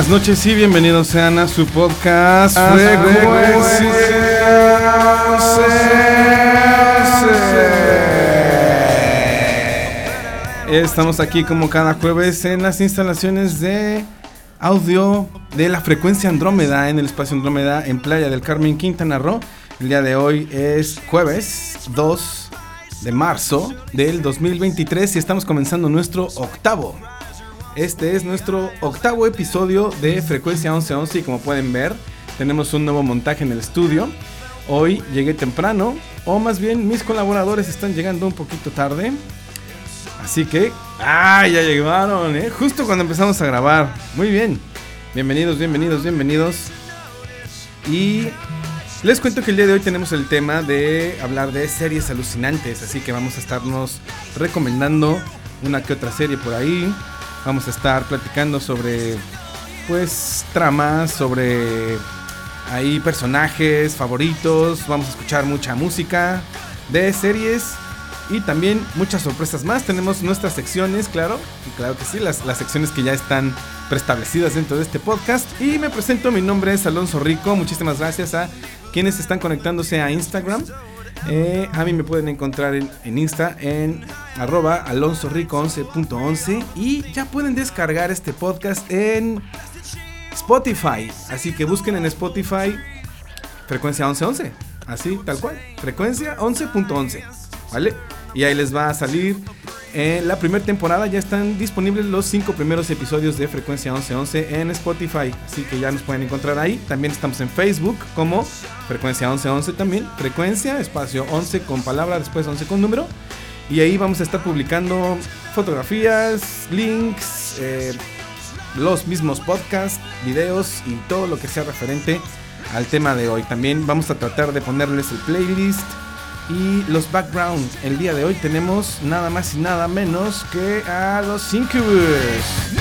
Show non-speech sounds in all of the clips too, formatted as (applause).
Buenas noches y bienvenidos sean a su podcast Estamos aquí como cada jueves en las instalaciones de audio de la frecuencia Andrómeda en el espacio Andrómeda en Playa del Carmen, Quintana Roo. El día de hoy es jueves 2 de marzo del 2023 y estamos comenzando nuestro octavo. Este es nuestro octavo episodio de Frecuencia 1111 y como pueden ver tenemos un nuevo montaje en el estudio. Hoy llegué temprano, o más bien mis colaboradores están llegando un poquito tarde. Así que, ¡ah! Ya llegaron, ¿eh? Justo cuando empezamos a grabar. Muy bien. Bienvenidos, bienvenidos, bienvenidos. Y les cuento que el día de hoy tenemos el tema de hablar de series alucinantes. Así que vamos a estarnos recomendando una que otra serie por ahí. Vamos a estar platicando sobre, pues, tramas, sobre ahí personajes favoritos. Vamos a escuchar mucha música de series y también muchas sorpresas más. Tenemos nuestras secciones, claro, y claro que sí, las, las secciones que ya están preestablecidas dentro de este podcast. Y me presento, mi nombre es Alonso Rico. Muchísimas gracias a quienes están conectándose a Instagram. Eh, a mí me pueden encontrar en, Insta en arroba alonsorico11.11 y ya pueden descargar este podcast en Spotify. Así que busquen en Spotify frecuencia 1111. Así, tal cual. Frecuencia 11.11. ¿Vale? Y ahí les va a salir. En la primera temporada ya están disponibles los cinco primeros episodios de Frecuencia 1111 en Spotify. Así que ya nos pueden encontrar ahí. También estamos en Facebook como Frecuencia 1111 también. Frecuencia, espacio 11 con palabra, después 11 con número. Y ahí vamos a estar publicando fotografías, links, eh, los mismos podcasts, videos y todo lo que sea referente al tema de hoy. También vamos a tratar de ponerles el playlist y los background. El día de hoy tenemos nada más y nada menos que a los Incubus.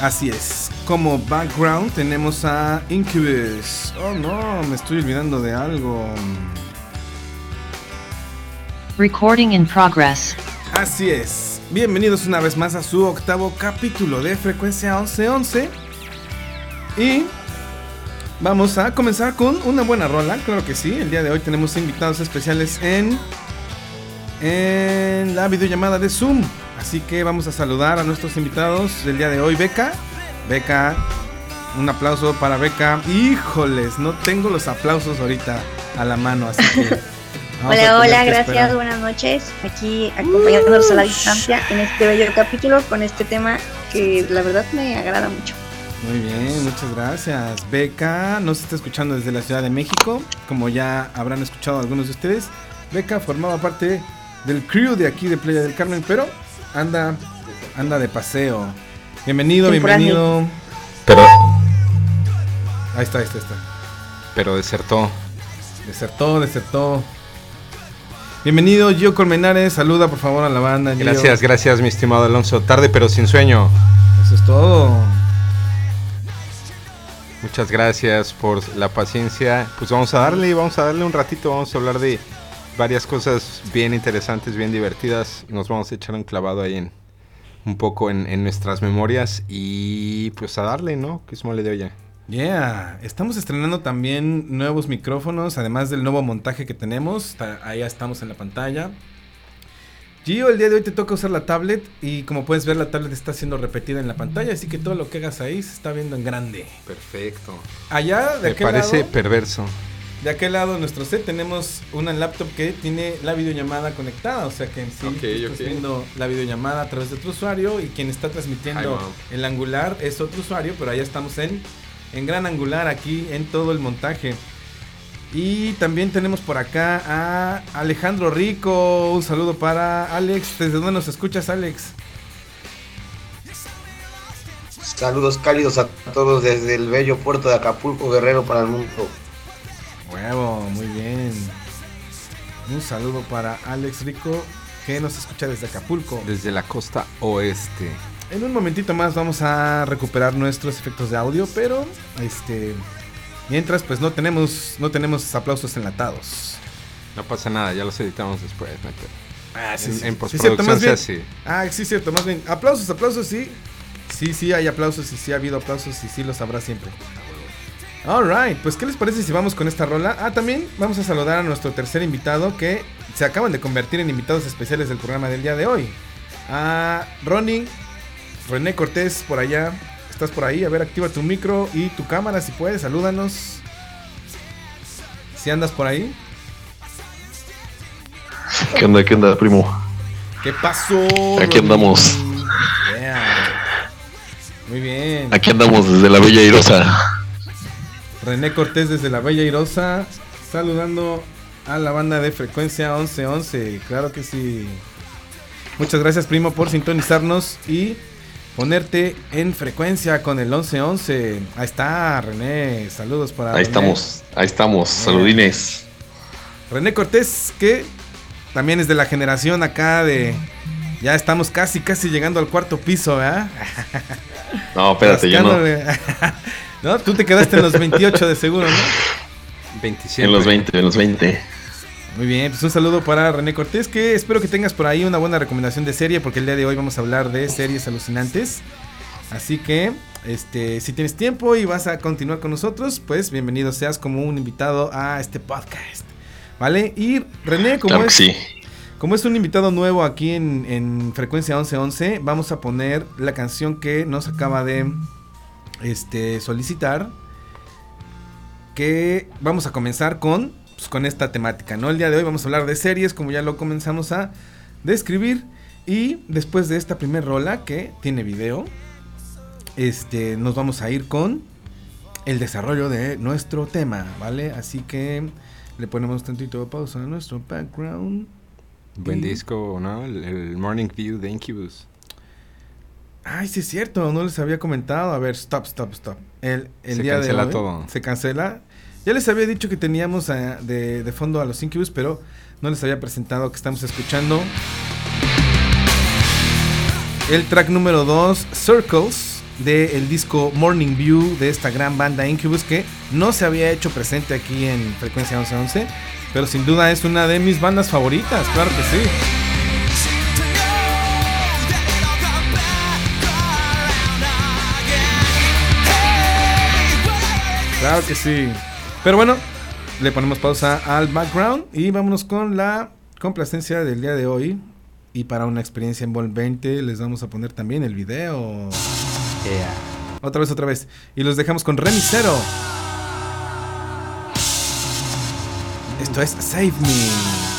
Así es. Como background tenemos a Incubus. Oh no, me estoy olvidando de algo. Recording in progress. Así es. Bienvenidos una vez más a su octavo capítulo de Frecuencia 1111. Y vamos a comenzar con una buena rola, claro que sí. El día de hoy tenemos invitados especiales en, en la videollamada de Zoom. Así que vamos a saludar a nuestros invitados del día de hoy. Beca. Beca. Un aplauso para Beca. Híjoles, no tengo los aplausos ahorita a la mano, así que... Hola, hola, gracias, esperar. buenas noches. Aquí acompañándonos a la distancia en este bello capítulo con este tema que la verdad me agrada mucho. Muy bien, muchas gracias. Beca nos está escuchando desde la Ciudad de México, como ya habrán escuchado algunos de ustedes. Beca formaba parte del crew de aquí de Playa del Carmen, pero anda, anda de paseo. Bienvenido, bienvenido. Pero, Ahí está, ahí está, ahí está. pero desertó. Desertó, desertó. Bienvenido, Gio Colmenares. Saluda por favor a la banda. Gio. Gracias, gracias, mi estimado Alonso. Tarde pero sin sueño. Eso es todo. Muchas gracias por la paciencia. Pues vamos a darle, vamos a darle un ratito. Vamos a hablar de varias cosas bien interesantes, bien divertidas. Nos vamos a echar un clavado ahí en un poco en, en nuestras memorias y pues a darle, ¿no? Que es mole de olla. Yeah, estamos estrenando también nuevos micrófonos, además del nuevo montaje que tenemos. Ahí ya estamos en la pantalla. Gio, el día de hoy te toca usar la tablet y como puedes ver la tablet está siendo repetida en la pantalla, así que todo lo que hagas ahí se está viendo en grande. Perfecto. Allá, de Me aquel, parece lado, perverso. de aquel lado de nuestro set tenemos una laptop que tiene la videollamada conectada, o sea que en sí Ok, tú estás ok. viendo la videollamada a través de otro usuario y quien está transmitiendo el angular es otro usuario, pero allá estamos en, en gran angular aquí en todo el montaje. Y también tenemos por acá a Alejandro Rico. Un saludo para Alex. ¿Desde dónde nos escuchas, Alex? Saludos cálidos a todos desde el bello puerto de Acapulco, Guerrero para el mundo. Huevo, muy bien. Un saludo para Alex Rico, que nos escucha desde Acapulco. Desde la costa oeste. En un momentito más vamos a recuperar nuestros efectos de audio, pero este Mientras, pues no tenemos, no tenemos aplausos enlatados. No pasa nada, ya los editamos después. no. Ah, En- en Sí, postproducción cierto, se bien- hace. Ah, sí, cierto, más bien. Aplausos, aplausos, sí. Sí, sí, hay aplausos y sí ha habido aplausos y sí los habrá siempre. Alright, pues ¿qué les parece si vamos con esta rola? Ah, también vamos a saludar a nuestro tercer invitado que se acaban de convertir en invitados especiales del programa del día de hoy. A Ronnie, René Cortés por allá. ¿Estás por ahí? A ver, activa tu micro y tu cámara si puedes, salúdanos. Si andas por ahí. ¿Qué onda, qué onda, primo? ¿Qué pasó? Aquí Ronnie? andamos. Yeah. Muy bien. Aquí andamos desde la Bella Irosa. René Cortés desde la Bella Irosa, saludando a la banda de frecuencia 1111. Claro que sí. Muchas gracias, primo, por sintonizarnos y ponerte en frecuencia con el 1111. Ahí está, René. Saludos para. Ahí René. estamos, ahí estamos. Saludines. René Cortés, que también es de la generación acá de. Ya estamos casi, casi llegando al cuarto piso, ¿verdad? (laughs) No, espérate, yo no. (laughs) No, tú te quedaste en los 28 de seguro, ¿no? 27. En los 20, en los 20. Muy bien, pues un saludo para René Cortés, que espero que tengas por ahí una buena recomendación de serie, porque el día de hoy vamos a hablar de series alucinantes. Así que, este, si tienes tiempo y vas a continuar con nosotros, pues bienvenido seas como un invitado a este podcast. ¿Vale? Y René, como Claro es, sí. como es un invitado nuevo aquí en, en Frecuencia 1111, vamos a poner la canción que nos acaba de este, solicitar. Que vamos a comenzar con, pues, con esta temática, ¿no? El día de hoy vamos a hablar de series, como ya lo comenzamos a describir. Y después de esta primer rola que tiene video, este, nos vamos a ir con el desarrollo de nuestro tema, ¿vale? Así que le ponemos tantito de pausa a nuestro background. Buen Y- disco, ¿no? El, el Morning View de Incubus. Ay, sí es cierto, no les había comentado. A ver, stop, stop, stop. El, el Se día cancela de hoy todo. se cancela. Ya les había dicho que teníamos de, de fondo a los Incubus, pero no les había presentado que estamos escuchando el track número 2, Circles, del disco Morning View de esta gran banda Incubus que no se había hecho presente aquí en Frecuencia 1111, pero sin duda es una de mis bandas favoritas, claro que sí. Claro que sí. Pero bueno, le ponemos pausa al background y vámonos con la complacencia del día de hoy. Y para una experiencia envolvente les vamos a poner también el video. Otra vez, otra vez. Y los dejamos con Remisero. Esto es Save Me.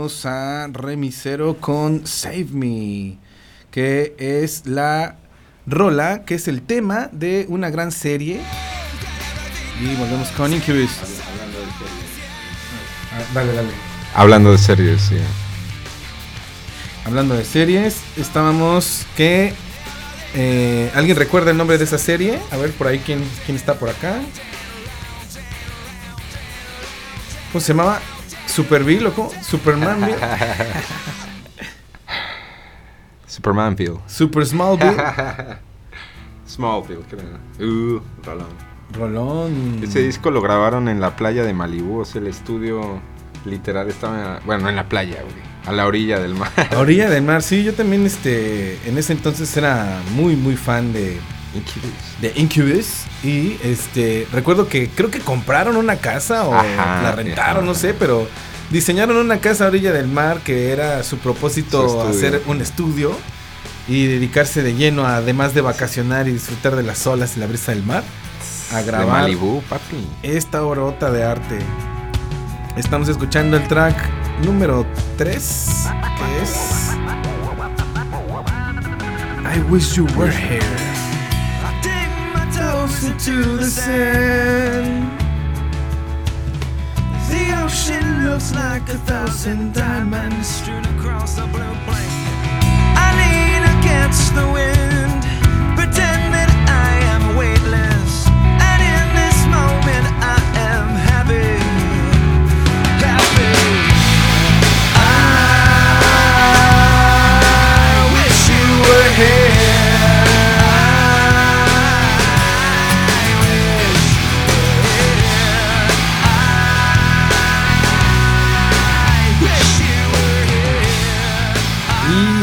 Tuvimos a Remisero con Save Me, que es la rola, que es el tema de una gran serie. Y volvemos con Incubus. Ah, Dale, dale. Hablando de series, sí. Hablando de series, estábamos que... eh, ¿Alguien recuerda el nombre de esa serie? A ver, por ahí, ¿quién, quién está por acá? ¿Cómo se llamaba? ¿Superville o cómo? ¿Supermanville? Supermanville. ¿Super Smallville? (laughs) Smallville, (laughs) creo. Uh, rolón. Rolón. Ese disco lo grabaron en la playa de Malibú, o sea, el estudio literal estaba, bueno, no en la playa, güey, a la orilla del mar. A orilla del (laughs) mar, sí, yo también este, en ese entonces era muy, muy fan de, Incubus. de Incubus. Y este, recuerdo que creo que compraron una casa o Ajá, la rentaron, ajá. no sé, pero diseñaron una casa a orilla del mar que era su propósito Su hacer un estudio y dedicarse de lleno, a, además de vacacionar y disfrutar de las olas y la brisa del mar, a De grabar papi. esta obrota de arte. Estamos escuchando el track número 3, que es I wish you were here. Closer to the sand. The ocean looks like a thousand diamonds strewn across the blue plain. I lean against the wind, pretend that I am weightless, and in this moment I am happy, happy. I wish you were here.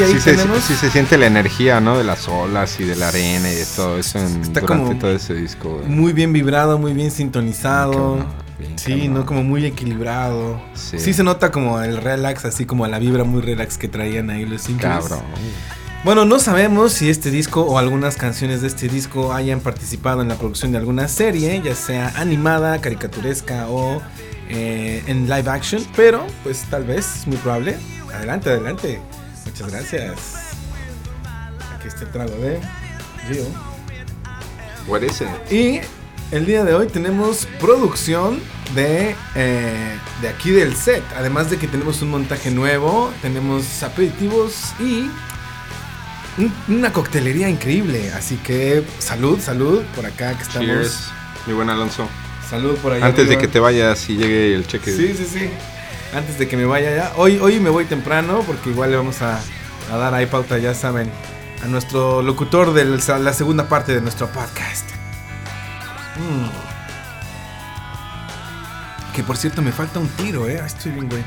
Ahí Sí se, sí se siente la energía, ¿no? De las olas y de la arena y de todo eso en, Está durante como todo ese disco. güey. Muy bien vibrado, muy bien sintonizado. Bien Sí. ¿no? Como muy equilibrado. Sí. Sí. se nota como el relax, así como la vibra muy relax que traían ahí los Incubus. Cabrón. Bueno, no sabemos si este disco o algunas canciones de este disco hayan participado en la producción de alguna serie, ya sea animada, caricaturesca o eh, en live action, pero pues tal vez, es muy probable. Adelante, adelante. Muchas gracias. Aquí está el trago de Gio. What is it? Y el día de hoy tenemos producción de, eh, de aquí del set. Además de que tenemos un montaje nuevo, tenemos aperitivos y un- una coctelería increíble. Así que salud, salud por acá que estamos. Cheers. Mi buen Alonso. Salud por ahí. Antes de que te vayas y llegue el cheque. Sí, sí, sí. Antes de que me vaya ya. Hoy, hoy me voy temprano porque igual le vamos a, a dar ahí pauta, ya saben, a nuestro locutor de la segunda parte de nuestro podcast. Mm. Que por cierto me falta un tiro, eh. Estoy bien, güey.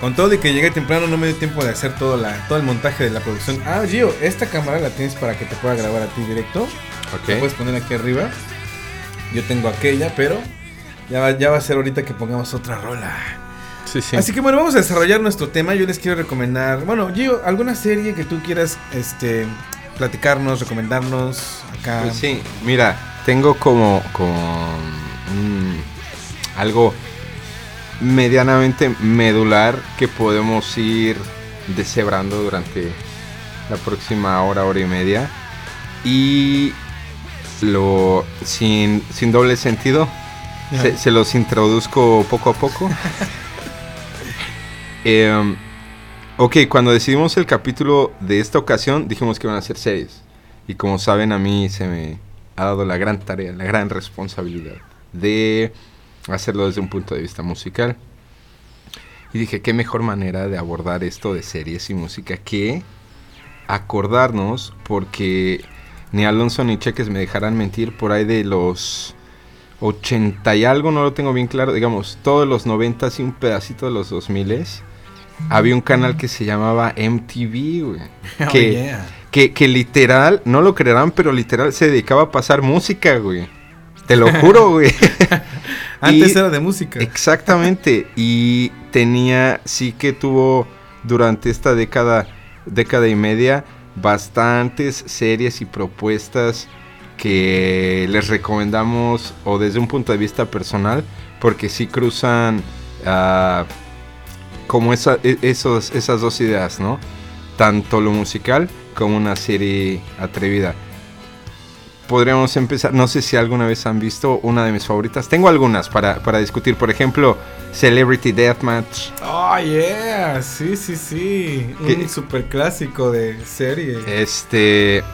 Con todo de que llegué temprano no me dio tiempo de hacer todo, la, todo el montaje de la producción. Ah, Gio, esta cámara la tienes para que te pueda grabar a ti directo. La Ok. puedes poner aquí arriba. Yo tengo aquella, pero ya va, ya va a ser ahorita que pongamos otra rola. Sí, sí. Así que bueno, vamos a desarrollar nuestro tema. Yo les quiero recomendar, bueno, Gio, alguna serie que tú quieras este platicarnos, recomendarnos acá. Pues sí, mira, tengo como, como mm, algo medianamente medular que podemos ir deshebrando durante la próxima hora, hora y media. Y lo sin, sin doble sentido, se, se los introduzco poco a poco. (laughs) Em, ok, cuando decidimos el capítulo de esta ocasión, dijimos que iban a ser series. Y como saben, a mí se me ha dado la gran tarea, la gran responsabilidad de hacerlo desde un punto de vista musical. Y dije, qué mejor manera de abordar esto de series y música que acordarnos, porque ni Alonso ni Cheques me dejarán mentir, por ahí de los 80 y algo, no lo tengo bien claro, digamos, todos los 90 y un pedacito de los 2000 había un canal que se llamaba MTV, güey. (laughs) Oh, que, yeah. que, que literal, no lo creerán, pero literal se dedicaba a pasar música, güey. Te lo juro, güey. (laughs) Antes Y- era de música. Exactamente. Y tenía, sí que tuvo durante esta década, década y media, bastantes series y propuestas que les recomendamos o desde un punto de vista personal porque sí cruzan ah, como esa- e- esos, esas dos ideas, ¿no? Tanto lo musical como una serie atrevida. Podríamos empezar, no sé si alguna vez han visto una de mis favoritas. Tengo algunas para, para discutir, por ejemplo, Celebrity Deathmatch. Oh, yeah. Sí, sí, sí. Un super clásico de serie. Este.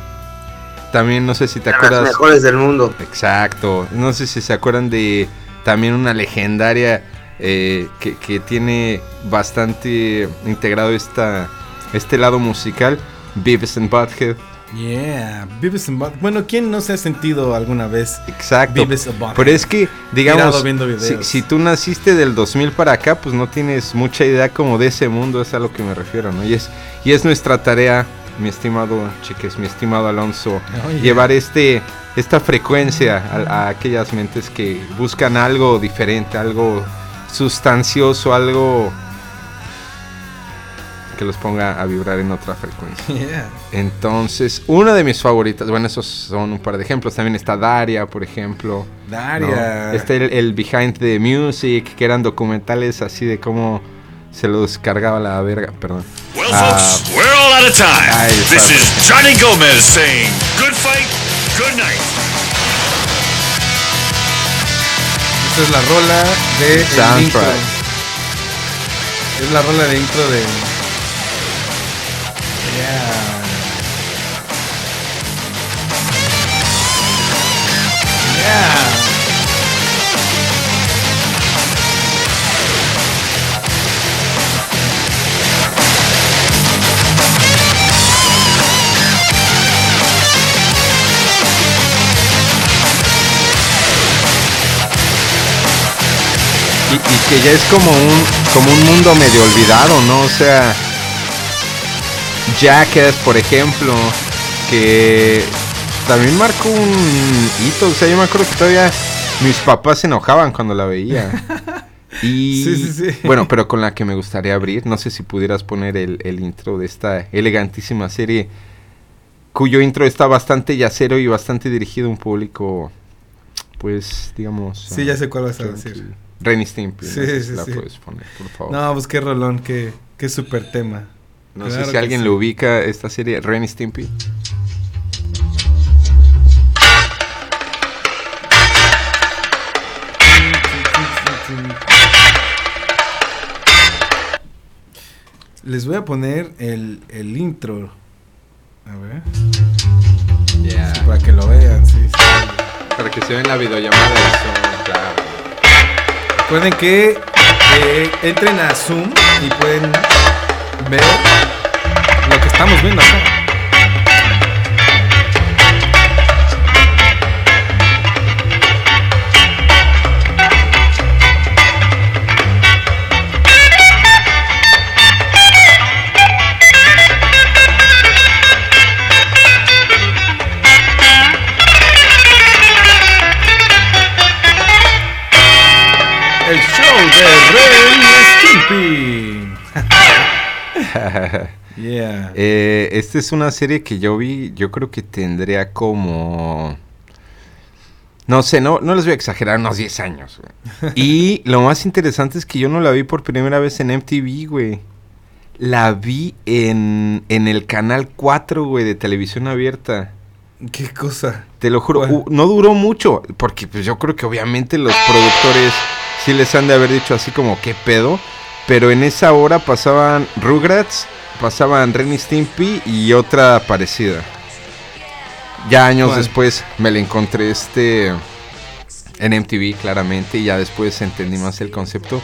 También no sé si te Las acuerdas. mejores del mundo. Exacto. No sé si se acuerdan de también una legendaria eh, que, que tiene bastante integrado esta, este lado musical. Beavis and Butthead. Yeah. Beavis and Butt- Bueno, ¿quién no se ha sentido alguna vez Exacto. Beavis and Butthead? Pero es que, digamos, si, si tú naciste del 2000 para acá, pues no tienes mucha idea como de ese mundo, es a lo que me refiero, ¿no? Y es, y es nuestra tarea, mi estimado Chiques, mi estimado Alonso, llevar este esta frecuencia a, a aquellas mentes que buscan algo diferente, algo sustancioso, algo que los ponga a vibrar en otra frecuencia. (laughs) Yeah. Entonces, una de mis favoritas, bueno, esos son un par de ejemplos. También está Daria, por ejemplo. Daria. ¿no? Está el, el Behind the Music, que eran documentales así de cómo se los cargaba la verga, perdón. Well, Ah, folks, we're all out of time. Ahí está. This is Johnny Gomez saying good fight, good night. Esta es la rola de Soundtrack. intro. Es la rola de intro de. Yeah. Yeah. Y, y que ya es como un, como un mundo medio olvidado, ¿no? O sea, Jackass, por ejemplo, que también marcó un hito. O sea, yo me acuerdo que todavía mis papás se enojaban cuando la veía. (laughs) Y Sí, sí, sí. bueno, pero con la que me gustaría abrir, no sé si pudieras poner el, el intro de esta elegantísima serie, cuyo intro está bastante yacero y bastante dirigido a un público, pues, digamos... Sí, ya sé cuál vas a decir. Renny Stimpy. Sí, no sí, la sí. puedes poner, por favor. No, pues qué rolón, qué, qué super tema. No claro sé si alguien sí. le ubica esta serie, Renny Stimpy. Les voy a poner el, el intro. A ver. Para que lo vean, sí, sí. Para que se vean la videollamada. Eso, claro. Recuerden que eh, entren a Zoom y pueden ver lo que estamos viendo acá. (laughs) yeah. Eh, esta es una serie que yo vi, yo creo que tendría como... No sé, no, no les voy a exagerar, unos 10 años. güey. (laughs) Y lo más interesante es que yo no la vi por primera vez en MTV, güey. La vi en, en el canal 4, güey, de televisión abierta. Qué cosa. Te lo juro, no duró mucho, porque pues yo creo que obviamente los productores sí les han de haber dicho así como qué pedo, pero en esa hora pasaban Rugrats, pasaban Ren y Stimpy y otra parecida. Ya años después me la encontré este en MTV claramente y ya después entendí más el concepto,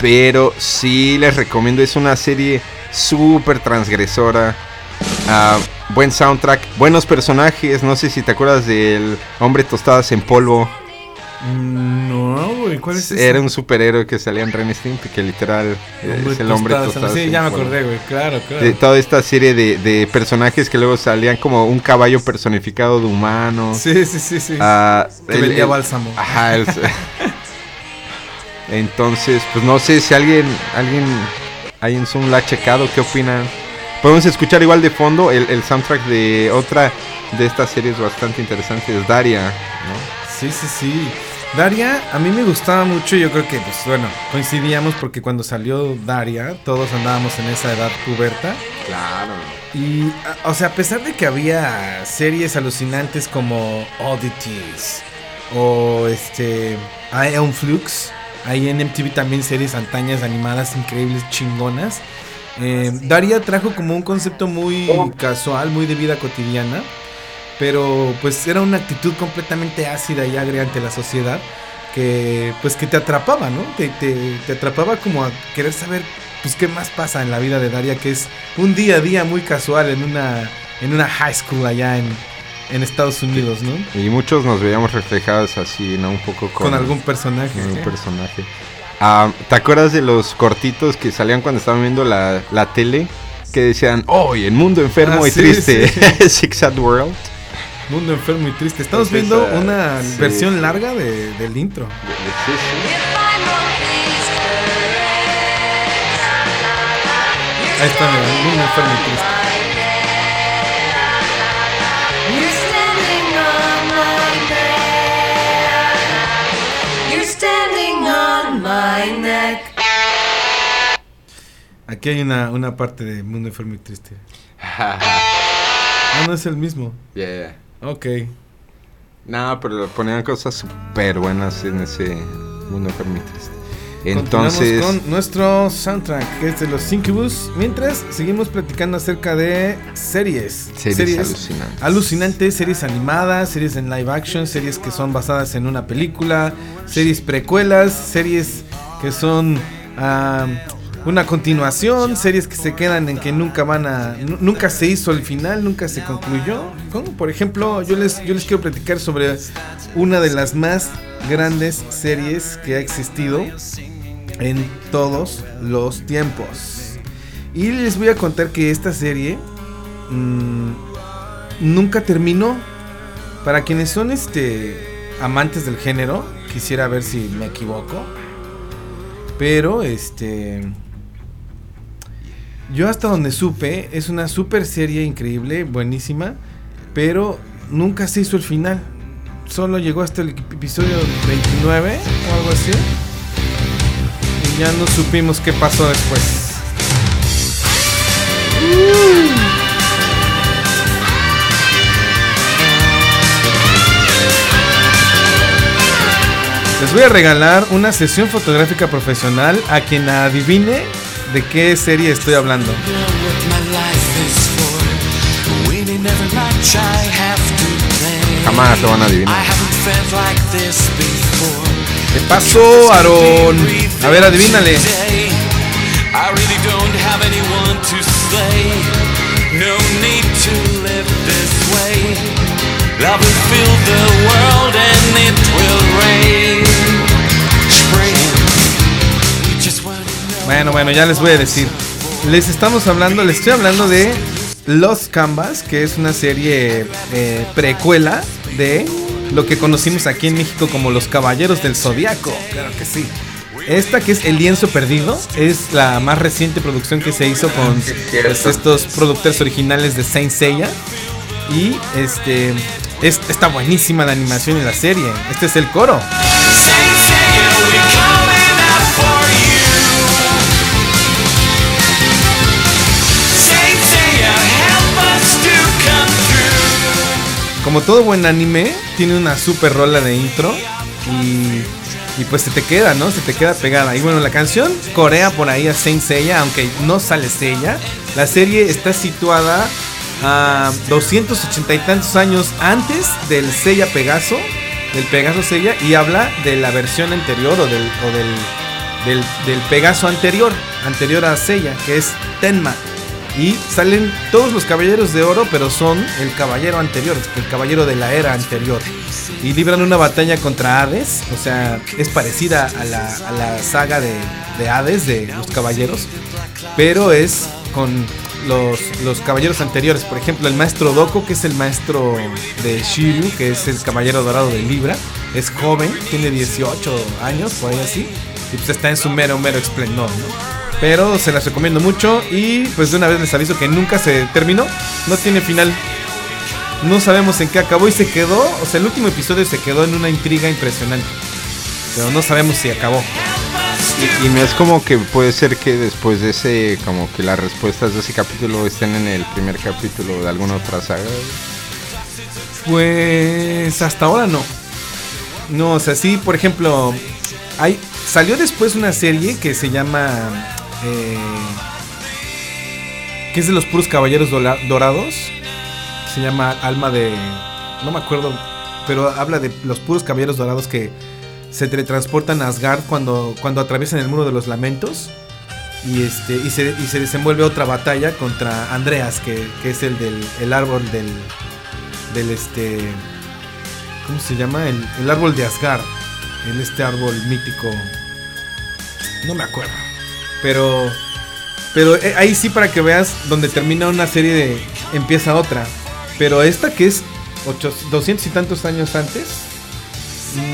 pero sí les recomiendo, es una serie súper transgresora. Ah, buen soundtrack, buenos personajes. No sé si te acuerdas del hombre tostadas en polvo. Mm, güey, ¿cuál es ese? Era un superhéroe que salía en Ren Stimpy, que literal eh, Hombre es el hombre tostadas. tostadas. Sí, ya me acordé, güey, claro, claro. De toda esta serie de, de personajes que luego salían como un caballo personificado de humano. Sí, sí, sí, sí. Ah, que el- vendía el- bálsamo. Ajá, el- (laughs) (laughs) Entonces, pues no sé si alguien, alguien ahí en Zoom la ha checado, ¿qué opinan? Podemos escuchar igual de fondo el, el soundtrack de otra de estas series bastante interesantes, Daria, ¿no? Sí, sí, sí. Daria, a mí me gustaba mucho. Yo creo que, pues bueno, coincidíamos porque cuando salió Daria, todos andábamos en esa edad puberta. Claro. Y, a- o sea, a pesar de que había series alucinantes como Oddities o este Ion Flux, ahí en MTV también series antañas animadas increíbles, chingonas. eh, Daria trajo como un concepto muy casual, muy de vida cotidiana, pero pues era una actitud completamente ácida y agria ante la sociedad que pues que te atrapaba, ¿no? Te, te- te atrapaba como a querer saber pues qué más pasa en la vida de Daria, que es un día a día muy casual en una en una high school allá en, en Estados Unidos, ¿no? Y muchos nos veíamos reflejados así, ¿no? Un poco con, Con, algún personaje. con algún ¿eh? personaje. Ah, ¿Te acuerdas de los cortitos que salían cuando estaban viendo la, la tele? Que decían, hoy el mundo enfermo Ah, y sí, triste. sí. Six (laughs) Sad World. Mundo enfermo y triste. Estamos Pues viendo esa- una sí. versión larga de- del intro. Sí. Ahí está, mira, Mundo enfermo y triste. Aquí hay una, una parte de Mundo enfermo y triste. (laughs) Ah, no es el mismo. Yeah. Ok. No, pero ponían cosas súper buenas en ese mundo triste. Continuamos Entonces, con nuestro soundtrack, que es de los Incubus. Mientras seguimos platicando acerca de series. series, alucinantes. alucinantes, series animadas, series en live action, series que son basadas en una película, series precuelas, series que son ah, una continuación, series que se quedan en que nunca van a, nu- nunca se hizo el final, nunca se concluyó. Como por ejemplo, yo les, yo les quiero platicar sobre una de las más grandes series que ha existido en todos los tiempos. Y les voy a contar que esta serie mm, nunca terminó. Para quienes son este amantes del género, quisiera ver si me equivoco. Pero este yo hasta donde supe es una super serie increíble, buenísima, pero nunca se hizo el final. Solo llegó hasta el episodio 29 o algo así. Y ya no supimos qué pasó después. Les voy a regalar una sesión fotográfica profesional a quien adivine de qué serie estoy hablando. jamás lo van a adivinar. ¿Qué pasó, Aaron? A ver, adivínale. I really don't have anyone to slay. No need to live this way. Love will fill the world and it will rain. Bueno, bueno, ya les voy a decir. Les estamos hablando, les estoy hablando de Los Canvas, que es una serie eh, precuela de lo que conocimos aquí en México como Los Caballeros del Zodiaco. Claro que sí. Esta que es El Lienzo Perdido es la más reciente producción que se hizo con pues, estos productores originales de Saint Seiya. Y este es- está buenísima la animación y la serie. Este es el coro. Como todo buen anime, tiene una super rola de intro y, pues se te queda, ¿no? Se te queda pegada. Y bueno, la canción corea por ahí a Saint Seiya, aunque no sale Seiya. La serie está situada a 280 y tantos años antes del Seiya Pegaso, del Pegaso Seiya, y habla de la versión anterior o del, o del, del, del Pegaso anterior, anterior a Seiya, que es Tenma. Y salen todos los caballeros de oro, pero son el caballero anterior, el caballero de la era anterior. Y libran una batalla contra Hades, o sea, es parecida a la, a la saga de, de Hades, de los caballeros, pero es con los, los caballeros anteriores. Por ejemplo, el maestro Doko, que es el maestro de Shiryu, que es el caballero dorado de Libra, es joven, tiene 18 años, por ahí así, y pues está en su mero, mero esplendor. Pero se las recomiendo mucho y pues de una vez les aviso que nunca se terminó. No tiene final. No sabemos en qué acabó y se quedó, o sea, el último episodio se quedó en una intriga impresionante. Pero no sabemos si acabó. Y, y no es como que puede ser que después de ese, como que las respuestas de ese capítulo estén en el primer capítulo de alguna otra saga. Pues hasta ahora no. No, o sea, sí, por ejemplo, hay, salió después una serie que se llama... eh, que es de los puros caballeros dorados. Se llama Alma de... No me acuerdo, pero habla de los puros caballeros dorados que se teletransportan a Asgard cuando, cuando atraviesan el muro de los lamentos. Y, este, y, se, y se desenvuelve otra batalla contra Andreas, que, que es el del el árbol del, del este ¿cómo se llama? El, el árbol de Asgard el este árbol mítico no me acuerdo pero pero eh, ahí sí para que veas donde termina una serie de empieza otra pero esta que es ocho- 200 y tantos años antes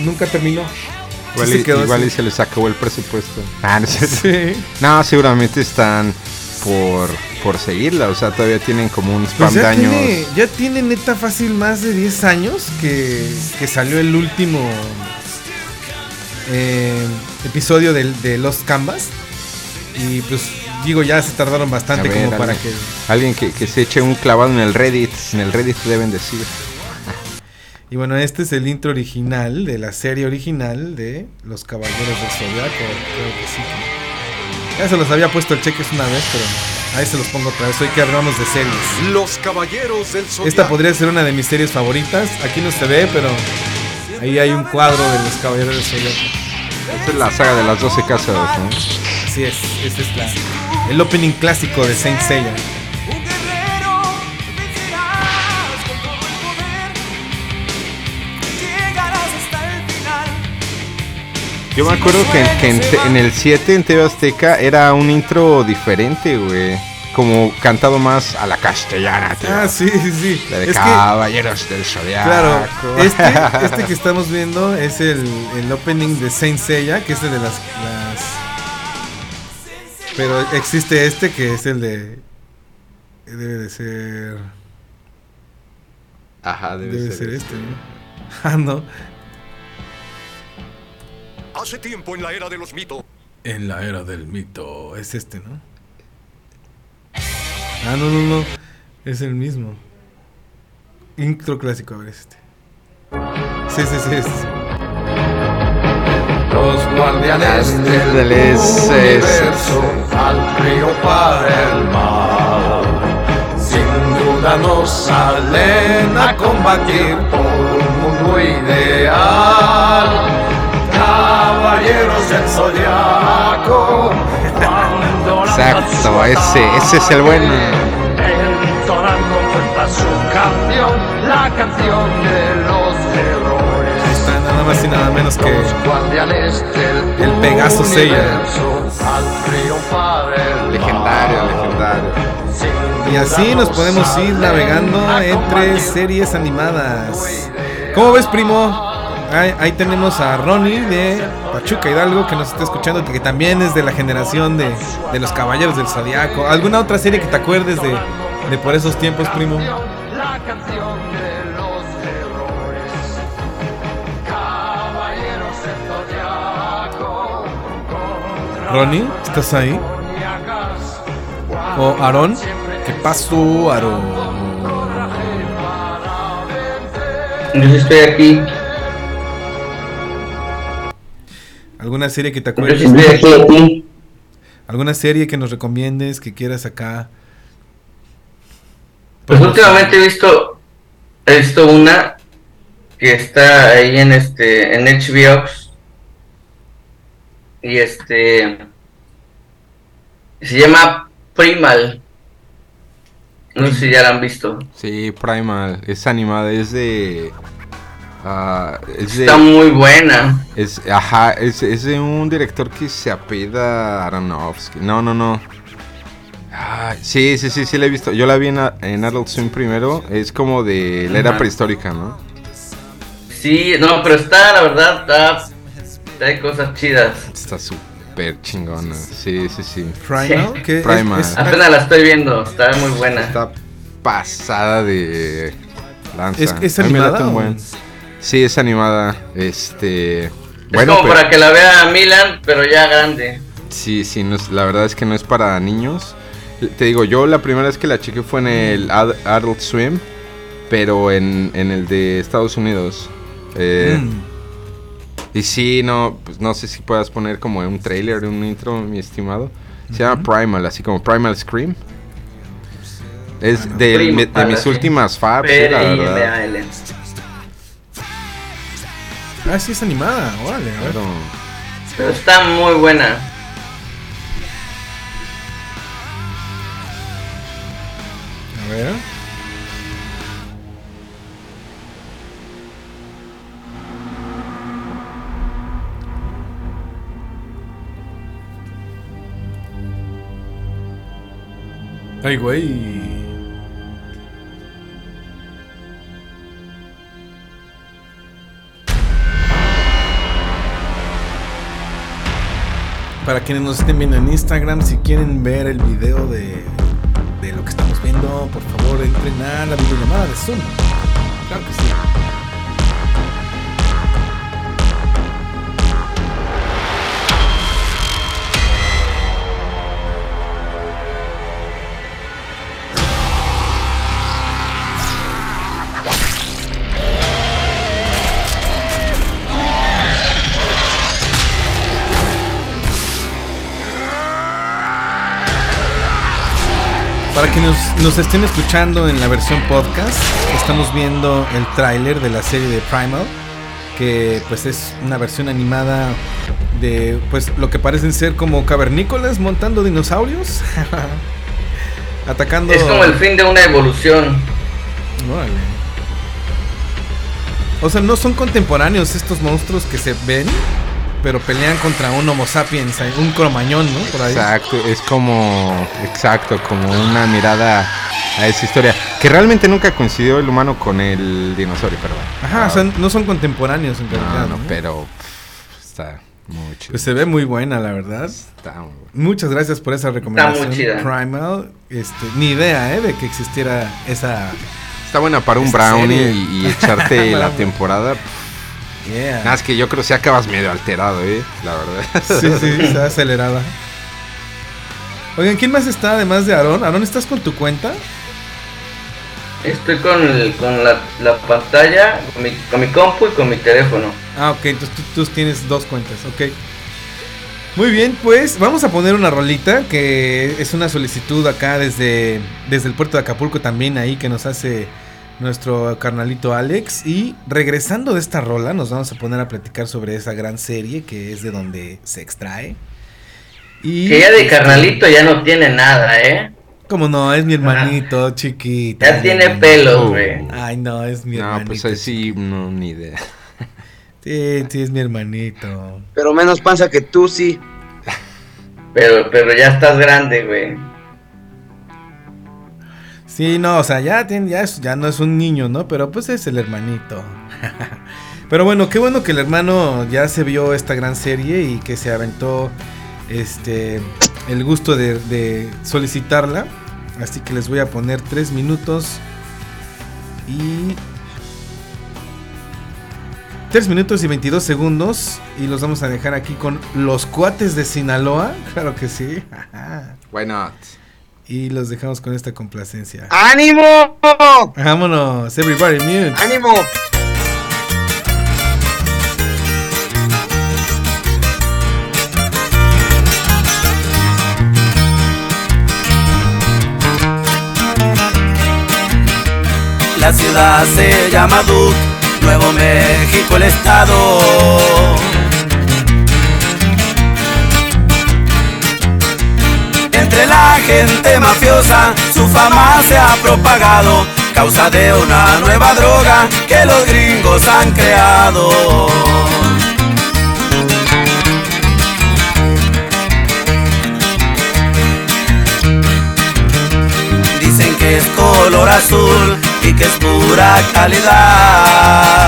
nunca terminó Sí Igual, se y, quedó igual y se les acabó el presupuesto. (laughs) Ah, no. Sí. No, seguramente están por, por seguirla. O sea, todavía tienen como un spam Pues de ya años. tiene, ya tiene neta fácil más de 10 años que, que salió el último eh, episodio del- de, Los Canvas. Y pues digo, ya se tardaron bastante ver, como para que... alguien- que, que se eche un clavado en el Reddit. En el Reddit deben decir. Y bueno, este es el intro original de la serie original de Los Caballeros del Zodiaco. Creo que sí. Ya se los había puesto el cheques una vez, pero ahí se los pongo otra vez. Hoy que hablamos de series. Los caballeros del zodiaco. Esta podría ser una de mis series favoritas. Aquí no se ve, pero ahí hay un cuadro de los Caballeros del Zodiaco. Esta es la saga de las 12 casas, ¿no? Así es, ese es la, el opening clásico de Saint Seiya. Yo me acuerdo que, que en, te- en el 7 en TV Azteca era un intro diferente, güey. Como cantado más a la castellana, tío. Ah, sí, sí, sí. La de Es que, Caballeros del Zodiaco. claro, este, este que estamos viendo es el, el opening de Saint Seiya, que es el de las, las... Pero existe este que es el de... Debe de ser... Ajá, debe, Debe ser, ser este. este, ¿no? (laughs) Ah, no. Hace tiempo en la era de los mitos. En la era del mito. Es este, ¿no? Ah, no, no, no. Es el mismo. Intro clásico, a ver este. Sí, sí, sí. es- Los guardianes del Del es- universo al río para el mar. Sin duda nos salen a combatir por un mundo ideal. Caballeros del zodiaco. Exacto, ese, ese es el bueno. Entonando cuenta su canción, la canción de los nada más y nada menos que. El Pegaso Seiya. Legendario, legendario. Y así nos podemos ir navegando entre series animadas. ¿Cómo ves, primo? Ahí, ahí tenemos a Ronnie de Pachuca Hidalgo que nos está escuchando, que también es de la generación de, de los Caballeros del Zodiaco. ¿Alguna otra serie que te acuerdes de, de por esos tiempos, primo? Ronnie, ¿estás ahí? ¿O Aarón? ¿Qué pasó, Aarón? Yo estoy aquí. ¿Alguna serie que te Yo acuerdes? sí estoy aquí. ¿Alguna serie que nos recomiendes, que quieras acá? Pues últimamente he visto, he visto una que está ahí en este, en HBO. Y este se llama Primal. No sé si ya la han visto. Sí, Primal. Es animada, es de. ah, es de. Está muy buena. Es, ajá, es, es de un director que se apellida Aronofsky. No, no, no. Ah, sí, sí, sí, sí la he visto. Yo la vi en, en Adult Swim primero. Es como de la era prehistórica, ¿no? Sí, no, pero está, la verdad, está, hay cosas chidas. Está súper chingona. Sí, sí, sí. Primal, Sí. es- Primal. es- Apenas la estoy viendo, está muy buena. Está pasada de lanza. ¿Es- es animada o- buen. Sí, es animada. Este. Es Bueno, como pero- para que la vea Milan, pero ya grande. Sí, sí, no es- la verdad es que no es para niños. Te digo, yo la primera vez que la chequé fue en el Ad- Adult Swim, pero en, en el de Estados Unidos. Eh, Mm. Y sí, no, pues no sé si puedas poner como un trailer, un intro, mi estimado. Se llama Primal, así como Primal Scream. Es de, Primal, de mis últimas faps, sí, la verdad. P-R-I-M-A-L. Ah, sí, es animada. Órale, a ver. Pero- Pero está muy buena. A ver. Ay, güey. Para quienes nos estén viendo en Instagram, si quieren ver el video de, de lo que estamos viendo, por favor entren a la videollamada de Zoom. Claro que sí. Para que nos, nos estén escuchando en la versión podcast, estamos viendo el tráiler de la serie de Primal, que pues es una versión animada de pues lo que parecen ser como cavernícolas montando dinosaurios, (laughs) atacando. Es como el fin de una evolución. Órale. O sea, no son contemporáneos estos monstruos que se ven, pero pelean contra un Homo sapiens, un cromañón, ¿no? Por ahí. Exacto, es como, exacto, como una mirada a esa historia. Que realmente nunca coincidió el humano con el dinosaurio, pero bueno. Ajá, o sea, no son contemporáneos en realidad. No, no, ¿no? pero pff, está muy chido. Pues se ve muy buena, la verdad. Está muy bueno. Muchas gracias por esa recomendación. muy chida. Primal. Este, ni idea, ¿eh? De que existiera esa. Está buena para un brownie serie. y, y echarte (laughs) la temporada. Yeah. Nada, es que yo creo que si acabas medio alterado, ¿eh? La verdad. Sí, sí, está acelerada. Oigan, ¿quién más está además de Aaron? Aaron, ¿estás con tu cuenta? Estoy con, el- con la, la pantalla, con mi, con mi compu y con mi teléfono. Ah, ok, entonces tú, tú tienes dos cuentas, ok. Muy bien, pues vamos a poner una rolita que es una solicitud acá desde, desde el puerto de Acapulco también ahí que nos hace nuestro carnalito Alex. Y regresando de esta rola nos vamos a poner a platicar sobre esa gran serie que es de donde se extrae. Y, Que ya de este, carnalito ya no tiene nada, ¿eh? Como no, es mi hermanito, chiquita. Ya es mi tiene hermanito. pelos, güey. Ay, no, es mi No, hermanito. pues ahí sí, no, ni idea. (laughs) Sí, sí, es mi hermanito. Pero menos panza que tú, sí. Pero, pero ya estás grande, güey. Sí, no, o sea, ya, tiene, ya, es- ya no es un niño, ¿no? Pero pues es el hermanito. (laughs) Pero bueno, qué bueno que el hermano ya se vio esta gran serie y que se aventó este el gusto de, solicitarla. Así que les voy a poner 3 minutos y 3 minutos y 22 segundos y los vamos a dejar aquí con los cuates de Sinaloa, (laughs) claro que sí. (laughs) Why not? Y los dejamos con esta complacencia. ¡Ánimo! Vámonos, everybody mute. ¡Ánimo! La ciudad se llama Duke, Nuevo México el estado. Gente mafiosa su fama se ha propagado, causa de una nueva droga que los gringos han creado. Dicen que es color azul y que es pura calidad.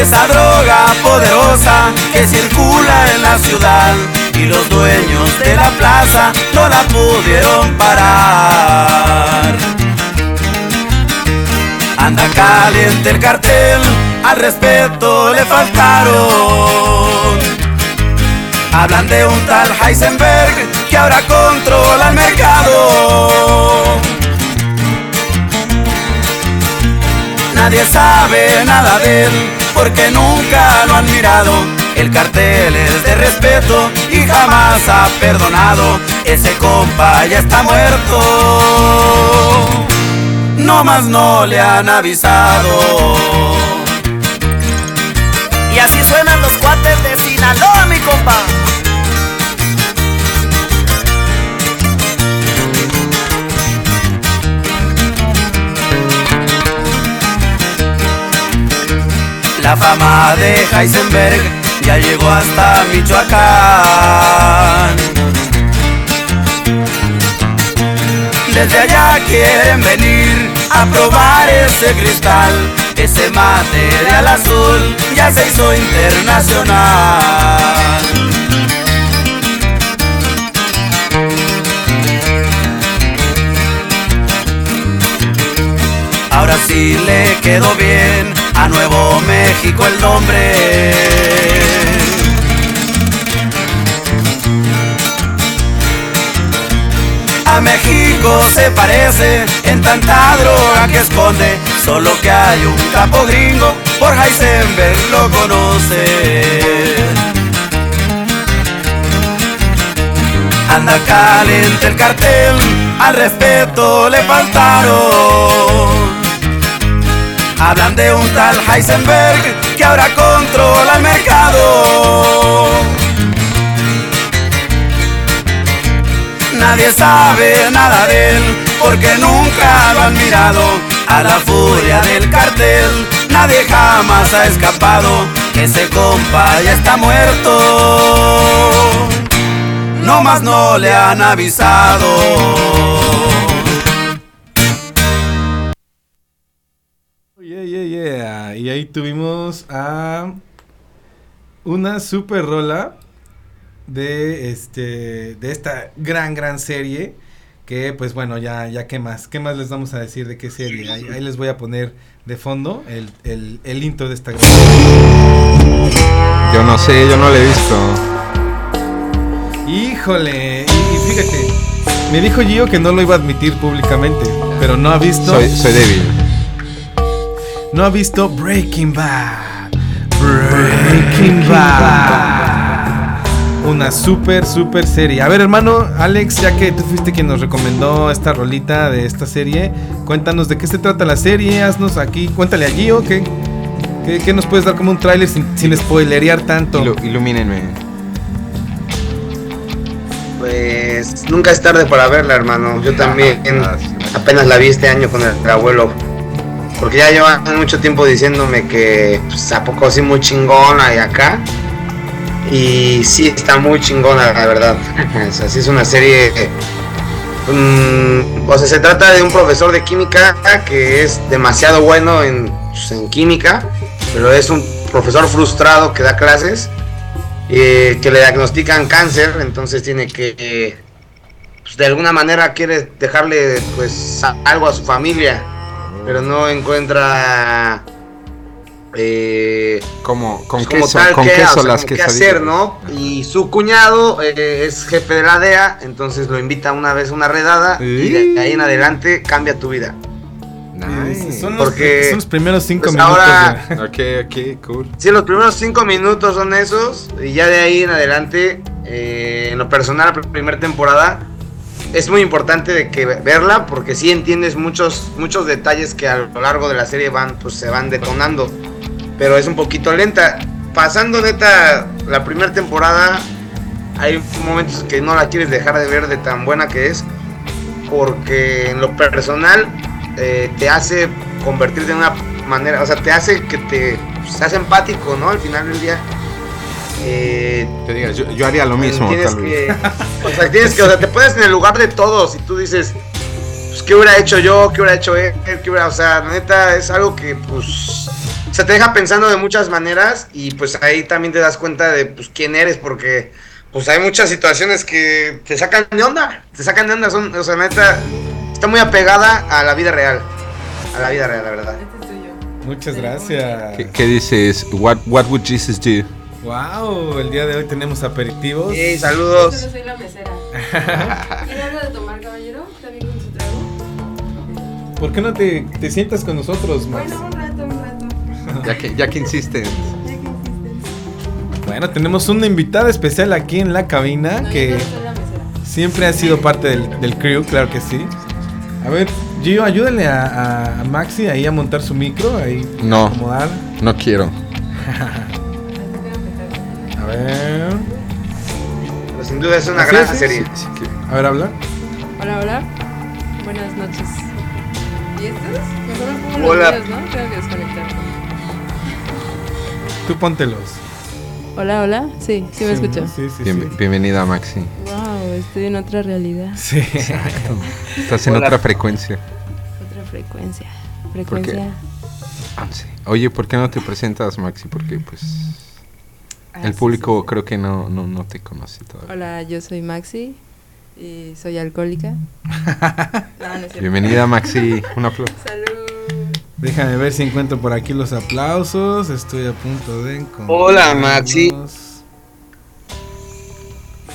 esa droga poderosa que circula en la ciudad y los dueños de la plaza no la pudieron parar. Anda caliente el cartel, al respeto le faltaron. Hablan de un tal Heisenberg que ahora controla el mercado. Nadie sabe nada de él porque nunca lo han mirado. El cartel es de respeto y jamás ha perdonado. Ese compa ya está muerto. No más no le han avisado. Y así suenan los cuates de Sinaloa, mi compa. La fama de Heisenberg ya llegó hasta Michoacán. Desde allá quieren venir a probar ese cristal, ese material azul ya se hizo internacional. Ahora sí le quedó bien a Nuevo México el nombre. A México se parece en tanta droga que esconde, solo que hay un capo gringo, por Heisenberg lo conoce. Anda caliente el cartel, al respeto le faltaron. Hablan de un tal Heisenberg que ahora controla el mercado. Nadie sabe nada de él porque nunca lo han mirado. A la furia del cartel nadie jamás ha escapado. Ese compa ya está muerto. No más no le han avisado. Y ahí tuvimos a una super rola de este de esta gran gran serie que pues bueno ya ya qué más qué más les vamos a decir de qué serie ahí, ahí les voy a poner de fondo el, el, el intro de esta gran Yo no sé, yo no lo he visto. híjole y, y fíjate me dijo Gio que no lo iba a admitir públicamente pero no ha visto Soy, soy débil. No ha visto Breaking Bad. Breaking Bad. Una super, super serie. A ver, hermano, Alex, ya que tú fuiste quien nos recomendó esta rolita de esta serie, cuéntanos de qué se trata la serie. Haznos aquí, cuéntale a Gio, ¿qué, qué, qué nos puedes dar como un tráiler sin, sin spoilerear tanto? Ilu- ilumínenme. Pues nunca es tarde para verla, hermano. Yo también Ah, apenas la vi este año con el, el abuelo. Porque ya llevan mucho tiempo diciéndome que pues, a poco sí muy chingona y acá. Y sí está muy chingona, la verdad. (laughs) O sea, sí es una serie. mm, o sea, se trata de un profesor de química que es demasiado bueno en, pues, en química, pero es un profesor frustrado que da clases eh, que le diagnostican cáncer, entonces tiene que, eh, pues, de alguna manera quiere dejarle pues algo a su familia, pero no encuentra eh, ¿Cómo, ¿Con como queso? tal ¿Con qué, queso o sea, las como qué hacer, ¿no? Y su cuñado eh, es jefe de la DEA, entonces lo invita una vez a una redada y de ahí en adelante cambia tu vida. Nice. Son los, Porque, son los primeros cinco pues, minutos. ahora- de- (laughs) Ok, ok, cool. Sí, los primeros cinco minutos son esos. Y ya de ahí en adelante, eh, en lo personal, la primera temporada, es muy importante de que verla porque sí entiendes muchos, muchos detalles que a lo largo de la serie van, pues se van detonando. Pero es un poquito lenta. Pasando neta la primera temporada, hay momentos que no la quieres dejar de ver de tan buena que es. Porque en lo personal eh, te hace convertirte en una manera, o sea, te hace que te seas empático, ¿no? Al final del día. Eh, Te digas, yo, yo haría lo mismo, tienes tal vez. que, o sea, tienes que, o sea, te pones en el lugar de todos y tú dices, pues, ¿qué hubiera hecho yo? ¿Qué hubiera hecho él? ¿Qué hubiera, o sea, la neta, es algo que, pues, O sea, te deja pensando de muchas maneras y pues ahí también te das cuenta de pues quién eres porque pues hay muchas situaciones que te sacan de onda, te sacan de onda, son, o sea, neta, está muy apegada a la vida real, a la vida real, la verdad. Muchas gracias. ¿Qué, qué dices? What, what would Jesus do? Wow, el día de hoy tenemos aperitivos. Sí, saludos. Solo soy la mesera. (laughs) ¿Tiene algo de tomar, caballero? ¿Está bien con su trago? ¿Por qué no te, te sientas con nosotros, Max? Bueno, un rato, un rato. (laughs) Ya que, ya que insisten. Bueno, tenemos una invitada especial aquí en la cabina No, que yo la siempre ha sido parte del, del crew, claro que sí. A ver, Gio, ayúdale a, a- a Maxi ahí a montar su micro, ahí No. acomodar. No quiero. (laughs) A ver. Pero sin duda es una gran es, serie. sí, sí. A ver, habla. Hola, hola. Buenas noches. ¿Y estos? Mejor me pongo Hola. los míos, ¿no? Tengo que desconectar. Tú póntelos. Hola, hola. Sí, sí me escucho. Sí, sí, Bien- sí. Bienvenida, Maxi. Wow, estoy en otra realidad. Sí. Estás en Hola. otra frecuencia. Otra frecuencia. Frecuencia. Sí. Oye, ¿por qué no te presentas, Maxi? Porque pues Ah, el sí, público creo que no, no, no te conoce todavía. Hola, yo soy Maxi y soy alcohólica. (laughs) No, no. Bienvenida, Maxi. Un aplauso. Salud. Déjame ver si encuentro por aquí los aplausos. Estoy a punto de encontrar. Hola, Maxi.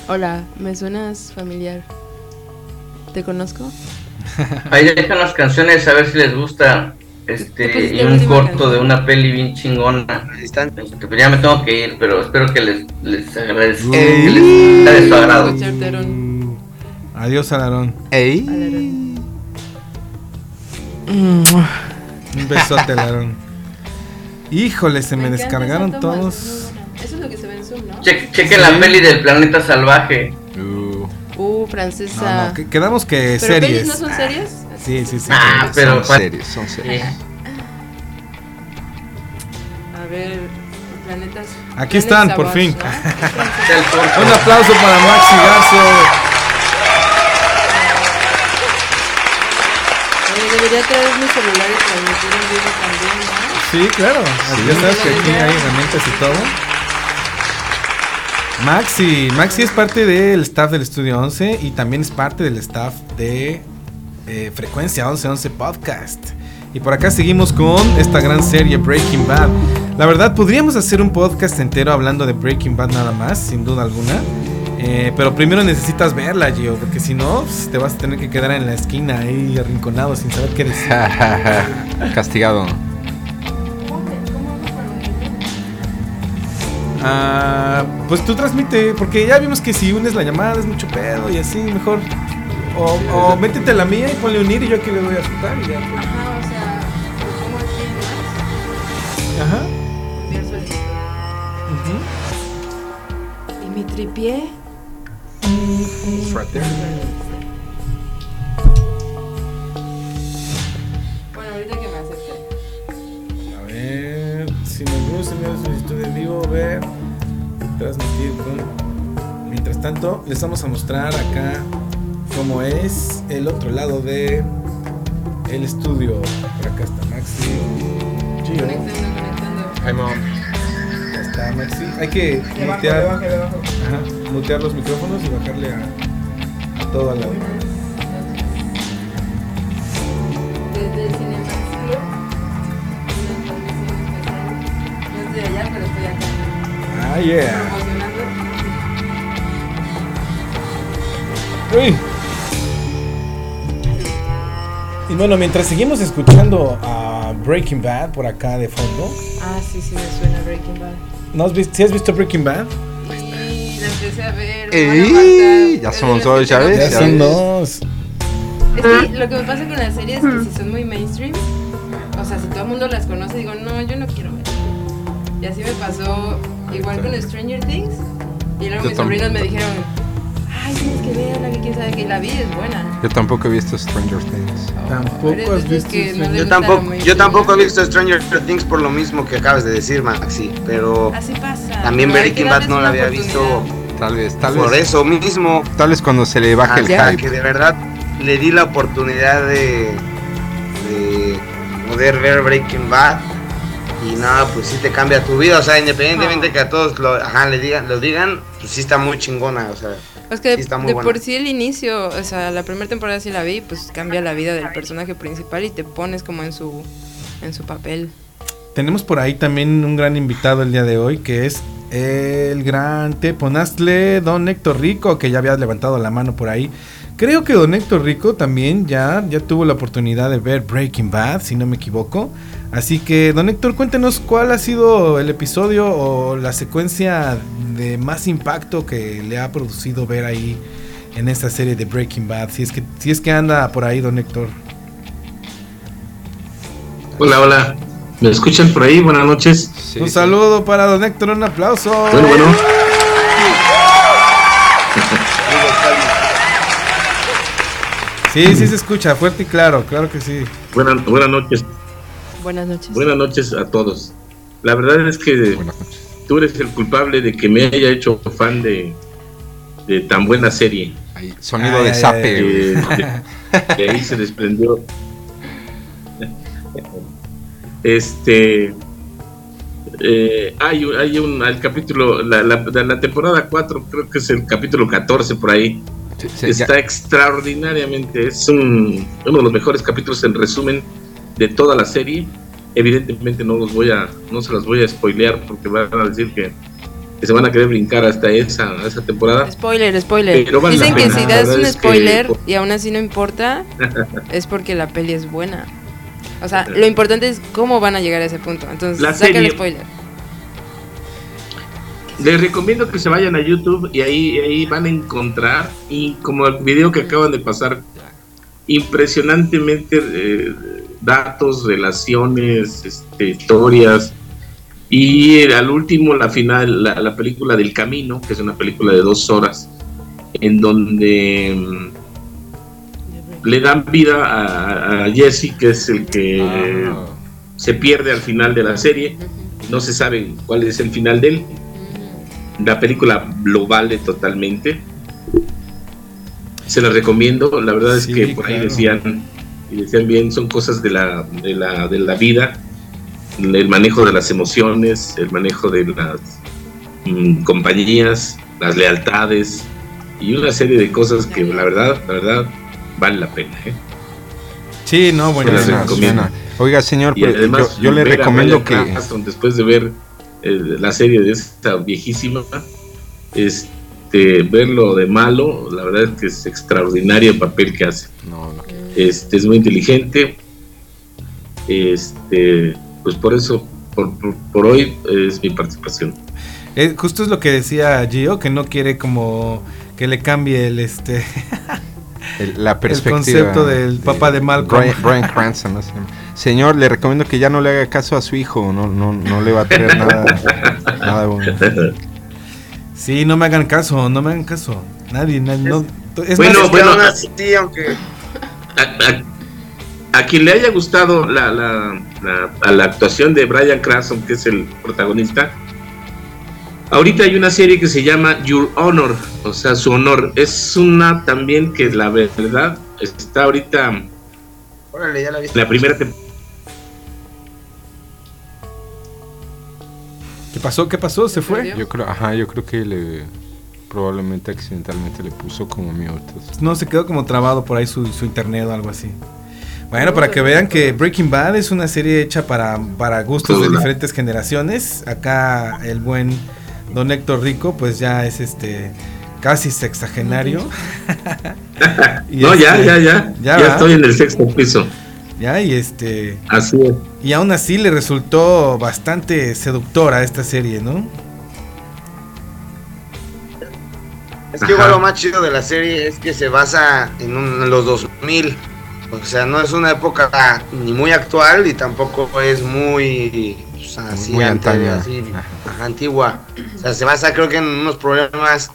Hola, me suenas familiar. ¿Te conozco? Ahí dejan las canciones a ver si les gusta. ¿Qué Este, pusiste y un corto de una peli bien chingona. Este, pues ya me tengo que ir, pero espero que les, les agradezca. Que les sea de su agrado. Escucharte, Aaron. Adiós, Alarón. ¡Ey! Alarón. Un besote, Alarón. Híjole, se me, descargaron todos. Eso es lo que se ve en Zoom, ¿no? Che- chequen la peli del planeta salvaje. Uh, Uh, No, francesa. no, que- quedamos que ¿Pero series. pelis no son series? Sí, sí, sí. Ah, pero son series, son series. A ver, planetas. Aquí están, por fin. (laughs) Un aplauso para Maxi Garzo. Oye, debería traer mi celular y transmitir en vivo también, ¿no? Sí, claro. Ya sabes que aquí hay herramientas y todo. Maxi, Maxi es parte del staff del Estudio 11 y también es parte del staff de eh, Frecuencia 1111 Podcast. Y por acá seguimos con esta gran serie Breaking Bad. La verdad, podríamos hacer un podcast entero hablando de Breaking Bad nada más, sin duda alguna. Eh, pero primero necesitas verla, Gio, porque si no, pues, te vas a tener que quedar en la esquina ahí arrinconado sin saber qué decir. (laughs) Castigado. Ah, pues tú transmite, porque ya vimos que si unes la llamada es mucho pedo y así, mejor. O, o métete la mía y ponle unir y yo aquí le voy a aceptar y ya. pues. Ajá, o sea, pongo en Ajá. más. Enviar solicitud. ¿Y mi tripié? There. Bueno, ahorita que me acepte. A ver, si me gusta enviar solicitud en vivo, ver, transmitir con. Mientras tanto, les vamos a mostrar acá cómo es el otro lado de el estudio. Por acá está Maxi. Gio. Conectando, conectando. Hi, mom. Acá está Maxi. Hay que mutear, Ajá, mutear los micrófonos y bajarle a, a todo al lado. Desde el especial. No estoy allá, pero estoy acá. Ah, yeah. Uy. Y bueno, mientras seguimos escuchando a Breaking Bad por acá de fondo, Ah, sí, sí me suena Breaking Bad. ¿no has visto, ¿sí has visto Breaking Bad? Y la empecé a ver. Ey, ya somos dos, ya ves, Ya son dos. Es que lo que me pasa con las series es que si son muy mainstream, o sea, si todo el mundo las conoce, digo, no, yo no quiero ver. Y así me pasó igual con Stranger Things. Y luego mis sobrinos me dijeron, que verla, que quién sabe que la vi es buena. Yo tampoco he visto Stranger Things. Tampoco Eres has visto. que no Yo tampoco, yo tampoco he visto Stranger Things por lo mismo que acabas de decir, Maxi. Pero Así pasa. también Breaking Bad no la había visto. Tal vez, tal por vez. eso mismo. Tal vez cuando se le baje el Hasta hype. que de verdad le di la oportunidad de, de poder ver Breaking Bad. Y no, pues sí te cambia tu vida, o sea, independientemente que a todos lo, ajá, le digan, lo digan, pues sí está muy chingona, o sea. Es que sí está muy de buena. por sí el inicio, o sea, la primera temporada sí la vi, pues cambia la vida del personaje principal y te pones como en su en su papel. Tenemos por ahí también un gran invitado el día de hoy, que es el gran Teponaztle, don Héctor Rico, que ya había levantado la mano por ahí. Creo que don Héctor Rico también ya, ya tuvo la oportunidad de ver Breaking Bad, si no me equivoco. Así que, don Héctor, cuéntenos cuál ha sido el episodio o la secuencia de más impacto que le ha producido ver ahí en esta serie de Breaking Bad. Si es que, si es que anda por ahí, don Héctor. Hola, hola. ¿Me escuchan por ahí? Buenas noches. un saludo para don Héctor, un aplauso. Bueno, bueno. Sí, sí se escucha, fuerte y claro, claro que sí. Buenas, buenas noches. Buenas noches. Buenas noches a todos. La verdad es que tú eres el culpable de que me haya hecho fan de, de tan buena serie. sonido de zape, Eh, de, de ahí se desprendió. Este. eh, hay, un- hay un el capítulo, la, la, la temporada 4, creo que es el capítulo 14 por ahí. Sí, Está ya. extraordinariamente, es un, uno de los mejores capítulos en resumen de toda la serie. Evidentemente no los voy a, no se los voy a spoilear porque van a decir que, que se van a querer brincar hasta esa, esa temporada. Spoiler, spoiler. Pero Dicen que pena, si das un es que- spoiler y aún así no importa, (laughs) es porque la peli es buena. O sea, lo importante es cómo van a llegar a ese punto. Entonces, La saca el spoiler. Les recomiendo que se vayan a YouTube y ahí, ahí van a encontrar, y como el video que acaban de pasar, impresionantemente eh, datos, relaciones, este, historias. Y al último, la final, la, la película del camino, que es una película de dos horas, en donde mm, le dan vida a, a Jesse, que es el que se pierde al final de la serie. No se sabe cuál es el final de él. La película lo vale totalmente. Se la recomiendo. La verdad es Sí, que por ahí claro. decían, y decían bien, son cosas de la, de la, de la vida, el manejo de las emociones, el manejo de las mm, compañías, las lealtades y una serie de cosas que la verdad, la verdad, vale la pena. ¿eh? Sí, no, bueno. Oiga, señor, Y pues, además, yo, yo le recomiendo que... Después de ver la serie de esta viejísima, este, verlo de malo, la verdad es que es extraordinario el papel que hace. Este, es muy inteligente. Este, pues por eso, por, por- por hoy es mi participación. Eh, justo es lo que decía Gio, que no quiere como que le cambie el este (laughs) el- la el perspectiva concepto del papá de Malcolm. Brian, Bryan Cranston. Señor, le recomiendo que ya no le haga caso a su hijo, no, no, no le va a traer nada, nada bueno. Sí, no me hagan caso, no me hagan caso. Nadie, nadie no. Es Bueno, más, bueno, así, aunque A, a quien le haya gustado la, la, la- a la actuación de Brian Cranston, que es el protagonista, ahorita hay una serie que se llama Your Honor, o sea, su honor. Es una también que la verdad está ahorita órale, ya la viste. la primera temporada. ¿Qué pasó? ¿Qué pasó? ¿Se fue? Yo creo, ajá, yo creo que le probablemente accidentalmente le puso como mute. No, se quedó como trabado por ahí su, su internet o algo así. Bueno, para que vean que Breaking Bad es una serie hecha para, para gustos de diferentes generaciones. Acá el buen Don Héctor Rico, pues ya es este casi sexagenario. (laughs) Y no, ya, este, ya, ya. Ya, ¿verdad? estoy en el sexto piso. Ya, y este. Así es. Y aún así le resultó bastante seductora esta serie, ¿no? Es que igual lo más chido de la serie es que se basa en, un- en los 2000. O sea, no es una época ni muy actual y tampoco es muy así, Muy antaña. así, ajá, antigua. O sea, se basa creo que en unos problemas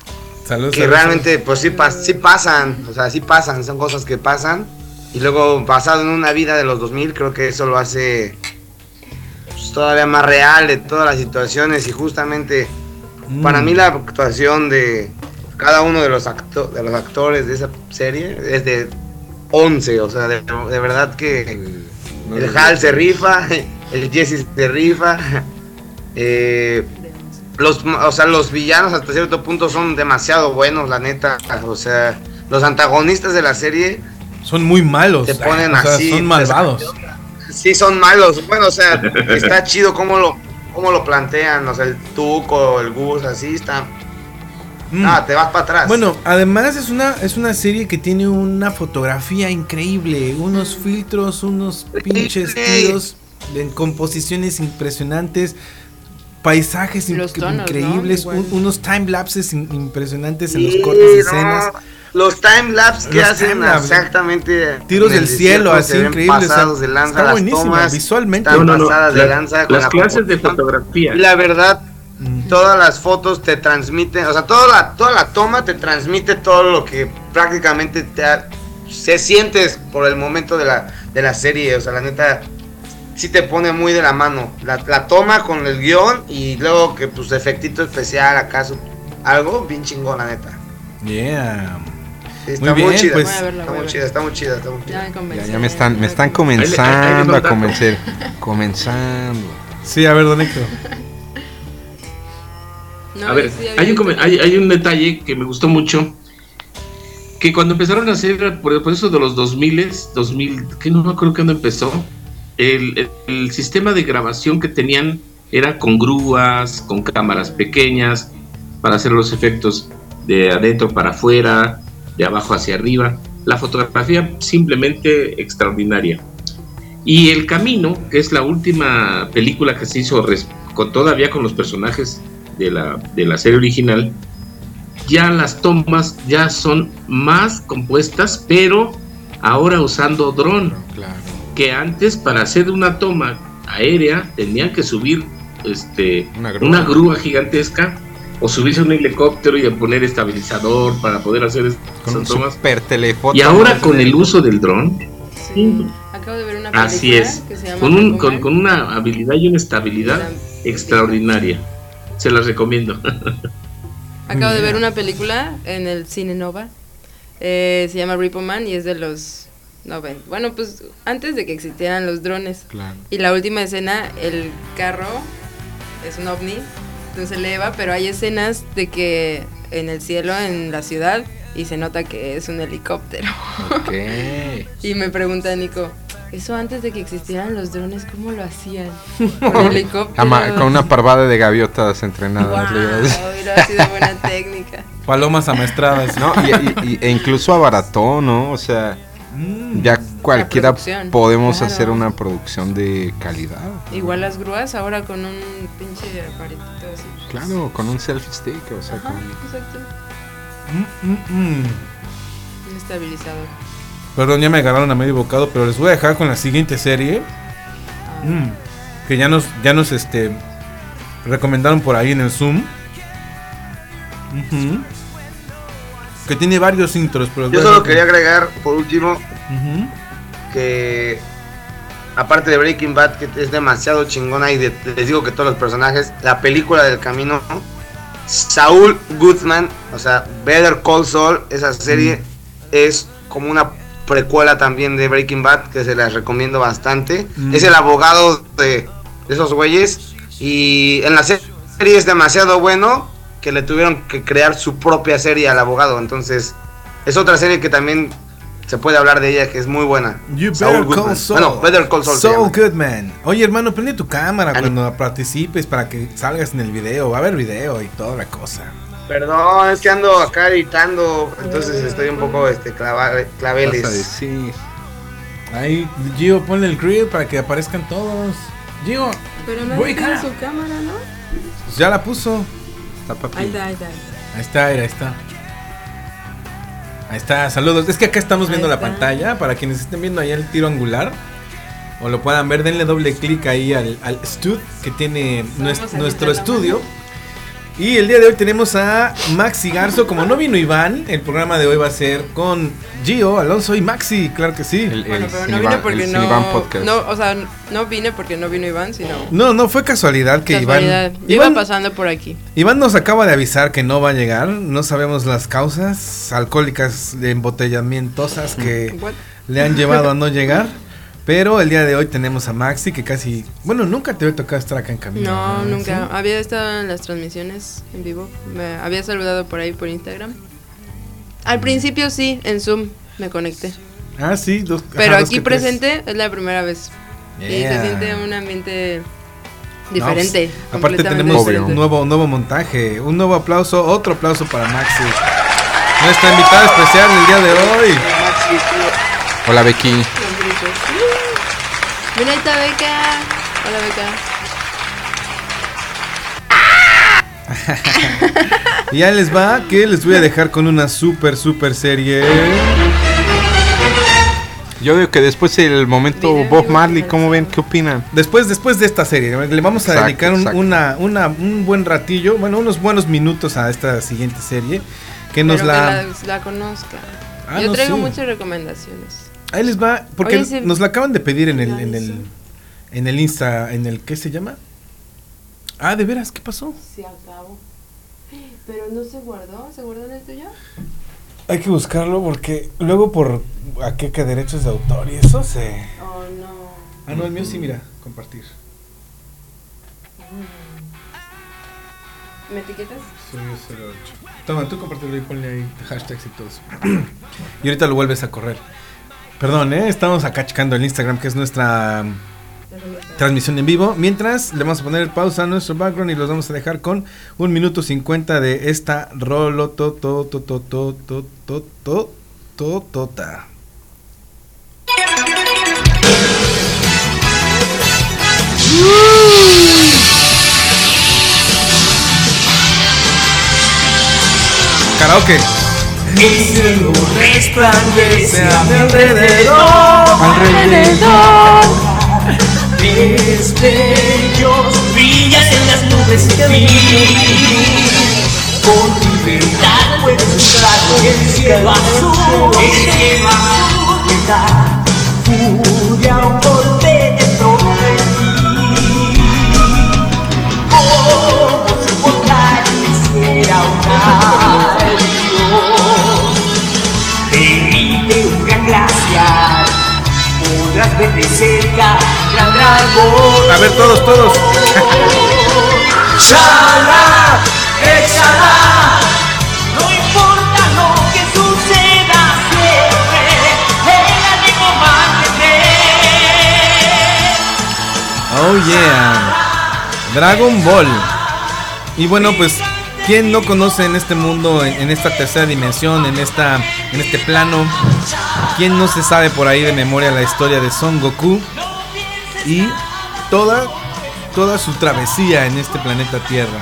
Salud, que salud, realmente pues sí, pas- sí pasan. O sea, sí pasan, son cosas que pasan. Y luego basado en una vida de los 2000, creo que eso lo hace pues, todavía más real de todas las situaciones y justamente Mm. para mí la actuación de cada uno de los, acto- de los actores de esa serie es de 11, o sea, de, de verdad que el Hal se rifa, (laughs) el Jesse se rifa. Eh, los, o sea, los villanos hasta cierto punto son demasiado buenos, la neta. O sea, los antagonistas de la serie Son muy malos. te ponen o sea, así. Son malvados. Sí, son malos. Bueno, o sea, está chido cómo lo, cómo lo plantean. O sea, el Tuco, el Gus, así está. Mm. Ah, te vas para atrás. Bueno, además es una, es una serie que tiene una fotografía increíble, unos filtros, unos pinches tiros en composiciones impresionantes, paisajes increíbles, un- unos time lapses in- impresionantes en los cortes de no, escenas. Los time lapse que Los hacen timelapse. exactamente. Tiros del cielo, así increíbles, o sea, Pasados de lanza, está las buenísimo, tomas visualmente. están No, pasadas de la- lanza. con las la clases de fotografía. Y la verdad, todas las fotos te transmiten, o sea, toda la, toda la toma te transmite todo lo que prácticamente te ha- se sientes por el momento de la, de la serie. O sea, la neta, sí te pone muy de la mano. La, la toma con el guion y luego que pues efectito especial, acaso, algo bien chingón, la neta. Yeah. Sí, está Muy muy, bien, chida. pues. Verla, muy chida, está muy chida, está muy chida. Ya me Ya, convencí. ya me están, me están comenzando a convencer. (laughs) Comenzando. Sí, a ver, don Héctor. No, a ver, sí, hay un, hay un detalle que me gustó mucho. Que cuando empezaron a hacer, por, por eso de los 2000, 2000, que no me acuerdo cuándo empezó, el, sistema de grabación que tenían era con grúas, con cámaras pequeñas, para hacer los efectos de adentro para afuera, de abajo hacia arriba. La fotografía simplemente extraordinaria. Y El Camino, que es la última película que se hizo con, todavía con los personajes de la, de la serie original, ya las tomas ya son más compuestas, pero ahora usando dron. Claro. Que antes para hacer una toma aérea tenían que subir este, Una una, grúa. gigantesca o subirse a un helicóptero y a poner estabilizador para poder hacer esas tomas. Y ahora con el uso del dron, Sí. Acabo de ver una película así es, que se llama con, un, con una habilidad y una estabilidad extraordinaria. Se las recomiendo. (laughs) Acabo de ver una película en el Cine Nova. Eh, se llama Repo Man y es de los 90. Bueno, pues antes de que existieran los drones. Claro. Y la última escena, el carro es un ovni, entonces eleva, pero hay escenas de que en el cielo, en la ciudad, y se nota que es un helicóptero. Ok. (laughs) Y me pregunta Nico, eso antes de que existieran los drones, ¿cómo lo hacían? (laughs) (laughs) Con helicóptero. Ama- con una parvada de gaviotas entrenadas. Wow, hubiera sido buena técnica. Palomas amaestradas. No, y, y- y- e incluso abarató, ¿no? O sea, Mm. ya cualquiera podemos claro. hacer una producción de calidad. Igual las grúas ahora con un pinche aparatito así. Claro, con un selfie stick, o sea, Ajá, con... exacto. Mm, mm, mm. Un estabilizador. Perdón, ya me agarraron a medio bocado, pero les voy a dejar con la siguiente serie. Mm, que ya nos, ya nos este, recomendaron por ahí en el Zoom. Que tiene varios intros, pero Yo solo quería agregar, por último, que aparte de Breaking Bad, que es demasiado chingona y de- les digo que todos los personajes, la película del camino, Saul Goodman, o sea, Better Call Saul, esa serie Mm. es como una precuela también de Breaking Bad, que se las recomiendo bastante. Mm. Es el abogado de, de esos güeyes y en la serie es demasiado bueno que le tuvieron que crear su propia serie al abogado, entonces es otra serie que también se puede hablar de ella que es muy buena. You Saul better call. Saul. Bueno, Better Call Saul. Saul. Goodman. Oye, hermano, prende tu cámara cuando participes para que salgas en el video. Va a haber video y toda la cosa. Perdón, es que ando acá editando, entonces estoy un poco este clava- claveles. Vas a decir. Ahí, Gio, ponle el grill para que aparezcan todos. Gio, Pero no Voy, tiene su cámara, ¿no? ya la puso. Ahí está, ahí está. Ahí está, ahí está. Ahí está, saludos. Es que acá estamos viendo la pantalla. Para quienes estén viendo ahí el tiro angular. O lo puedan ver, denle doble clic ahí al, al stud que tiene nuestro estudio. Y el día de hoy tenemos a Maxi Garzo. Como no vino Iván, el programa de hoy va a ser con Gio, Alonso y Maxi, claro que sí. El, Bueno, pero no vine porque el no, Cinevan Podcast. no. O sea, no vine porque no vino Iván, sino. No, no fue casualidad que casualidad. Iván. Iba Iván, pasando por aquí. Iván nos acaba de avisar que no va a llegar. No sabemos las causas alcohólicas de embotellamientosas que What? le han llevado a no llegar. (laughs) Pero el día de hoy tenemos a Maxi, que casi. Bueno, nunca te había tocado estar acá en camino. No, ¿no? nunca. ¿Sí? Había estado en las transmisiones en vivo. Me había saludado por ahí por Instagram. Al principio sí, en Zoom me conecté. Ah, sí, dos. Pero ajá, dos aquí que tres. presente es la primera vez. Y Yeah. se siente un ambiente No, diferente. pues, aparte tenemos diferente. un nuevo, nuevo montaje, un nuevo aplauso, otro aplauso para Maxi. Nuestra invitada especial el día de hoy. Hola Becky. Ahí está Beca. Hola, Beca. (laughs) Y ya les va que les voy a dejar con una super, super serie. Yo digo que después el momento Bob Marley, ¿cómo ven? ¿Qué opinan? Después, después de esta serie, le vamos a Exacto, dedicar un, una, una- un buen ratillo, bueno, unos buenos minutos a esta siguiente serie. Que nos Pero la... que la, la conozca. Ah, Yo no, traigo sí. muchas recomendaciones. Ahí les va, porque Oye, sí. nos la acaban de pedir en el, en el, en el Insta, en el, ¿qué se llama? Ah, de veras, ¿qué pasó? Se acabó. Pero no se guardó. ¿Se guardó en el tuyo? Hay que buscarlo porque luego por a qué que derechos de autor y eso se... Oh, no. Ah, no, el mío sí, mira, compartir. ¿Me etiquetas? Toma, tú compártelo y ponle ahí hashtags y todo eso. (clears throat) y ahorita lo vuelves a correr. Perdón, ¿eh? estamos acá checando el Instagram, que es nuestra transmisión en vivo. Mientras, le vamos a poner pausa a nuestro background y los vamos a dejar con un minuto 50 de esta rolo to to to to to to to to to tota. Karaoke. El cielo resplandece a mi alrededor. Alrededor. Destellos brillan en las nubes fin. Con libertad puedes entrar en el cielo azul. El cielo azul. De cerca gran dragón. A ver, todos, todos. Exhala, exhala. No importa lo que suceda siempre. El ánimo mantendré. Oh yeah. Dragon Ball. Y bueno, pues ¿quién no conoce en este mundo, en, en esta tercera dimensión, en esta en este plano? ¿Quién no se sabe por ahí de memoria la historia de Son Goku y toda toda su travesía en este planeta Tierra?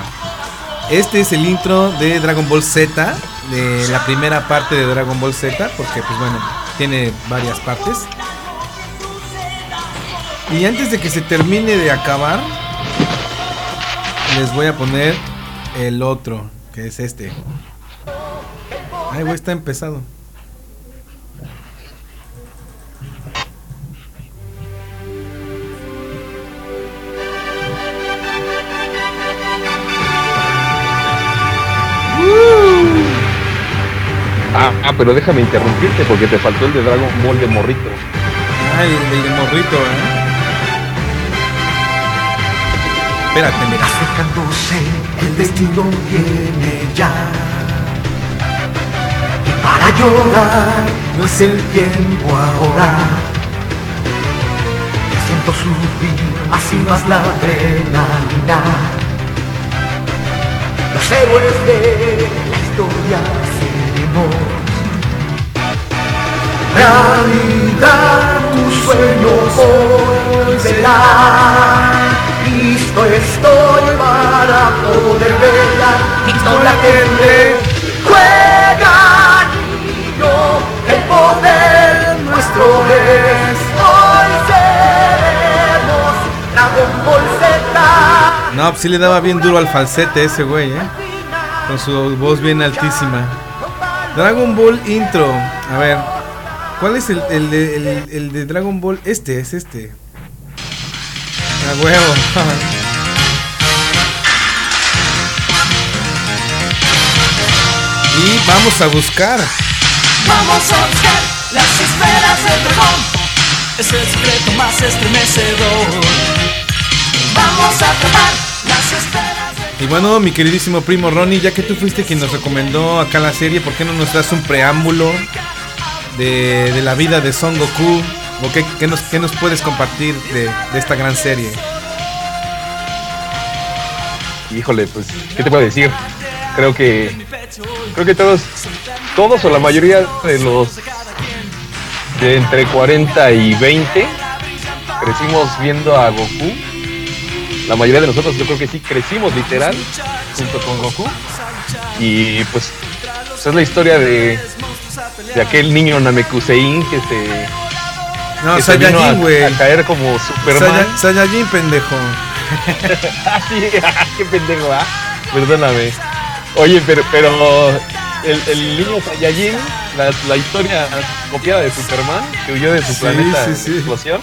Este es el intro de Dragon Ball Z, de la primera parte de Dragon Ball Z, porque pues bueno, tiene varias partes. Y antes de que se termine de acabar, les voy a poner el otro, que es este. Ay, güey, está empezado. Ah, ah, pero déjame interrumpirte porque te faltó el de Dragon Ball de morrito. Ay, el de morrito, ¿eh? Espérate, mira. Acercándose, el destino viene ya. Y para llorar no es el tiempo ahora. Siento subir así más la adrenalina. Los héroes de la historia seremos. Realidad tus sueños hoy serán. Listo estoy para poder velar. Victoria tendré. Juega niño, el poder nuestro es. Hoy seremos Dragon Ball. No, pues sí le daba bien duro al falsete ese güey, ¿eh? Con su voz bien altísima. Dragon Ball intro. A ver, ¿cuál es el, el de, el- el de Dragon Ball? Este, es este. A huevo. (laughs) y vamos a buscar. Vamos a buscar las esferas del dragón. es el secreto más estremecedor. Vamos a tomar las esferas. Y bueno, mi queridísimo primo Ronnie, ya que tú fuiste quien nos recomendó acá la serie, ¿por qué no nos das un preámbulo de, de la vida de Son Goku? ¿O qué, qué nos, qué nos puedes compartir de, de esta gran serie? Híjole, pues, ¿qué te puedo decir? Creo que creo que todos todos o la mayoría de los de entre 40 y 20 crecimos viendo a Goku. La mayoría de nosotros yo creo que sí crecimos literal junto con Goku. Y pues, pues es la historia de de aquel niño Namekusein que se No, que Saiyajin, güey. a caer como Superman. Saiyajin, pendejo. (laughs) Ah, sí, (laughs) qué pendejo, ¿ah? Perdóname. Oye, pero, pero el, el niño Saiyajin, la, la historia copiada de Superman, que huyó de su Sí, planeta sí, sí. explosión,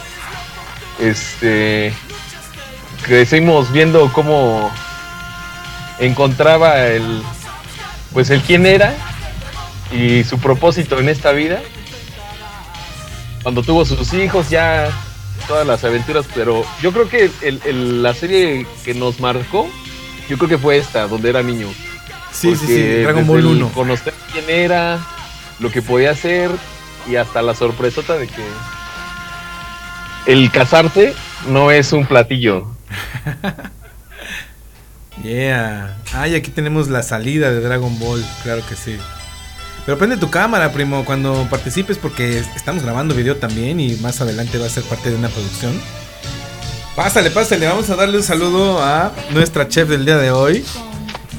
este, crecimos viendo cómo encontraba el, pues el quién era y su propósito en esta vida. Cuando tuvo sus hijos, ya todas las aventuras, pero yo creo que el- el- la serie que nos marcó, yo creo que fue esta, donde era niño. Sí, sí, sí, Dragon Ball el 1. Conocer quién era, lo que podía hacer y hasta la sorpresota de que el casarse no es un platillo. (laughs) Yeah. Ay, aquí tenemos la salida de Dragon Ball, claro que sí. Pero prende tu cámara, primo, cuando participes porque es- estamos grabando video también y más adelante va a ser parte de una producción. Pásale, pásale, vamos a darle un saludo a nuestra chef del día de hoy.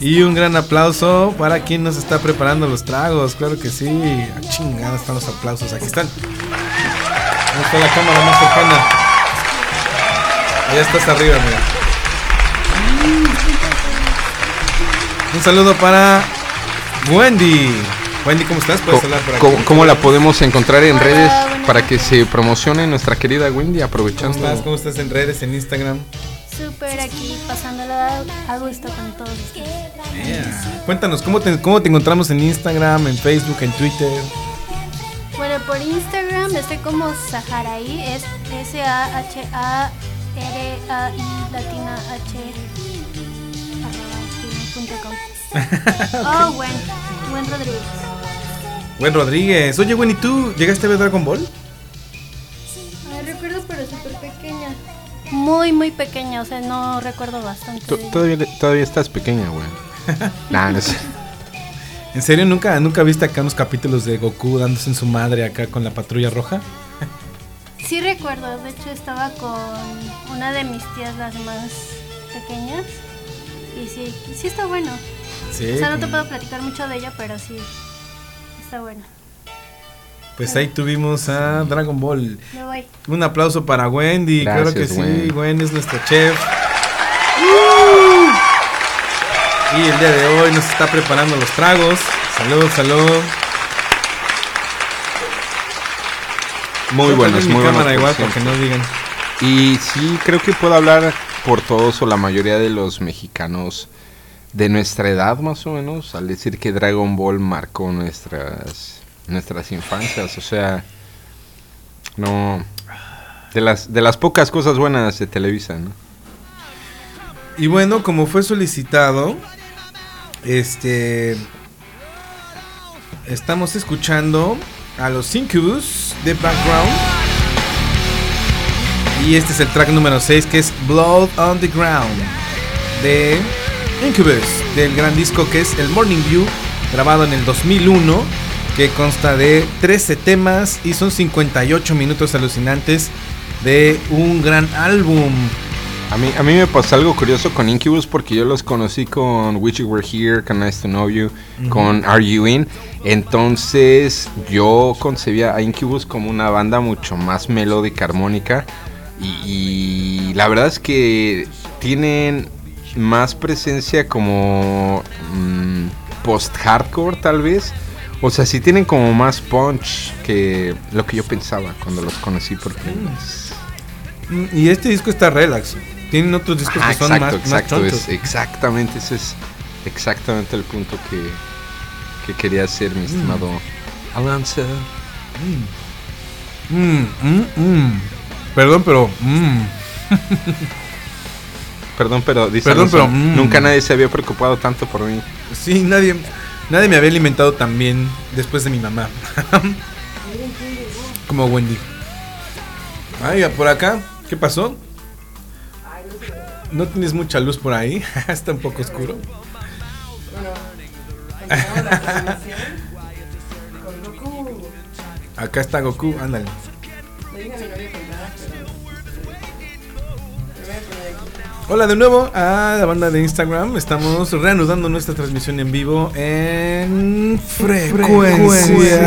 Y un gran aplauso para quien nos está preparando los tragos, claro que sí. Ah, chingada, están los aplausos, aquí están. ¿Dónde está la cámara más cercana? Allá estás arriba, mira. Un saludo para Wendy. Wendy, ¿cómo estás? Puedes hablar por aquí. ¿Cómo, cómo la podemos encontrar en redes para que se promocione nuestra querida Wendy ¿Cómo aprovechando? estás? ¿Cómo estás en redes, en Instagram? Súper aquí, pasándola a gusto con todos ustedes. Yeah. Cuéntanos, ¿cómo te, ¿cómo te encontramos en Instagram, en Facebook, en Twitter? Bueno, por Instagram estoy como Saharaí, es S-A-H-A-R-A-I latina H arroba gmail punto com. (laughs) Oh, buen, buen Rodríguez. Buen Rodríguez. Oye, Wendy, ¿tú llegaste a ver Dragon Ball? Ay, recuerdo, pero súper pequeña. Muy, muy pequeña, o sea, no recuerdo bastante. Todavía, todavía estás pequeña, güey. (laughs) Nah, no sé. ¿En serio nunca, nunca viste acá unos capítulos de Goku dándose en su madre acá con la patrulla roja? Sí recuerdo, de hecho estaba con una de mis tías las más pequeñas y sí, sí está bueno. Sí, o sea, no te puedo platicar mucho de ella, pero sí, está bueno. Pues ahí tuvimos a Dragon Ball. Me voy. Un aplauso para Wendy, claro que Gracias, sí. Wendy. Wendy es nuestra chef. Y el día de hoy nos está preparando los tragos. Salud, salud. Muy a buenos, mi muy buenos. cámara por igual cierto. para que no digan. Y sí, creo que puedo hablar por todos o la mayoría de los mexicanos de nuestra edad más o menos al decir que Dragon Ball marcó nuestras nuestras infancias, o sea, no de las de las pocas cosas buenas de Televisa, ¿no? Y bueno, como fue solicitado, este estamos escuchando a los Incubus de background. Y este es el track número 6 que es Blood on the Ground de Incubus, del gran disco que es el Morning View, grabado en el 2001, que consta de 13 temas y son 58 minutos alucinantes de un gran álbum. A mí, a mí me pasó algo curioso con Incubus porque yo los conocí con Wish You Were Here, con Nice to Know You, con Are You In. Entonces yo concebía a Incubus como una banda mucho más melódica, armónica. Y, y la verdad es que tienen más presencia como mm, post-hardcore tal vez. O sea, sí tienen como más punch que lo que yo pensaba cuando los conocí porque... pues, Mm, Y este disco está relax. Tienen otros discos Ah, que son exacto, más, exacto, más es exactamente, ese es exactamente el punto que, que quería hacer mi estimado Alonso. Mm, mm, mm. Perdón, pero. mm. (laughs) Perdón, pero dice Perdón, Alonso, pero, mm. nunca nadie se había preocupado tanto por mí. Sí, nadie, nadie me había alimentado tan bien después de mi mamá. (laughs) Como Wendy. Ay, por acá, ¿qué pasó? No tienes mucha luz por ahí, (laughs) está un poco oscuro. Acá está Goku, ándale. Hola de nuevo a la banda de Instagram. Estamos reanudando nuestra transmisión en vivo en frecuencia.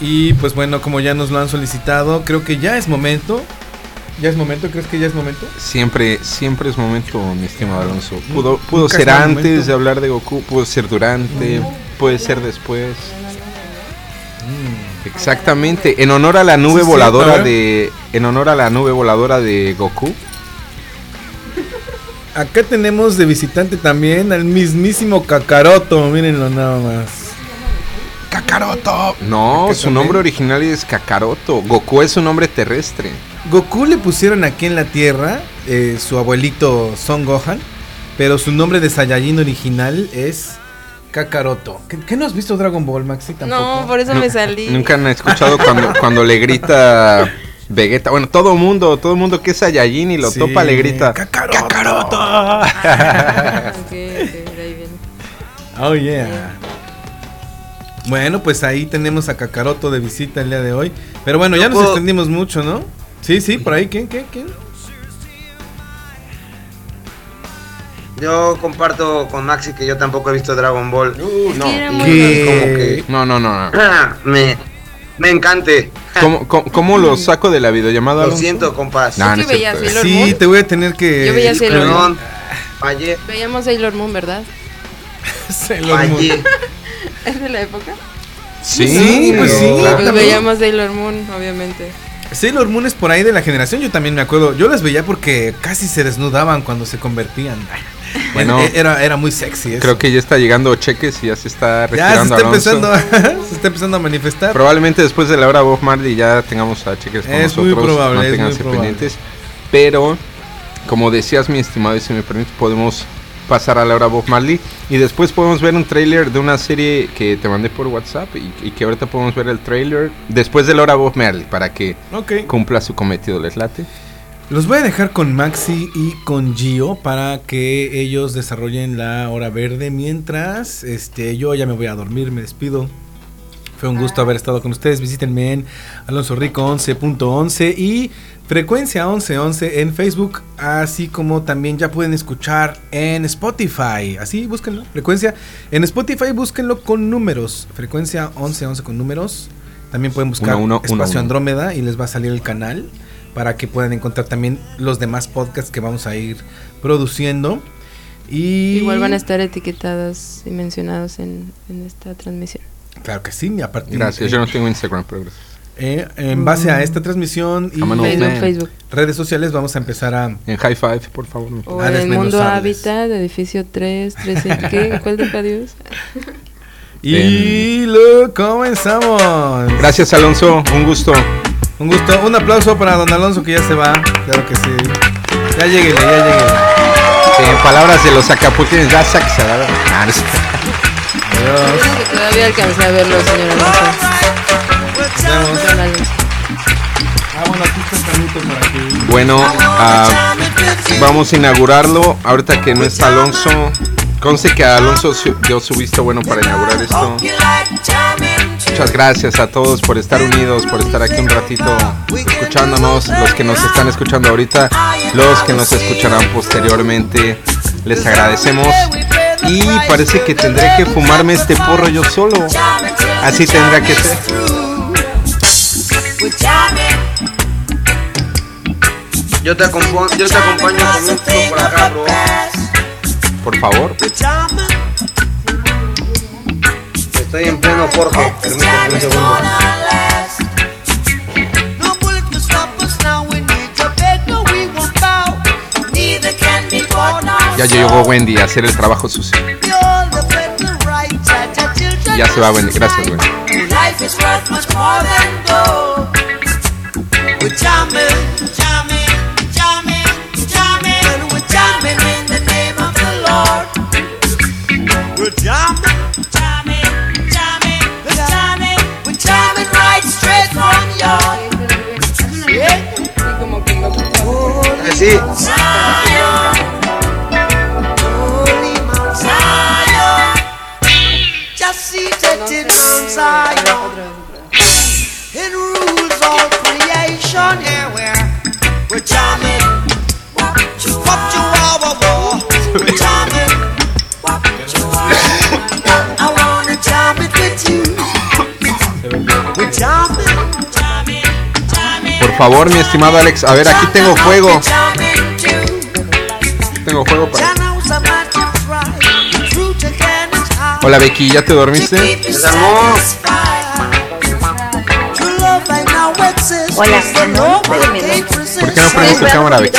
Y pues bueno, como ya nos lo han solicitado, creo que ya es momento. ¿Ya es momento? ¿Crees que ya es momento? Siempre, siempre es momento, mi estimado Alonso. Pudo, pudo Nunca ser antes momento. de hablar de Goku, pudo ser durante, puede ser después. Exactamente, en honor a la nube Sí, voladora de, en honor a la nube voladora de Goku. Acá tenemos de visitante también al mismísimo Kakaroto. Mírenlo nada más. Kakaroto. No, su nombre original es Kakaroto. Goku es un nombre terrestre. Goku le pusieron aquí en la Tierra eh, su abuelito Son Gohan, pero su nombre de Saiyajin original es Kakaroto. ¿Qué, qué no has visto Dragon Ball, Maxi? Tampoco. No, por eso me salí. Nunca han escuchado cuando, (laughs) cuando le grita Vegeta. Bueno, todo mundo, todo mundo que es Saiyajin y lo Sí. topa le grita Kakaroto. Ah, (laughs) ok, ok, de ahí viene. Oh yeah. Bueno, pues ahí tenemos a Kakaroto de visita el día de hoy. Pero bueno, ya nos extendimos mucho, ¿no? Sí, sí, por ahí. ¿Quién, quién, quién? Yo comparto con Maxi que yo tampoco he visto Dragon Ball. no. Y ¿Qué? como que No, no, no. no. (clears throat) me, me encante. (laughs) ¿Cómo, cómo, cómo lo saco de la videollamada? Lo Alonso? siento, compas. No, no ¿Tú es que veías cierto. Sailor Sí, Moon? te voy a tener que. Yo veía Sailor Moon. Perdón. Fallé, Veíamos Sailor Moon, ¿verdad? (laughs) Sailor Moon. (laughs) ¿Es de la época? Sí, Sí, pues sí. claro. Pues veíamos Sailor Moon, obviamente. Sailor Moon es por ahí de la generación, yo también me acuerdo. Yo las veía porque casi se desnudaban cuando se convertían. (laughs) Bueno. Era- era, muy sexy. eso. Creo que ya está llegando cheques y ya se está ya se retirando está, Alonso. empezando, (laughs) se está empezando a manifestar. Probablemente después de la hora Bob Marley ya tengamos a cheques con Es muy nosotros. probable, es muy manténganse probable. pendientes. Pero, como decías, mi estimado, y si me permites, podemos pasar a la hora Bob Marley. Y después podemos ver un tráiler de una serie que te mandé por WhatsApp. Y, y que ahorita podemos ver el tráiler después de la hora Bob Marley para que cumpla su cometido. ¿Les late? Los voy a dejar con Maxi y con Gio para que ellos desarrollen la hora verde. Mientras, este, yo ya me voy a dormir, me despido. Fue un gusto haber estado con ustedes. Visítenme en Alonso Rico 11.11 y Frecuencia 1111 en Facebook, así como también ya pueden escuchar en Spotify. Así, búsquenlo. Frecuencia en Spotify, búsquenlo con números. Frecuencia 1111 con números. También pueden buscar Uno, uno, uno, Espacio uno. Andrómeda y les va a salir el canal para que puedan encontrar también los demás podcasts que vamos a ir produciendo. Y Igual van a estar etiquetados y mencionados en, en esta transmisión. Claro que sí, y a partir Gracias. Yo no tengo Instagram, pero gracias. Eh, en base a esta transmisión y Facebook. Facebook. redes sociales vamos a empezar a En High Five, por favor. O A en Mundo desmenuzarles. Hábitat, edificio 3, 13, ¿qué? (laughs) ¿Cuál de Dios? y lo comenzamos. Gracias, Alonso. Un gusto. Un gusto, un aplauso para don Alonso que ya se va. Claro que sí. Ya lleguele, ya lleguele. En palabras de los acapulqueños, ya sé. Adiós. Creo que todavía alcancé a verlo, señor Alonso. Ah, bueno, ah, vamos a inaugurarlo. Ahorita que no está Alonso. Conste que Alonso dio su visto bueno para inaugurar esto. Muchas gracias a todos por estar unidos, por estar aquí un ratito escuchándonos, los que nos están escuchando ahorita, los que nos escucharán posteriormente. Les agradecemos. Y parece que tendré que fumarme este porro yo solo. Así tendrá que ser. Yo te, yo te acompaño con un por acá, bro. Por favor. Estoy en pleno Jorge. Permíteme un segundo. Ya llegó Wendy a hacer el trabajo sucio. Ya se va, güey. Gracias, güey. Life is worth much more than gold. We're jamming, jamming, jamming, jamming. And we're jamming in the name of the Lord. We're jamming, jamming, jamming, we're jamming. We're jamming right straight from your. Yeah. Eh, Sí. Holy Por favor, mi estimado Alex. A ver, aquí tengo fuego. Tengo fuego para. Hola, Becky. ¿Ya te dormiste? Hola, no, ¿Por qué no prendes tu cámara, Becky?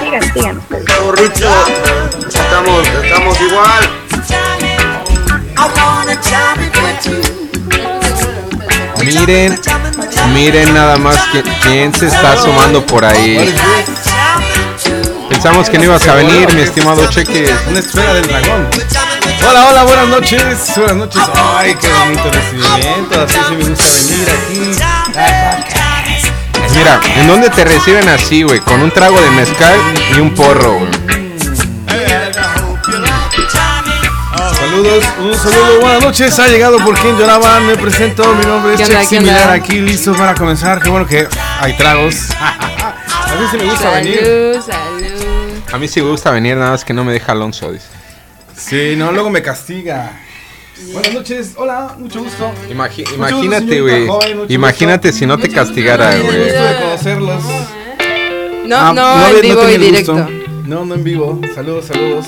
Sigan, sigan. Estamos, estamos igual. Miren, miren nada más que- quién se está asomando por ahí. Pensamos que no ibas a venir, mi estimado Cheque. Una esfera del dragón. Hola, hola, buenas noches. Buenas noches. Ay, qué bonito recibimiento. Así sí me gusta venir aquí. Mira, ¿en dónde te reciben así, güey? Con un trago de mezcal y un porro, güey. Saludos, un saludo, buenas noches. Ha llegado por quien lloraban. Me presento, mi nombre es. Similar. Aquí listos para comenzar. Qué bueno que hay tragos. (laughs) A mí sí me gusta venir. Salud, salud. A mí sí me gusta venir, nada más que no me deja Alonso, dice. Sí, no, luego me castiga. Buenas noches, hola, mucho gusto. Imagi- Mucho imagínate, güey. Imagínate si no te castigara, güey. Gusto de conocerlos. No, Ah, no, había- en vivo tenía y directo. gusto. No, no en vivo. Saludos, saludos.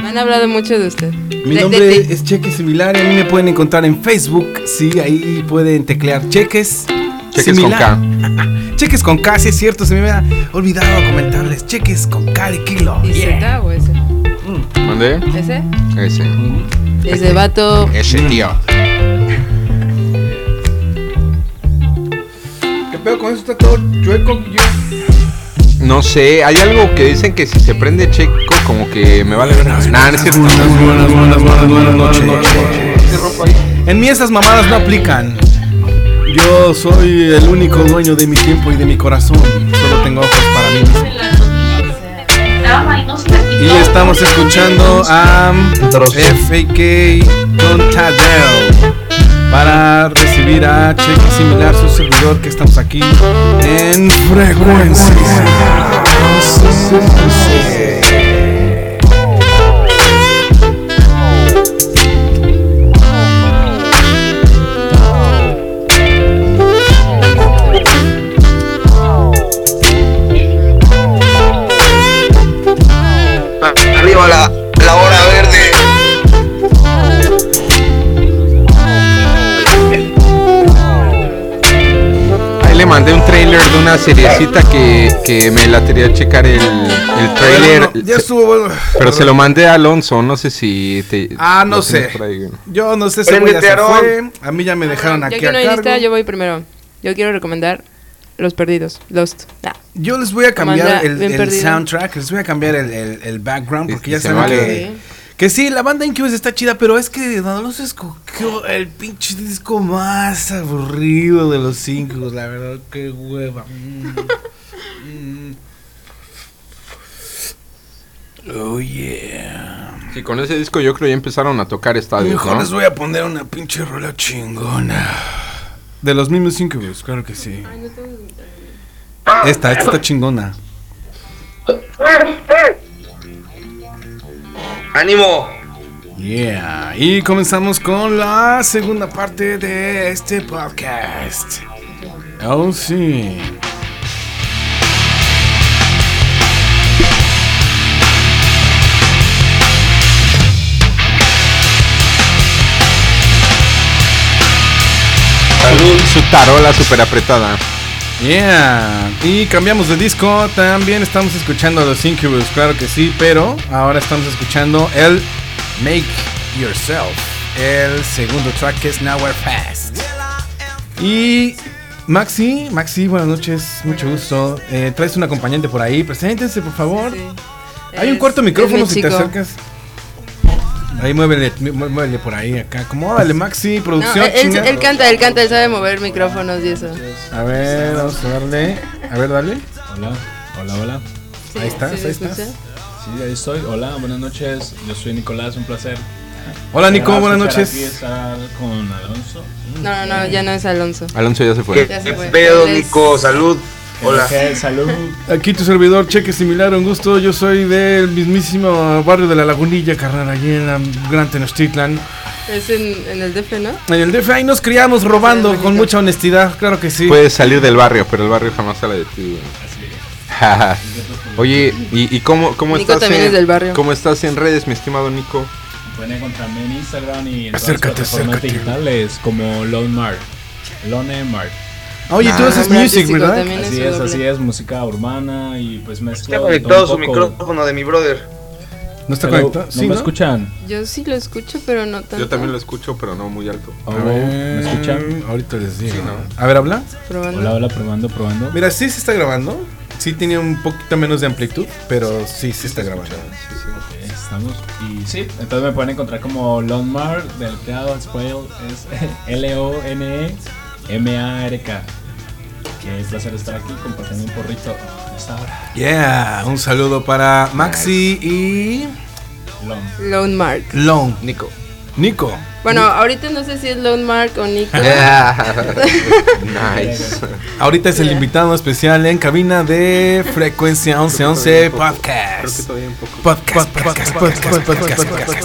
Me han hablado mucho de usted. Mi De- nombre de- de- es Cheques Similar y a mí me pueden encontrar en Facebook. Sí, ahí pueden teclear Cheques. Cheques con K. (laughs) cheques con K, sí es cierto, se me había olvidado comentarles. Cheques con K de kilo. ¿Y Z o ese? ¿Dónde? ¿Ese? Ese. Ese vato. Ese tío. ¿Qué pedo con eso? Está todo chueco. Yo. No sé, hay algo que dicen que si se prende checo, como que me vale ver. Nah, no es cierto. En mí esas mamadas no aplican. Yo soy el único dueño de mi tiempo y de mi corazón. Solo tengo ojos para mí. Y estamos escuchando a FAK con Tadeo para recibir a Cheque Similar, su servidor, que estamos aquí en frecuencia. Una seriecita que, que me la quería checar el, el trailer. Bueno, ya estuvo bueno. Pero se lo mandé a Alonso, no sé si te. Ah, no sé. Yo no sé si se fue. A mí ya me dejaron aquí que no a cargo. lista, yo voy primero. Yo quiero recomendar Los Perdidos, Lost. Yo les voy a cambiar Amanda, el, el soundtrack, les voy a cambiar el, el- el background porque ya se saben vale. que, que sí, la banda Incubus está chida, pero es que Don Alonso escogió el pinche disco más aburrido de los cinco, la verdad, qué hueva. Mm. Mm. Oh yeah. Sí, con ese disco yo creo ya empezaron a tocar estadios, Mejor ¿no? les voy a poner una pinche rola chingona. De los mismos Incubus, claro que sí. Esta, esta está chingona. ¡Ánimo! Yeah, y comenzamos con la segunda parte de este podcast. Oh, sí. Su, su tarola súper apretada. Yeah, y cambiamos de disco. También estamos escuchando a los Incubus, claro que sí, pero ahora estamos escuchando el Make Yourself. el segundo track que es Nowhere Fast. Y Maxi, Maxi, buenas noches, mucho gusto. Eh, traes un acompañante por ahí, preséntense por favor. Hay un cuarto micrófono mi si te acercas. Ahí muévele, mu- muévele por ahí acá. Acomódale, Maxi, No, producción. él, él- canta, él canta, él sabe mover micrófonos y eso. A ver, vamos a darle. A ver, dale. Hola, hola, hola. Sí, ahí estás, sí, ahí ¿me estás. Sí, ahí estoy. Hola, buenas noches. Yo soy Nicolás, un placer. Hola, Nico, buenas noches. Aquí estar con Alonso. No, no, no, ya no es Alonso. Alonso ya se fue. Ya se fue. pedo, Nico? Salud. Hola. Salud. Aquí tu servidor, cheque similar, un gusto. Yo soy del mismísimo barrio de la Lagunilla, carnal, allí en la Gran Tenochtitlan. Es en, en el DF, ¿no? En el DF ahí nos criamos robando con mucha honestidad, claro que sí. Puedes salir del barrio, pero el barrio jamás sale de ti. güey. (laughs) Oye, ¿y, y cómo, cómo Nico estás? en, es del barrio. ¿Cómo estás en redes, mi estimado Nico? Pueden encontrarme en Instagram y en Acércate, todas las plataformas acércate. digitales como Lone Mart. Lone Mart. Oye, tú Ah, haces music, ¿verdad? Así es, así es, música urbana y pues Está mezcla conectado su micrófono de mi brother. ¿No está conectado? ¿No Sí, me ¿no? escuchan? Yo sí lo escucho, pero no tanto. Yo también lo escucho, pero no muy alto. Oh, A ¿Me ver, escuchan? Ahorita les digo. Sí, ¿no? A ver, habla. Probando. Hola, hola, probando, probando. Mira, sí se está grabando. Sí tenía un poquito menos de amplitud, pero sí se está grabando. Ok, Estamos. Y sí, entonces me pueden encontrar como Lone Mart, del creado spell (laughs) es L-O-N-E-M-A-R-K. Qué placer estar aquí compartiendo un porrito a esta hora. Yeah, un saludo para Maxi y Lone. Lone Mark. Lone. Nico. Nico. Bueno, ahorita no sé si es Lone Mark o Nico. nice. Ahorita es el invitado especial en cabina de Frecuencia 1111 Podcast. Creo que todavía un poco. Podcast, podcast, podcast, podcast, podcast.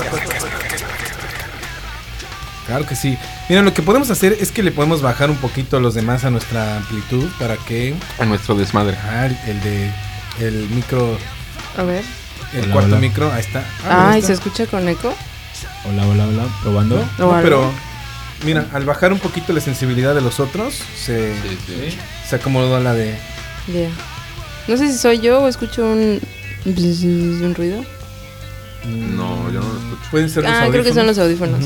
Claro que sí. Mira, lo que podemos hacer es que le podemos bajar un poquito a los demás a nuestra amplitud para que A nuestro desmadre. Ah, el- el de el micro, A ver. el Hola, cuarto hola. micro, ahí está. Ah, Ay, ahí ¿se escucha con eco? Hola, hola, hola, probando. ¿O No, algo? pero mira, al bajar un poquito la sensibilidad de los otros, se, Sí. se acomodó la de Ya. No sé si soy yo o escucho un, un ruido. No, yo no lo escucho. Pueden ser los Ah, creo que son los audífonos.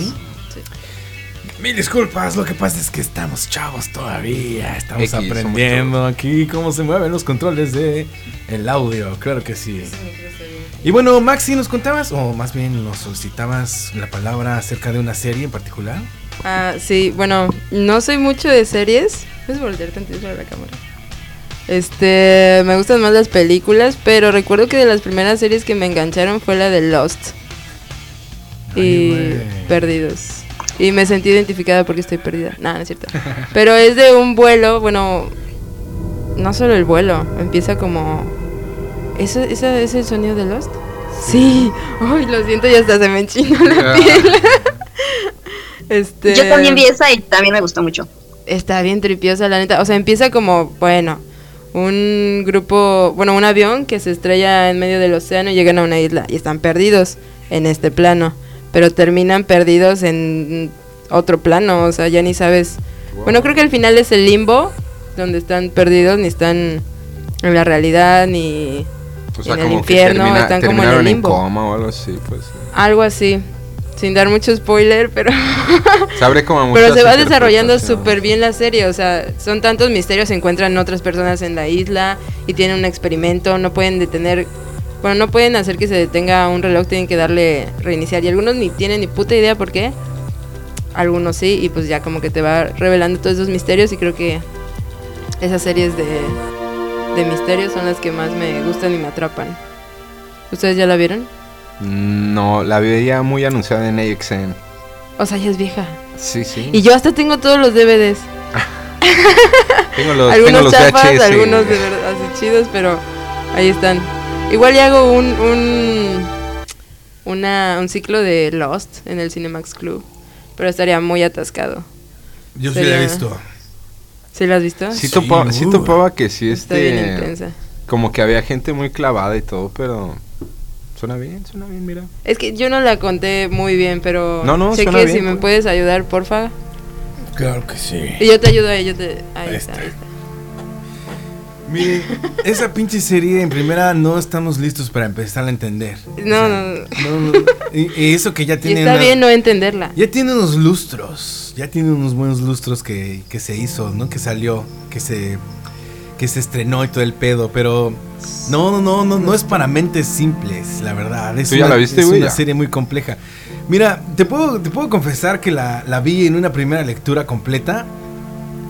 Mil disculpas, lo que pasa es que estamos chavos todavía, estamos X, aprendiendo aquí cómo se mueven los controles de el audio, claro que sí. Y bueno, Maxi, ¿nos contabas, o más bien nos solicitabas la palabra acerca de una serie en particular? Ah, sí, bueno, no soy mucho de series. ¿Puedes voltear tantito para la cámara? Este, me gustan más las películas, pero recuerdo que de las primeras series que me engancharon fue la de Lost y. Perdidos. Y me sentí identificada porque estoy perdida. No, no es cierto. Pero es de un vuelo, bueno, no solo el vuelo, empieza como... ¿Eso, ¿Ese es el sonido de Lost? Sí. Ay, lo siento y hasta se me enchina la piel. (laughs) este... Yo también vi esa y también me gustó mucho. Está bien tripiosa, la neta. O sea, empieza como, bueno, un grupo, bueno, un avión que se estrella en medio del océano y llegan a una isla y están perdidos en este plano. Pero terminan perdidos en otro plano, o sea, ya ni sabes. Bueno, creo que al final es el limbo, donde están perdidos, ni están en la realidad, ni O sea, en el infierno, termina- están como en el en limbo. coma o algo así, pues. Algo así. Sin dar mucho spoiler, pero. (laughs) Se abre como Pero se va desarrollando súper bien la serie, o sea, son tantos misterios, se encuentran otras personas en la isla y tienen un experimento, no pueden detener, bueno, no pueden hacer que se detenga un reloj, tienen que darle reiniciar y algunos ni tienen ni puta idea por qué, algunos sí, y pues ya como que te va revelando todos esos misterios y creo que esas series de, de misterios son las que más me gustan y me atrapan. ¿Ustedes ya la vieron? No, la veía muy anunciada en AXN. O sea, ya es vieja. Sí, sí. Y yo hasta tengo todos los DVDs. (laughs) Tengo los, algunos tengo los chafas, VHS. algunos de verdad así chidos, pero ahí están. Igual ya hago un un, una, un ciclo de Lost en el Cinemax Club, pero estaría muy atascado. Yo sí la he visto. ¿Sí la has visto? Sí, topa- sí uh. topaba que sí, Está bien este... intensa. Como que había gente muy clavada y todo, pero... Suena bien, suena bien, mira. Es que yo no la conté muy bien, pero No, no, sé que bien, si me pues. puedes ayudar, porfa. Claro que sí. Y yo te ayudo ahí, yo te... Ahí, Ahí está, está. ahí está. Mire, esa pinche serie en primera no estamos listos para empezar a entender. No, no, no. No, no. Y, y eso que ya Y tiene. está una- bien no entenderla. Ya tiene unos lustros. Ya tiene unos buenos lustros que, que se hizo, ¿no? Que salió, que se. que se estrenó y todo el pedo. Pero. No, no, no, no, no es para mentes simples, la verdad. Es ¿Tú ya una, la viste, es güey? una Ya. serie muy compleja. Mira, te puedo, te puedo confesar que la, la vi en una primera lectura completa.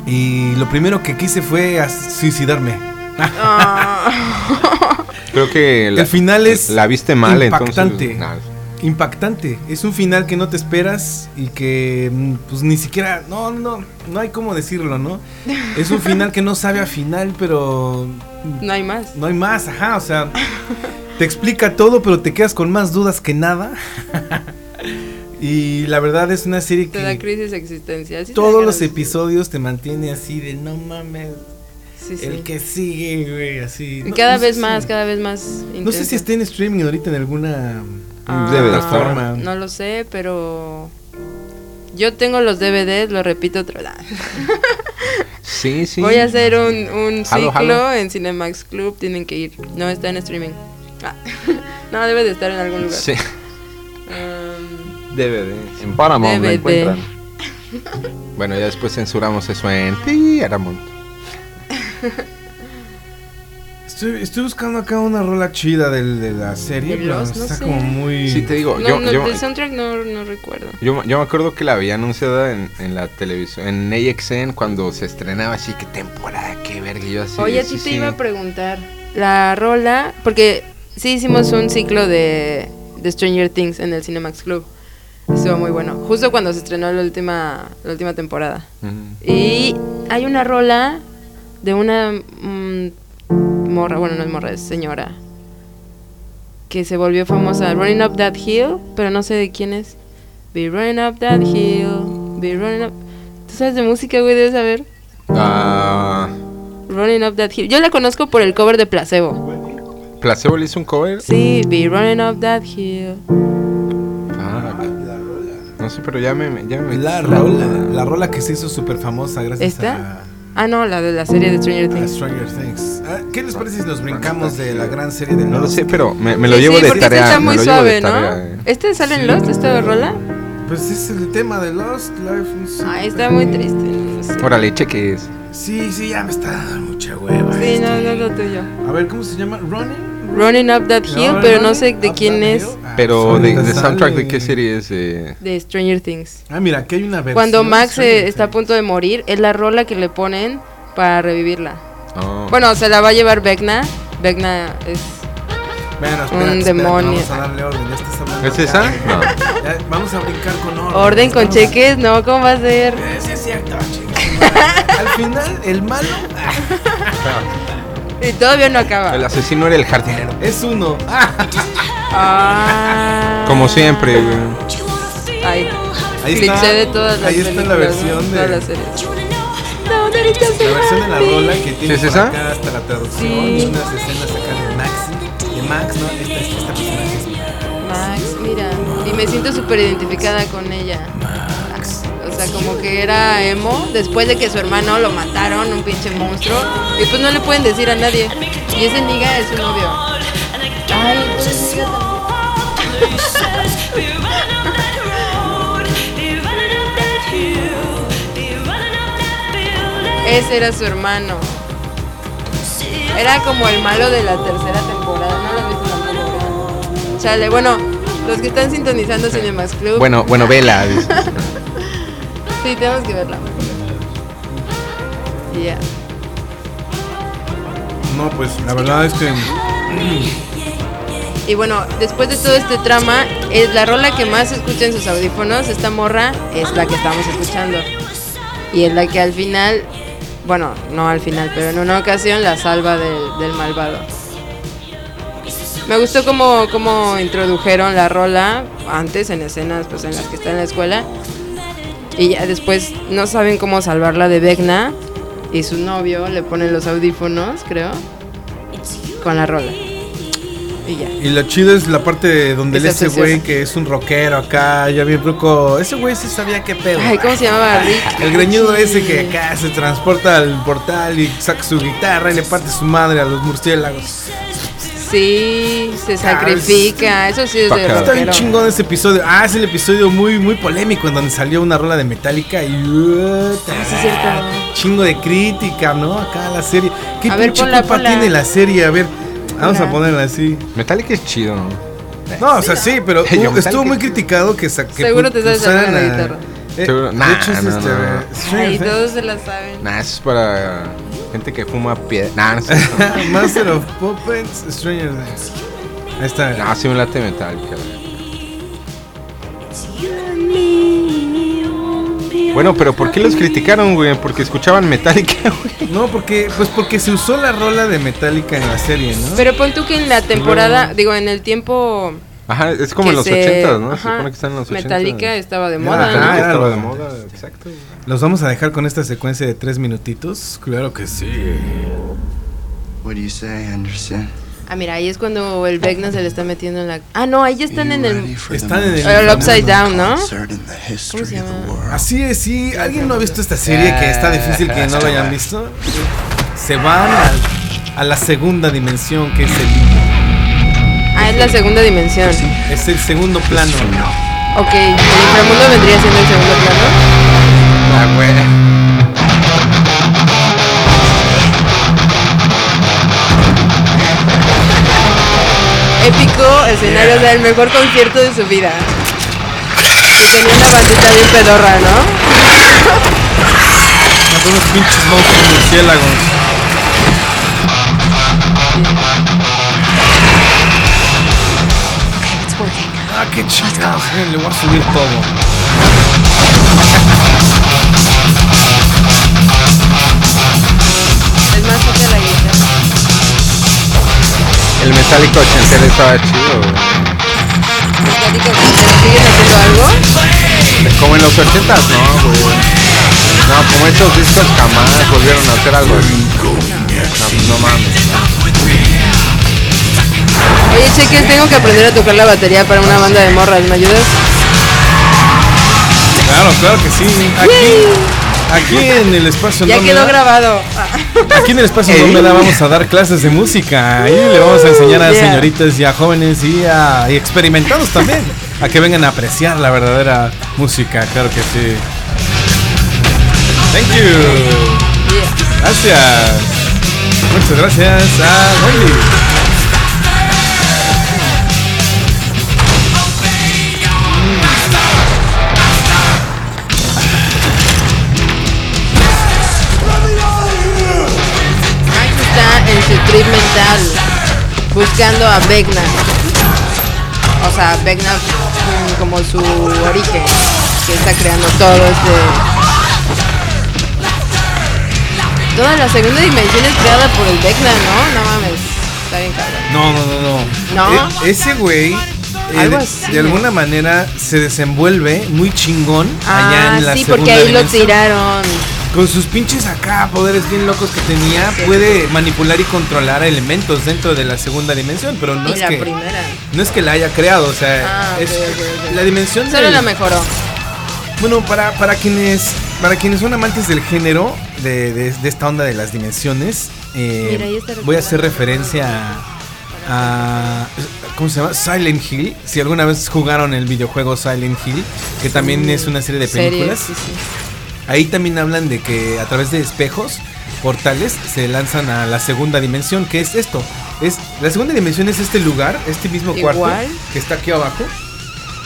Y lo primero que quise fue suicidarme. (laughs) Creo que el final es la viste mal, impactante. entonces. nah. Impactante. Es un final que no te esperas y que mm, pues ni siquiera no no no hay cómo decirlo, ¿no? Es un final que no sabe a final, pero No hay más. no hay más, ajá, o sea, te explica todo, pero te quedas con más dudas que nada. (laughs) y la verdad es una serie Te da que crisis existencial. sí todos los episodios te mantiene así de no mames. Sí, sí. El que sigue, güey, así. Y No- cada no vez si- más, cada vez más. No sé si está en streaming ahorita en alguna Ah, plataforma. No lo sé, pero yo tengo los DVDs, lo repito otra vez. Sí, sí. Voy a hacer un, ciclo en Cinemax Club, tienen que ir. No está en streaming. Ah, (laughs) no, debe de estar en algún lugar. Sí. Um, DVD. En Paramount DVD. encuentran. Bueno, ya después censuramos eso en Paramount. (laughs) Estoy, estoy buscando acá una rola chida del- de la serie, ¿De pero Lost? No está sé. como muy... Sí, te digo, no, yo, no, yo, del soundtrack no, no recuerdo. yo, yo me acuerdo que la había anunciada en, en la televisión, en AXN, cuando se estrenaba así, que temporada, qué verga, yo así. Oye, a sí, ti te sí. iba a preguntar. La rola, porque sí hicimos un ciclo de, de Stranger Things en el Cinemax Club. Estuvo muy bueno. Justo cuando se estrenó la última, la última temporada. Y hay una rola de una mm, morra, bueno, no es morra, es señora, que se volvió famosa, Running Up That Hill, pero no sé de quién es. Be running up that hill, be running up. ¿Tú sabes de música, güey? Debes saber. Ah, Running Up That Hill. Yo la conozco por el cover de Placebo. ¿Placebo le hizo un cover? Sí, Be Running Up That Hill. Ah, no sé, pero ya me. Ya me La rola, la rola que se hizo súper famosa gracias ¿Esta? Ah, no, la de la serie de Stranger Things. Stranger Things. Ah, ¿Qué les parece si nos brincamos de la gran serie de No lo Lost? sé, pero me, me lo Sí, llevo sí, de porque este tarea. está me muy de suave, ¿no? tarea, eh. ¿Este sale en Sí. Lost, esta rola? Pues es el tema de Lost Life. no. Ay, está muy triste. no sé. Órale, cheques. Sí, sí, ya me está dando mucha hueva. Sí, no, no es lo tuyo. A ver, ¿cómo se llama? ¿Running? Running Up That Hill, No, pero no sé de quién es. Ah, Pero de, de soundtrack, ¿de qué serie es? Eh, De Stranger Things. Ah, mira, aquí hay una versión. Cuando Max eh, está a punto de morir, es la rola que le ponen para revivirla. oh. Bueno, se la va a llevar Vecna. Vecna es Bueno, espérate, un espérate, demonio. Vamos a darle orden, ya estás hablando. ¿Es esa? No. (laughs) Ya, vamos a brincar con orden. orden con Estamos- cheques, ¿no? ¿Cómo va a ser? Eh, Sí, es cierto, chingada. Al final, el malo (laughs) Y todavía no acaba. El asesino era el jardinero. es uno. Ah. Como siempre, güey. Ay, Ahí cliché está, de todas las ahí está la versión de- Todas las series. La versión de la rola que tiene ¿Sí es por acá hasta la traducción Sí. y unas escenas acá de Max. De Max, ¿no? Esta, esta, esta personaje es Max, mira. Y me siento súper identificada con ella. O sea, como que era emo después de que su hermano lo mataron, un pinche monstruo. Y pues no le pueden decir a nadie. Y ese niga es su novio. Ay, pues, niga Ese era su hermano. Era como el malo de la tercera temporada. No lo tampoco. creo. Chale, bueno, los que están sintonizando Cinemax Club. Bueno, bueno, vela. (laughs) Sí, tenemos que verla. Ya. No, pues la verdad es que. Y bueno, después de todo este trama, es la rola que más escucha en sus audífonos, esta morra, es la que estamos escuchando. Y es la que al final, bueno, no al final, pero en una ocasión la salva del, del malvado. Me gustó como, como introdujeron la rola antes en escenas pues en las que está en la escuela. Y ya después no saben cómo salvarla de Vecna. Y su novio le pone los audífonos, creo, con la rola. Y ya. Y lo chido es la parte de donde Es ese güey que es un rockero acá, ya bien ruco. Ese güey sí sabía qué pedo. Ay, ¿cómo se llamaba? Rick. El greñudo Sí. ese que acá se transporta al portal y saca su guitarra y le parte su madre a los murciélagos. Sí, se sacrifica. Eso sí es de Está bien chingón ese episodio. Ah, es el episodio muy, muy polémico en donde salió una rola de Metallica y. uh, cierto. Chingo de crítica, ¿no? Acá la serie. ¿Qué A ver, pinche ponla, culpa ponla. tiene la serie? A ver, vamos Ponla. a ponerla así. Metallica es chido, ¿no? No, o sea, sí, pero (laughs) estuvo es muy criticado que, sa- que Seguro te sabes la guitarra. Eh, Seguro- de nah, hecho, es no, este. no, no. Stranger Ay, Things. todos se la saben. Nah, eso es para gente que fuma piedra. Nah, no sé. (laughs) Master of Puppets, Stranger Things. Ahí está. No, sí me late Metallica. Bueno, pero ¿por qué los criticaron, güey? Porque escuchaban Metallica, (laughs) güey. No, porque, pues porque se usó la rola de Metallica en la serie, ¿no? Pero pon tú que en la temporada, digo, en el tiempo. Ajá, es como en los se- ochentas, ¿no? Se ajá, supone que están en los ochentas. Metallica estaba de moda. ajá, ¿no? estaba de moda, exacto. ¿Los vamos a dejar con esta secuencia de tres minutitos? Claro que sí. What do you say, Anderson? Ah, mira, ahí es cuando el Vecna se le está metiendo en la. Ah, no, ahí ya están en el. Están en el, El Upside Down, ¿no? ¿Cómo se llama? Así es, sí. ¿Alguien no ha visto esta serie que está difícil que no lo hayan visto? Se van al- a, la segunda dimensión, que es el es la segunda dimensión. es el segundo plano. Ok, el inframundo vendría siendo el segundo plano. Ah, güey. Épico escenario del mejor concierto de su vida. Y tenía una bandita bien pedorra, ¿no? Son unos pinches monstruos murciélagos. Qué chingados. eh, Le voy a subir todo. Es más fuerte la guitarra. El Metallica ochentero estaba chido, güey. Metallica, ¿pero ¿siguen haciendo algo? Como en los ochentas, no, güey. No, como estos discos jamás volvieron a hacer algo así. No, no mames. Oye, cheques, tengo que aprender a tocar la batería para una banda de morras. ¿Me ayudas? Claro, claro que sí. Aquí, aquí en el espacio Ya quedó grabado. Aquí en el espacio Andrómeda vamos a dar clases de música y le vamos a enseñar a Yeah. señoritas y a jóvenes y a y experimentados también a que vengan a apreciar la verdadera música, claro que sí. Thank you. Gracias. Muchas gracias a Wendy. Trip mental buscando a Vecna. O sea, Vecna mm, como su origen, que está creando todo este. Toda la segunda dimensión es creada por el Vecna, ¿no? No mames. Está bien cabrón. No, no, no, no. ¿No? E- ese güey eh, de- así, de alguna manera se desenvuelve muy chingón allá Ah, en la sí, porque ahí lo tiraron. Con sus pinches acá poderes bien locos que tenía, puede manipular y controlar elementos dentro de la segunda dimensión, pero no y es la que primera. no es que la haya creado, o sea, Ah, es la dimensión Solo del- la mejoró. Bueno, para, para quienes para quienes son amantes del género de, de- de esta onda de las dimensiones, eh, Mira, voy a hacer referencia a, a- ¿cómo se llama? Silent Hill. Si alguna vez jugaron el videojuego Silent Hill, que también es una serie de películas. sí, sí. Ahí también hablan de que a través de espejos, portales, se lanzan a la segunda dimensión, que es esto. Es, la segunda dimensión es este lugar, este mismo cuarto, Igual. que está aquí abajo,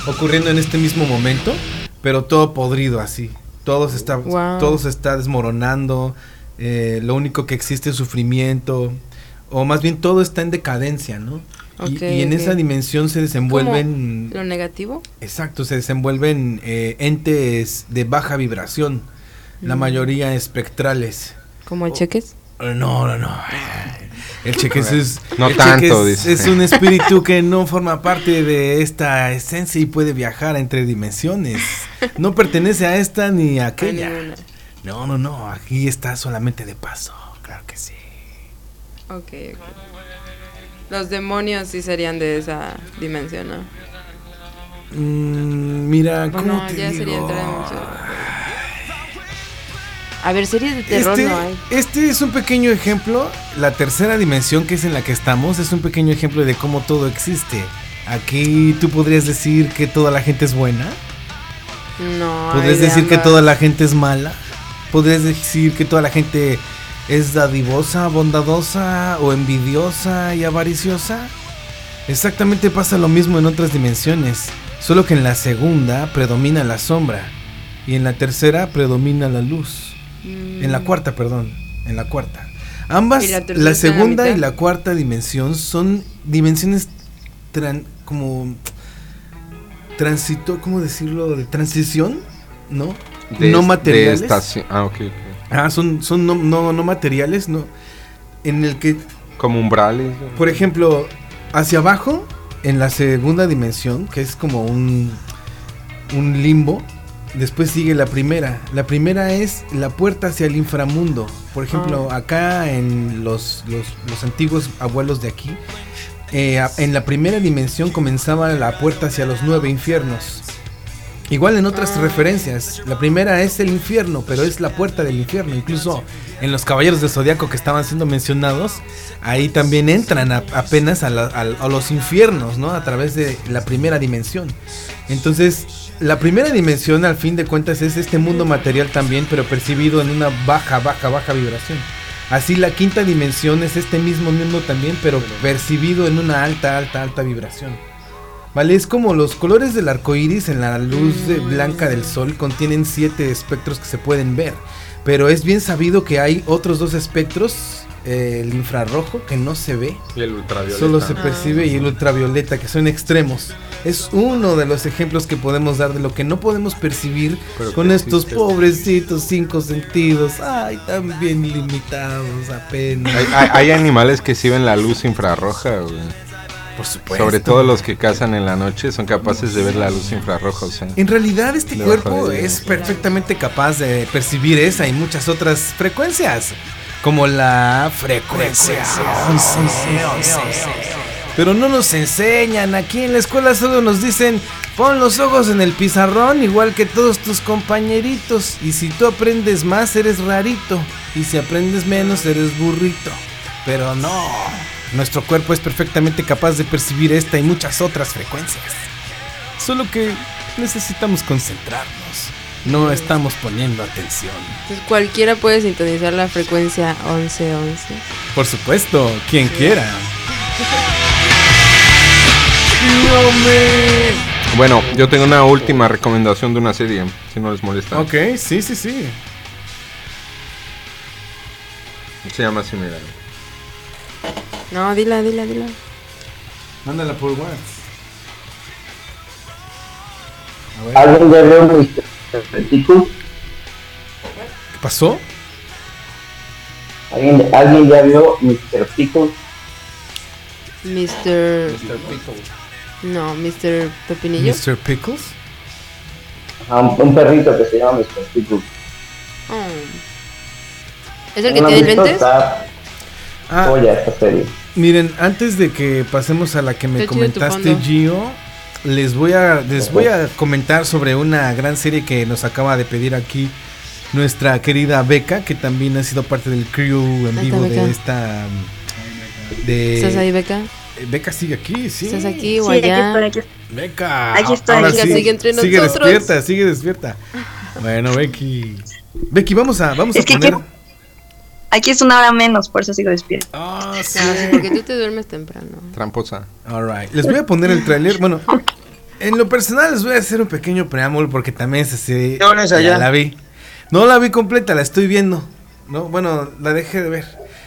ocurriendo en este mismo momento, pero todo podrido así. Todo se está, Wow. todo se está desmoronando, eh, lo único que existe es sufrimiento, o más bien todo está en decadencia, ¿no? Y- en esa dimensión se desenvuelven... ¿Lo negativo? Exacto, se desenvuelven eh, entes de baja vibración, la Mm. mayoría espectrales. ¿Como el cheques? Eh, No, no, no. El cheques es. No tanto, cheques dice. es un espíritu que no forma parte de esta esencia y puede viajar entre dimensiones. No pertenece a esta ni a aquella. No, no, no. Aquí está solamente de paso. Claro que sí. Ok, ok. Los demonios sí serían de esa dimensión, ¿no? Mm, mira, ¿cómo no, te ya digo? sería entrar en mucho. A ver, series de terror Este, no hay. este es un pequeño ejemplo, la tercera dimensión que es en la que estamos, es un pequeño ejemplo de cómo todo existe. Aquí tú podrías decir que toda la gente es buena, No. podrías decir que toda la gente es mala, podrías decir que toda la gente es dadivosa, bondadosa o envidiosa y avariciosa. Exactamente pasa lo mismo en otras dimensiones, solo que en la segunda predomina la sombra y en la tercera predomina la luz. En la cuarta, perdón, en la cuarta. Ambas, ¿Y la segunda y la cuarta dimensión son dimensiones tran- como transito, ¿cómo decirlo? De transición, ¿no? De- no de materiales. estación- ah, ok, ok. Ah, son, son no, no, no materiales, no. En el que, Como umbrales. por ejemplo, hacia abajo, en la segunda dimensión, que es como un, un limbo, después sigue la primera. La primera es la puerta hacia el inframundo. Por ejemplo, acá en los, los, los antiguos abuelos de aquí, eh, en la primera dimensión comenzaba la puerta hacia los nueve infiernos. Igual en otras referencias, la primera es el infierno, pero es la puerta del infierno. Incluso en los caballeros del zodiaco que estaban siendo mencionados, ahí también entran apenas a, la- a- a los infiernos, ¿no? A través de la primera dimensión. Entonces, la primera dimensión, al fin de cuentas, es este mundo material también, pero percibido en una baja, baja, baja vibración. Así la quinta dimensión es este mismo mundo también, pero percibido en una alta, alta, alta vibración. Vale, es como los colores del arco iris en la luz de- blanca del sol contienen siete espectros que se pueden ver. Pero es bien sabido que hay otros dos espectros, eh, el infrarrojo que no se ve, Y el ultravioleta. solo se percibe, y el ultravioleta que son extremos. Es uno de los ejemplos que podemos dar de lo que no podemos percibir Pero con estos existe. pobrecitos cinco sentidos. Ay, tan bien limitados apenas. Hay, hay- hay animales que sí ven la luz infrarroja, güey. Por supuesto. Sobre todo los que cazan en la noche son capaces de ver la luz infrarroja, o sea. En realidad este cuerpo es perfectamente capaz de percibir esa y muchas otras frecuencias, como la frecuencia 11. Pero no nos enseñan, aquí en la escuela solo nos dicen, pon los ojos en el pizarrón igual que todos tus compañeritos, y si tú aprendes más eres rarito, y si aprendes menos eres burrito. Pero no, nuestro cuerpo es perfectamente capaz de percibir esta y muchas otras frecuencias. Solo que necesitamos concentrarnos. No estamos poniendo atención. Entonces, cualquiera puede sintonizar la frecuencia 1111. Por supuesto, quien quiera. (laughs) Bueno, yo tengo una última recomendación de una serie, si no les molesta. Ok, sí, sí, sí. Se llama así, mira. No, dila, dila, dila. Mándala por WhatsApp. ¿Alguien ya vio Mr. Pickles? ¿Qué pasó? ¿Alguien, ¿Alguien ya vio Mr. Pickles? Mr. No, Mr. Pepinillo. Mr. Pickles. Ajá, un, un perrito que se llama Mr. Pickles. Oh. ¿Es el que ¿No lo tiene lentes? Está Ah. joya esta serie. Miren, antes de que pasemos a la que me comentaste. Gio, les voy a les voy a comentar sobre una gran serie que nos acaba de pedir aquí nuestra querida Beca, que también ha sido parte del crew en vivo de Beca. esta de ¿Estás ahí, Beca? Eh, Beca sigue aquí, sí. ¿Estás aquí o Sí, aquí allá? estoy, aquí estoy. Beca. Aquí estoy. Ahora Beca sí, sigue entre sigue nosotros. despierta, sigue despierta. Bueno, Becky. Becky, vamos a vamos Es a que poner quiero- Aquí es una hora menos, por eso sigo despierta. Ah, sí. Ah, sí, porque tú te duermes temprano. Tramposa. Alright, les voy a poner el tráiler. Bueno, en lo personal les voy a hacer un pequeño preámbulo porque también se se- ¿Qué pones allá? ya la vi. No la vi completa, la estoy viendo. No, bueno, la dejé de ver.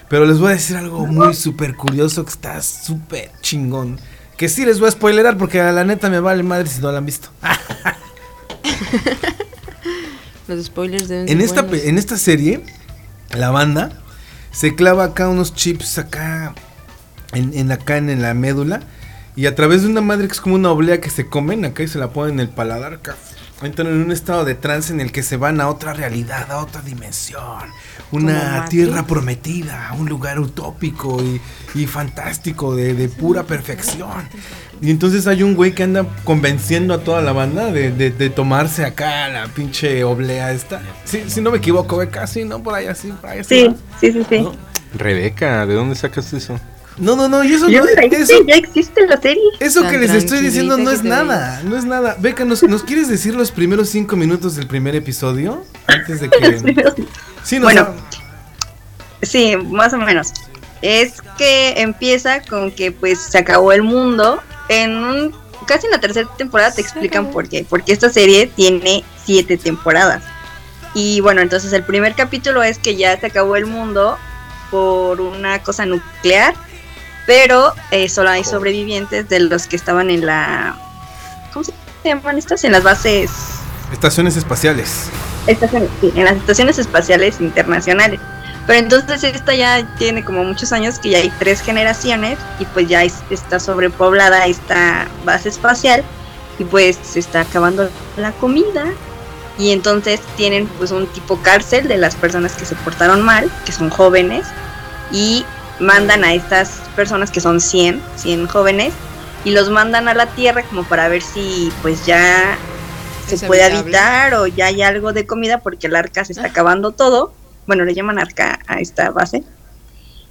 Pero les voy a decir algo muy súper curioso que está súper chingón. Que sí les voy a spoilerar porque a la neta me vale madre si no la han visto. (laughs) (laughs) Los spoilers deben En ser esta, buenos. en esta serie, la banda se clava acá unos chips acá en, en acá en, la médula y a través de una madre que es como una oblea que se comen acá y se la ponen en el paladar acá entran en un estado de trance en el que se van a otra realidad, a otra dimensión, una tierra prometida, un lugar utópico y, y fantástico de, de pura perfección. Y entonces hay un güey que anda convenciendo a toda la banda de, de- de tomarse acá la pinche oblea esta. Sí, si no me equivoco, güey, casi, ¿no? Por ahí así, por ahí así. Sí, sí, sí, sí. Rebeca, ¿de dónde sacas eso? No, no, no, y eso Yo no- sé, eso- ya existe la serie. Eso Tan que les estoy diciendo no es nada, no es nada. Beca, ¿nos, ¿nos quieres decir los primeros cinco minutos del primer episodio? Antes de (laughs) que... Sí, Bueno. ha- Sí, más o menos. Es que empieza con que pues se acabó el mundo. En un, casi en la tercera temporada te explican por qué. Porque esta serie tiene siete temporadas. Y bueno, entonces el primer capítulo es que ya se acabó el mundo por una cosa nuclear. Pero eh, solo hay sobrevivientes de los que estaban en la... ¿Cómo se llaman estas? En las bases Estaciones espaciales. estaciones, sí, en las estaciones espaciales internacionales. Pero entonces esta ya tiene como muchos años que ya hay tres generaciones y pues ya es- está sobrepoblada esta base espacial y pues se está acabando la comida y entonces tienen pues un tipo cárcel de las personas que se portaron mal, que son jóvenes y mandan a estas personas que son 100, 100 jóvenes y los mandan a la Tierra como para ver si pues ya se Es puede habitable. habitar o ya hay algo de comida porque el arca se está acabando todo. Bueno, le llaman arca a esta base.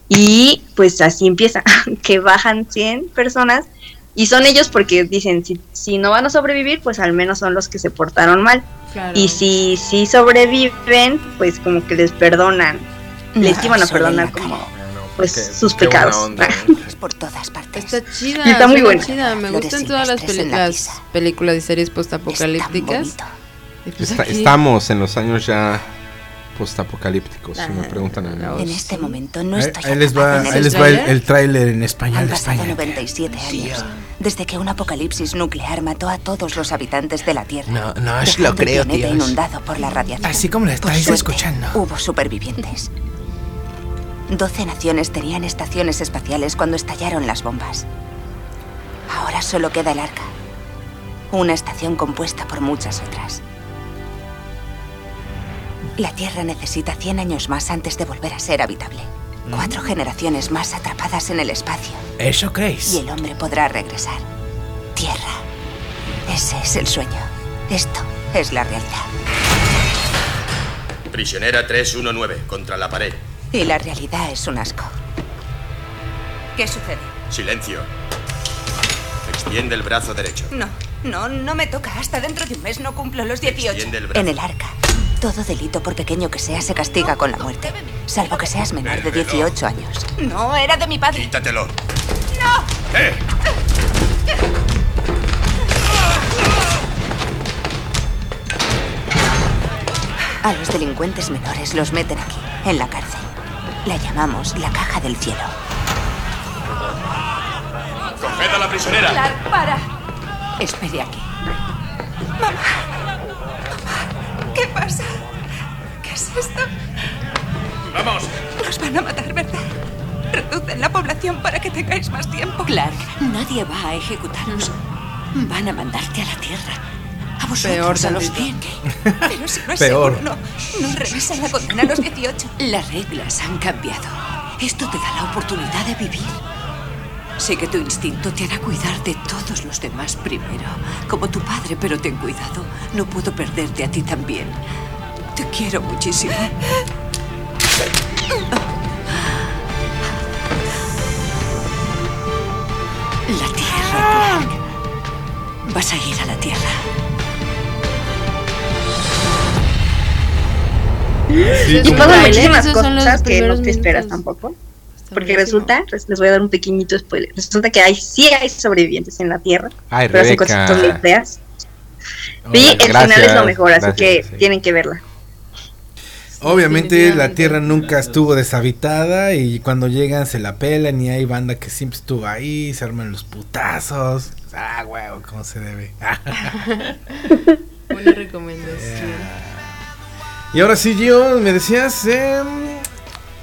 Y pues así empieza, (laughs) que bajan 100 personas y son ellos porque dicen, si, si no van a sobrevivir, pues al menos son los que se portaron mal. Claro. Y si sí sobreviven, pues como que les perdonan, les iban a perdonar como cara. Pues qué- sus qué pecados. onda, Por todas partes. Está chida, Y está muy buena. chida. Me Flores gustan todas las, peli- la las películas y series Es postapocalípticas. pues estamos en los años ya postapocalípticos, si me Ah, preguntan a mí. no. En este momento no Ahí, estoy ahí les va, ahí el les va el, tráiler? el tráiler en español Han de pasado España. 97 años desde que un apocalipsis nuclear mató a todos los habitantes de la Tierra. No, no os lo creo, tíos. inundado por la radiación. Así como lo estáis suerte, escuchando. Hubo supervivientes. 12 naciones tenían estaciones espaciales cuando estallaron las bombas. Ahora solo queda el Arca. Una estación compuesta por muchas otras. La Tierra necesita 100 años más antes de volver a ser habitable. Cuatro generaciones más atrapadas en el espacio. ¿Eso Y creéis? el hombre podrá regresar. Tierra. Ese es el sueño. Esto es la realidad. Prisionera 319 contra la pared. Y la realidad es un asco. ¿Qué sucede? Silencio. Extiende el brazo derecho. No, no, no me toca. Hasta dentro de un mes no cumplo los 18. Extiende el brazo. En el arca, todo delito, por pequeño que sea, se castiga con la muerte. Salvo que seas menor de 18 años. No, era de mi padre. Quítatelo. ¡No! ¡Eh! A los delincuentes menores los meten aquí, en la cárcel. La llamamos la caja del cielo. ¡Coged a la prisionera! Clark, para. Espere aquí. Mamá. ¿Qué pasa? ¿Qué es esto? ¡Vamos! Nos van a matar, ¿verdad? Reducen la población para que tengáis más tiempo. Clark, nadie va a ejecutarnos. Van a mandarte a la Tierra. A vosotros, Peor a los tantito. 100. Pero si no es Peor. (laughs) seguro, no, no revisan la condena a los 18. Las reglas han cambiado. Esto te da la oportunidad de vivir. Sé que tu instinto te hará cuidar de todos los demás primero, como tu padre, pero ten cuidado. No puedo perderte a ti también. Te quiero muchísimo. La Tierra, Clark. Vas a ir a la Tierra. Sí, Y como- pasan muchísimas esos son los cosas que no te esperas minutos. tampoco. Está Porque buenísimo. resulta, les les voy a dar un pequeñito spoiler. Resulta que hay sí hay sobrevivientes en la Tierra, Ay, pero hacen Rebeca. cosas muy feas. Y el final es lo Gracias, mejor, así gracias, que sí. tienen que verla. Obviamente la. Tierra nunca estuvo deshabitada y cuando llegan se la pelan y hay banda que siempre estuvo ahí, se arman los putazos. Ah, huevo, cómo se debe. (laughs) (laughs) Buena recomendación. Y ahora sí, Gio, me decías... em,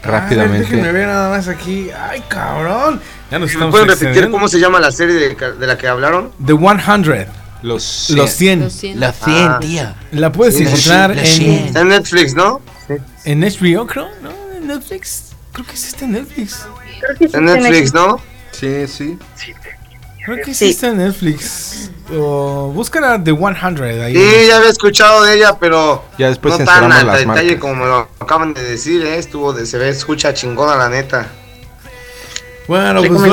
Rápidamente. Déjenme ver nada más aquí. Ay, cabrón. Ya nos ¿Me estamos pueden repetir excediendo. cómo se llama la serie de, de la que hablaron? The 100. Los Los 100. Los 100. Los 100, Ah. tío. La puedes Sí, encontrar los 100. en, Está en Netflix, ¿no? en HBO, creo, ¿no? En Netflix. Creo que sí está en Netflix. Creo que sí Está en tiene- Netflix, ¿no? Sí, sí. Creo que sí, está en Netflix. O búscala The 100 ahí. Sí, ya había escuchado de ella, pero Ya después no tan censuramos a las detalle marcas. como me lo acaban de decir, ¿eh? Estuvo de, se ve, escucha chingona la neta. Bueno, pues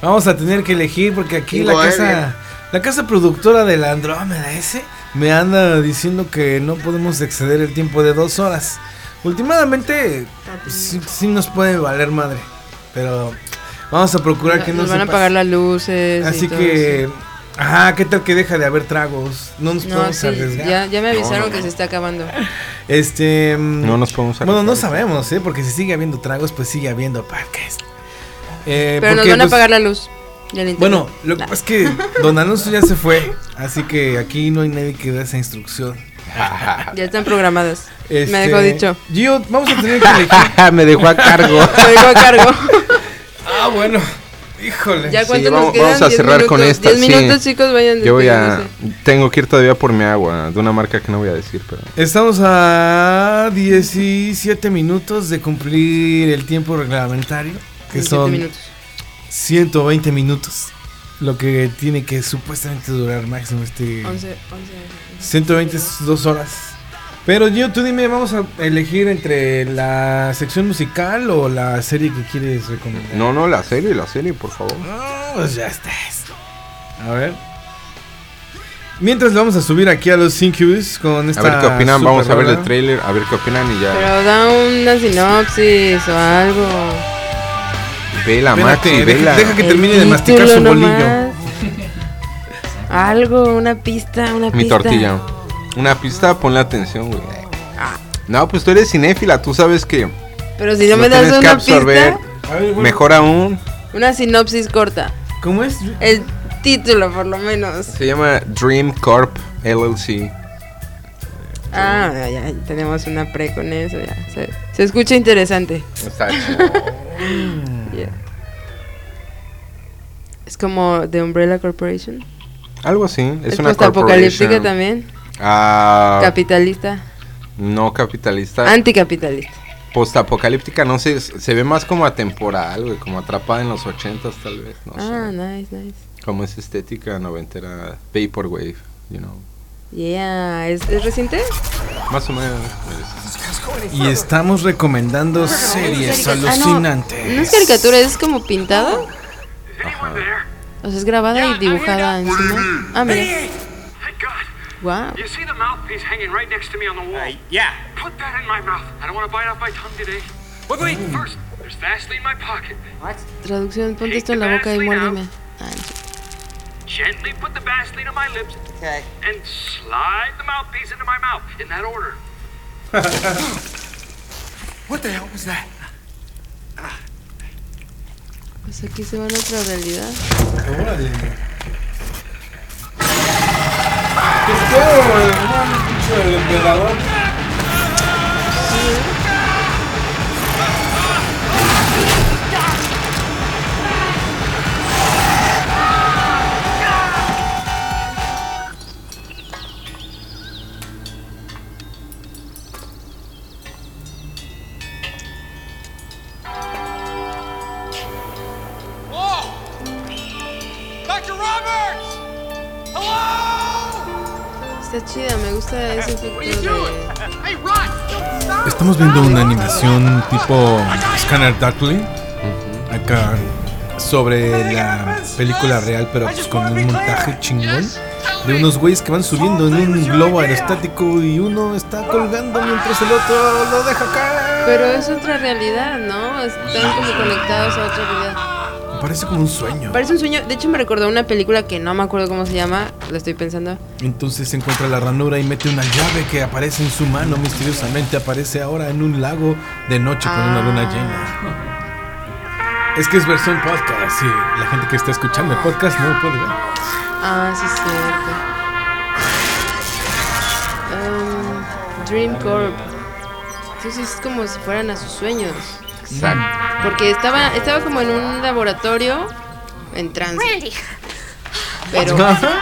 vamos a tener que elegir porque aquí la eh, casa, bien. la casa productora de la Andrómeda ese me anda diciendo que no podemos exceder el tiempo de dos horas. Últimamente sí, sí nos puede valer madre, pero vamos a procurar que no Nos se van a pase. apagar las luces. y Así todo que, eso. ajá, ¿qué tal que deja de haber tragos? No nos No, podemos sí, arriesgar. ya, ya me avisaron No, no, que no. se está acabando. Este. mm, No nos podemos Bueno, no arriesgar. sabemos, ¿eh? Porque si sigue habiendo tragos, pues sigue habiendo parques. Eh, Pero nos van a pues, apagar la luz. y. Bueno, lo que Nah. pasa es que (laughs) Don Alonso ya se fue. Así que aquí no hay nadie que dé esa instrucción. (laughs) Ya están programadas. Este, Me dejó dicho. Gio, vamos a tener que elegir. (laughs) Me dejó a cargo. Me dejó a cargo. Ah, bueno. Híjole. Ya Sí, cuánto vamos, nos quedan. vamos a 10 cerrar con minutos. esta. 10 sí. minutos, chicos, vayan Yo voy a. Tengo que ir todavía por mi agua, de una marca que no voy a decir, pero. Estamos a 17 minutos de cumplir el tiempo reglamentario. Que 17 son minutos. 120 minutos. Lo que tiene que supuestamente durar máximo este. 11, 11. 120 es dos horas. Pero yo, tú dime, vamos a elegir entre la sección musical o la serie que quieres recomendar. No, no, la serie, la serie, por favor. No, pues ya estás. A ver. Mientras le vamos a subir aquí a los Incubus con esta. A ver qué opinan, vamos a ver el trailer, a ver qué opinan y ya. Pero da una sinopsis o algo. Vela, Maxi, deja- vela. deja que El termine de masticar su bolillo. nomás. (laughs) Algo, una pista, una Mi pista. tortilla. Una pista, ponle atención, güey. No, pues tú eres cinéfila, tú sabes que. Pero si no me das tienes que una absorber. pista, A ver, bueno, Mejor aún, una sinopsis corta. ¿Cómo es? El título, por lo menos. se llama Dream Corp LLC. Ah, ya, ya, tenemos una pre con eso, ya. Se, se escucha interesante. Está (laughs) chido. Yeah. Es como The Umbrella Corporation. Algo así, es, Es, una corporation. también. Ah, Capitalista. no capitalista. Anticapitalista. Postapocalíptica, no sé, se ve más como atemporal, güey, como atrapada en los ochentas tal vez, no Ah, sé. nice, nice. Como esa estética noventera, Vaporwave, you know. Yeah, ¿es, es reciente? Más o menos. Y estamos recomendando series Ah, no, alucinantes. No es caricatura, es como. O sea, es grabada y dibujada encima. Ah, mira. Wow. You see the mouthpiece hanging right next to me on the wall? yeah. Put that in my mouth. I don't want to bite off my tongue today. Wait, wait. First, there's Vaseline in my pocket. What? Traducción, ponte esto en la boca y muérdeme. Ah. Gently put the Vaseline on my lips. Okay. And slide the mouthpiece into my mouth in that order. (laughs) What the hell was that? Pues aquí se va a nuestra realidad. Órale. ¿Qué es todo, güey? No, pinche Está chida, me gusta ese efecto de... Estamos viendo una animación tipo Scanner Darkly. Acá sobre la película real, pero pues con un montaje chingón. De unos güeyes que van subiendo en un globo aerostático y uno está colgando mientras el otro lo deja caer. Pero es otra realidad, ¿no? Están como conectados a otra realidad. Parece como un sueño. Parece un sueño. De hecho, me recordó una película que no me acuerdo cómo se llama. Lo estoy pensando. Entonces se encuentra la ranura y mete una llave que aparece en su mano misteriosamente. Aparece ahora en un lago de noche con una luna llena. Es que es versión podcast, sí. La gente que está escuchando el podcast no lo puede ver. Ah, sí, es cierto. Um, Dream Corp. Entonces es como si fueran a sus sueños. Exacto. Porque estaba, estaba como en un laboratorio en trance. Randy, Pero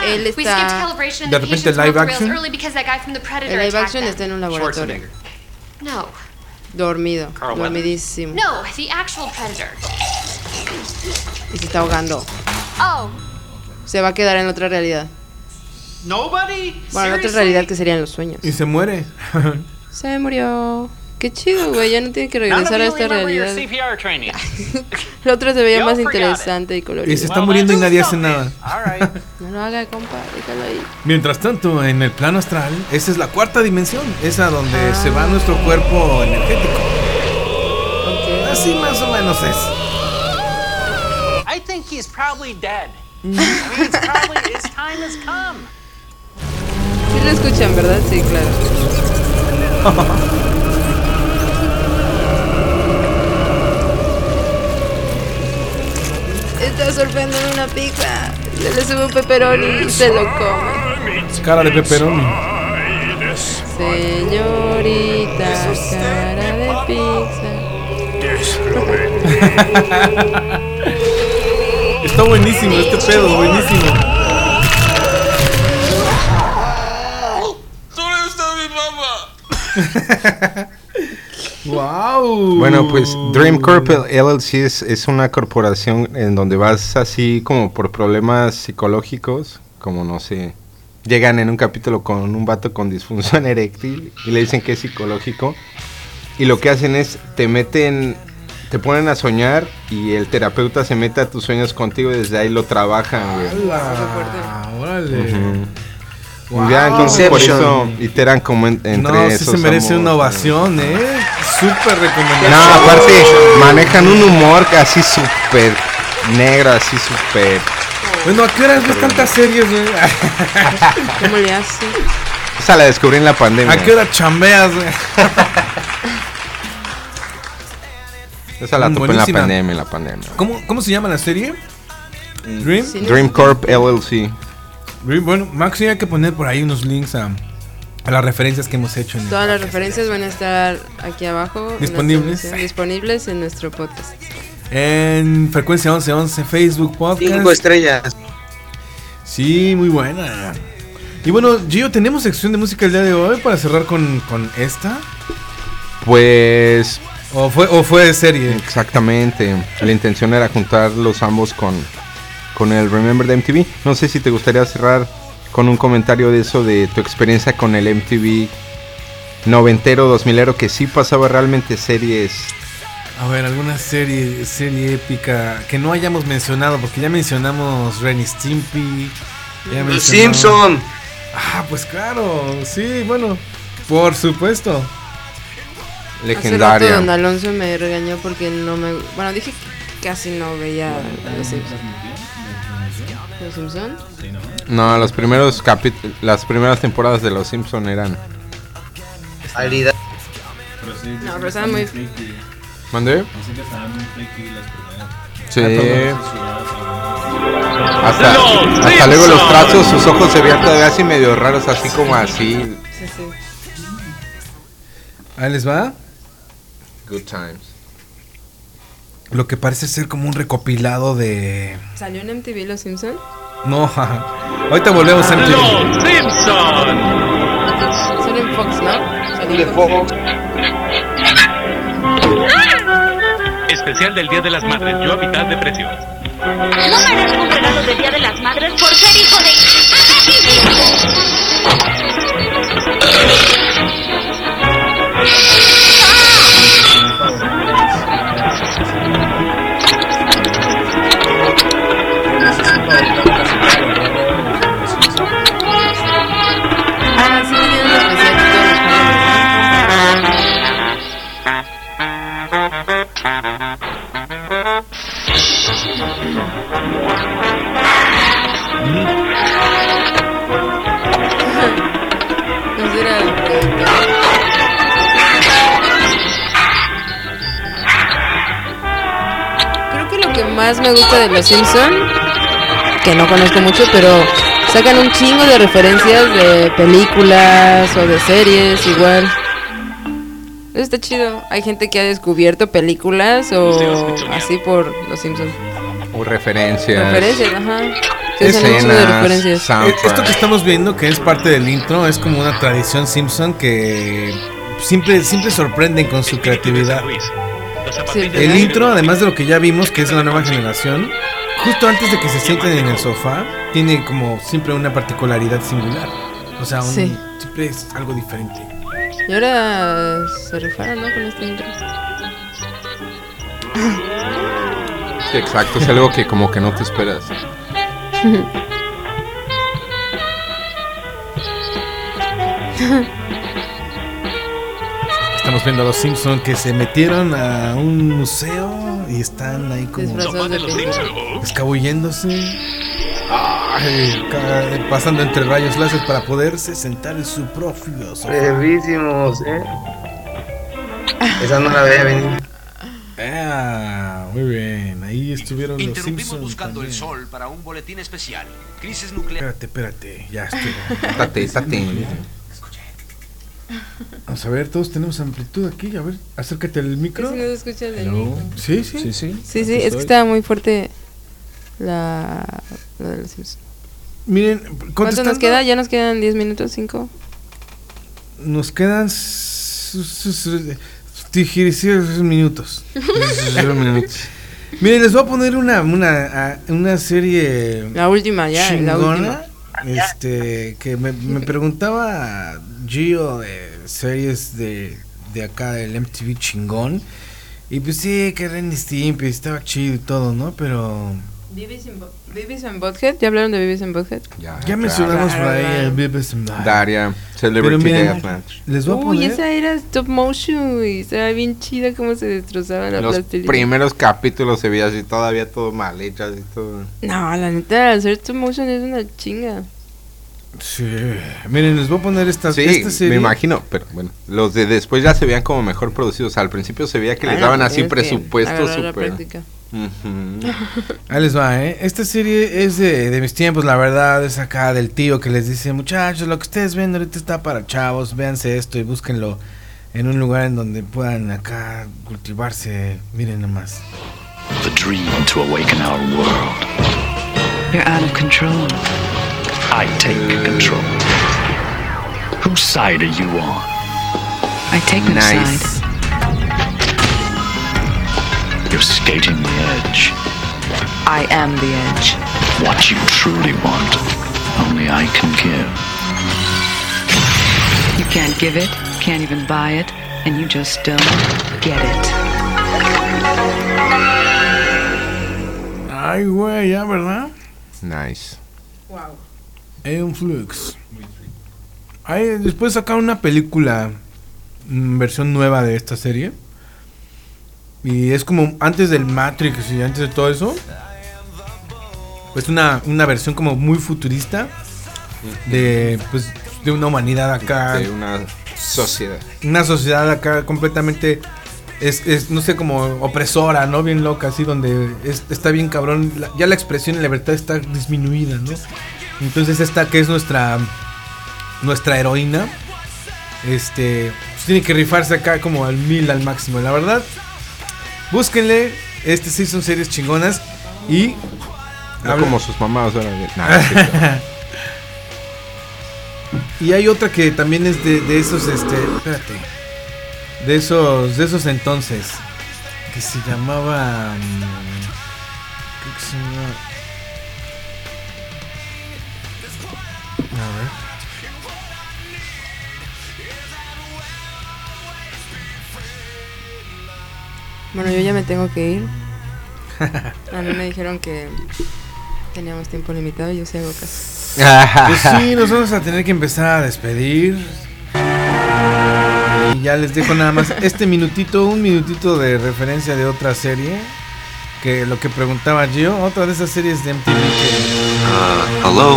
él We skipped está. De the repente patients live action. early because that guy from the Predator El live action está en un laboratorio. No. Dormido. Dormidísimo. No, the actual Predator. Y se está ahogando. Oh, Se va a quedar en otra realidad. Nobody? Bueno, en otra realidad que serían los sueños. Y se muere. Se murió. Qué chido, güey. Ya no tiene que regresar a esta realidad. El (laughs) otro se veía más interesante y colorido. Y se está muriendo y nadie hace nada. (laughs) (laughs) No lo haga, compa. Déjalo ahí. Mientras tanto, en el plano astral, esa es la cuarta dimensión, esa donde se va nuestro cuerpo energético. Así más o menos es. I think he's probably dead. I mean, it's probably his time has come. Sí lo escuchan, ¿verdad? Sí, claro. Está sorprendiendo una pizza. Se le sube un pepperoni y se lo come. Cara de pepperoni. Señorita, cara de pizza. (laughs) Está buenísimo este pedo, buenísimo. (laughs) ¿Dónde está mi mamá? Wow. Bueno, pues Dream Corp LLC es, es una corporación en donde vas así como por problemas psicológicos, como no sé, llegan en un capítulo con un vato con disfunción (laughs) eréctil y le dicen que es psicológico y lo que hacen es te meten, te ponen a soñar y el terapeuta se mete a tus sueños contigo y desde ahí lo trabajan, güey. Órale. Wow. Ya, entonces por Inception. eso iteran como en- entre No, sí esos se merece una ovación, ¿eh? Súper recomendable. No, aparte manejan un humor así súper negro, así súper... Bueno, ¿a qué horas ves tantas series, güey? (laughs) ¿Cómo le hace? Esa la descubrí en la pandemia. ¿A qué hora chambeas, güey? (laughs) Esa la Mm, topé en la pandemia, en la pandemia. ¿Cómo, ¿Cómo se llama la serie? Dream. Dream Corp LLC. Bueno, Max, hay que poner por ahí unos links a, a las referencias que hemos hecho en el Todas las referencias van a estar aquí abajo. en Disponibles. emisión, disponibles en nuestro podcast. En Frecuencia 1111 Facebook Podcast. Cinco estrellas. Sí, muy buena. Y bueno, Gio, ¿tenemos sección de música el día de hoy para cerrar con, con esta? Pues... ¿O fue, ¿O fue de serie? Exactamente. La intención era juntarlos ambos con, con el Remember de MTV. No sé si te gustaría cerrar con un comentario de eso, de tu experiencia con el MTV noventero, dos milero, que sí pasaba realmente series. A ver, alguna serie, serie épica que no hayamos mencionado, porque ya mencionamos Ren y Stimpy. ya Los mencionamos- Simpson. Ah, pues claro, sí, bueno, por supuesto. Hace rato Don Alonso me regañó porque no me. Bueno, dije que casi no veía los Simpsons. ¿Los Simpsons? No, los primeros capítulos, las primeras temporadas de Los Simpson eran. Habilidad. No, pero estaban muy. ¿Mandé? Dicen que estaban muy las primeras. Sí. Hasta, Los hasta luego los Simpson. trazos, sus ojos se veían todavía así medio raros, así como así. Sí, sí. Ahí les va. Good times. Lo que parece ser como un recopilado de. ¿Salió en MTV Los Simpsons? No, jaja. (laughs) Ahorita volvemos a MTV. Solo en Fox, ¿no? En Fox. Especial del Día de las Madres, yo a mitad de precio. No merezco un regalo de Día de las Madres por ser hijo de... (laughs) Creo que lo que más me gusta de Los Simpson, que no conozco mucho, pero sacan un chingo de referencias de películas o de series igual. Eso está chido. Hay gente que ha descubierto películas o así por Los Simpsons. O referencias. Referencias, ajá. Sí, de Escenas, referencias. soundtrack. Esto que estamos viendo, que es parte del intro, es como una tradición Simpson que siempre, siempre sorprenden con su creatividad. El intro, además de lo que ya vimos, que es la nueva generación, justo antes de que se sienten en el sofá, tiene como siempre una particularidad singular. O sea, un- Sí. siempre es algo diferente. Y ahora se rifaron, ¿no? Con este intro. Sí, exacto, es algo que como que no te esperas. (laughs) Estamos viendo a los Simpson que se metieron a un museo y están ahí como escabulléndose. Ay, pasando entre rayos láser para poderse sentar en su propio sofá. Perrísimos, eh. Esa no la veía venir. Ah, muy bien. Ahí estuvieron los Interrumpimos Simpsons. buscando el sol para un boletín especial. Crisis nuclear. Espérate, espérate. Ya estoy. Estate, estate. Vamos a ver, todos tenemos amplitud aquí. A ver, acércate al micro. Se escucha el micro. Sí, sí. Sí, sí. Sí, sí, es que estaba muy fuerte la, la de los Simpsons. Miren, ¿Cuánto nos queda? Ya nos quedan 10 minutos, 5. Nos quedan sus (laughs) minutos. Miren, les voy a poner una, una, una serie. La última, ya, la chingona, Este, que me, me preguntaba Gio de series de, de acá del MTV chingón. Y pues sí, que Ren y Stimpy estaba chido y todo, ¿no? Pero. Beavis and Butthead, ¿ya hablaron de Beavis and Butthead? Ya, Ya mencionamos por ahí el Beavis and Butthead. Daria, Celebrity Deathmatch. Les voy a Uy, poner. esa era stop motion y estaba bien chida cómo se destrozaba la Los plastilina. primeros capítulos se veía así todavía todo mal hecho, así todo. No, la neta, hacer stop motion es una chinga. Sí. Miren, les voy a poner esta, Sí, esta serie. me imagino, pero bueno, los de después ya se veían como mejor producidos. Al principio se veía que les Bueno, daban así presupuesto súper. Práctica. Ujú. Ahí les va, ¿eh? Esta serie es de, de mis tiempos, la verdad, es acá del tío que les dice, muchachos, lo que ustedes ven ahorita está para chavos, véanse esto y búsquenlo en un lugar en donde puedan acá cultivarse, miren nomás. The dream to awaken our world. You're out of control. I take control. Whose side are you on? I take no Nice. side. You're skating the edge. I am the edge. What you truly want, only I can give. You can't give it, can't even buy it, and you just don't get it. Ay, güey, ya, ¿verdad? Nice. Wow. un Flux. Ay, después sacaron una película, mm, versión nueva de esta serie. Y es como antes del Matrix y antes de todo eso. Pues una, una versión como muy futurista. De, pues, de una humanidad acá. De una sociedad. Una sociedad acá completamente. Es, es, no sé, como opresora, ¿no? Bien loca, así, donde es- está bien cabrón. la- ya la expresión y la libertad está disminuida, ¿no? Entonces, esta que es nuestra. Nuestra heroína. Este. pues, tiene que rifarse acá como al mil, al máximo. La verdad. Búsquenle. Este sí son series chingonas. Y. No como sus mamás ahora. Nah. (laughs) Y hay otra que también es de, de esos, este, espérate, de esos, de esos entonces, que se llamaba, mm, creo que se llamaba, a ver, Bueno, yo ya me tengo que ir. (laughs) A mí me dijeron que teníamos tiempo limitado y yo sí hago caso. Pues sí, (laughs) nos vamos a tener que empezar a despedir. Y ya les dejo nada más este minutito, un minutito de referencia de otra serie. Que lo que preguntaba Gio, otra de esas series de MTV que... Uh, hello.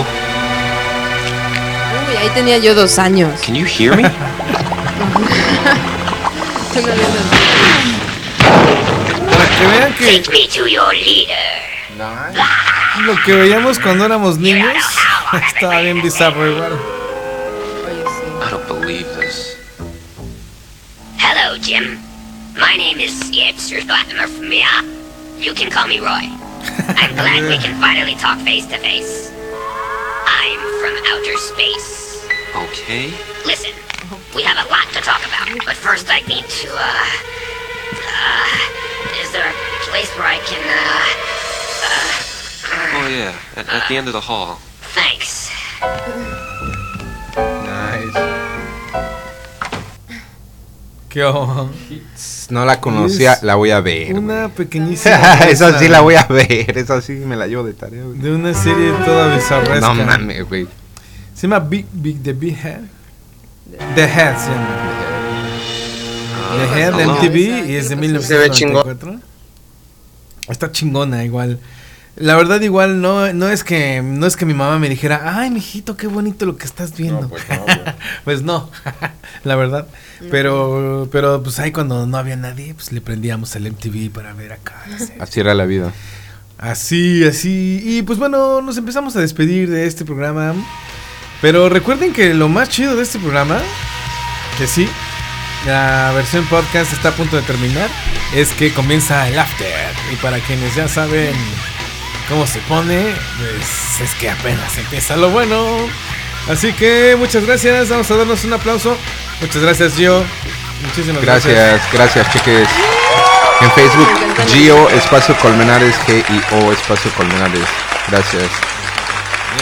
Uy, ahí tenía yo dos años. Can you hear me? (laughs) Tú no que vean que lo que veíamos cuando éramos niños (laughs) estaba bien bizarro igual. I don't believe this. Hello, Jim. My name is Skipster Latimer from here. You can call me Roy. I'm (laughs) glad we can finally talk face to face. I'm from outer space. Okay. Listen, we have a lot to talk about, but first I need to, uh. Uh. Is there a place where I can, uh. Uh. Oh yeah, at, at the end of the hall. Thanks. Nice. ¿Qué? No la conocía, la voy a ver. Una pequeñísima. (laughs) Esa sí la voy a ver, esa sí me la llevo de tarea. güey. De una serie toda bizarresca. No mames, güey. Se llama Big, Big, The Big Head. The Head se llama. The Head de MTV y es de Se ve chingón. 1994. Está chingona igual. La verdad igual no, no es que no es que mi mamá me dijera, ay mijito, qué bonito lo que estás viendo. pues no, (laughs) pues no, (laughs) la verdad. Pero, pero pues ahí cuando no había nadie, pues le prendíamos el MTV para ver acá. Así era la vida. Así, así. Y pues bueno, nos empezamos a despedir de este programa. Pero recuerden que lo más chido de este programa, que sí, la versión podcast está a punto de terminar, es que comienza el after. Y para quienes ya saben cómo se pone, pues es que apenas empieza lo bueno. Así que muchas gracias, vamos a darnos un aplauso. Muchas gracias, Gio. Muchísimas gracias. Gracias, gracias, cheques. En Facebook, Gio Espacio Colmenares, G-I-O Espacio Colmenares. Gracias.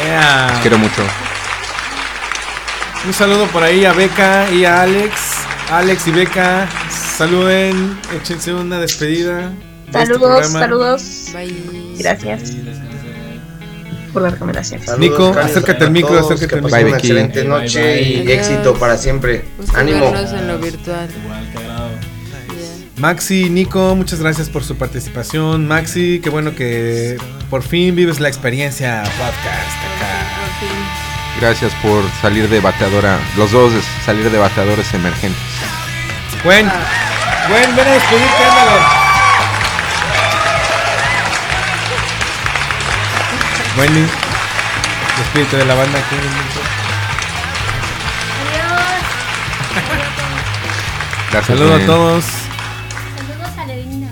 Yeah. Los quiero mucho. Un saludo por ahí a Beca y a Alex. Alex y Beca, saluden, échense una despedida. de este Saludos, saludos. Gracias por la recomendación. Nico, Saludos, acércate al micro, todos, acércate al micro. una excelente noche y éxito para siempre. Gusto Ánimo. en lo virtual. Maxi, Nico, muchas gracias por su participación. Maxi, qué bueno que por fin vives la experiencia podcast. Gracias por salir de bateadora. Los dos de salir de bateadores emergentes. Gwen, Gwen, ven a despedirte, ándale. Wendy, despídete de la banda aquí. Gracias, Saludos a todos. Saludos a Levina.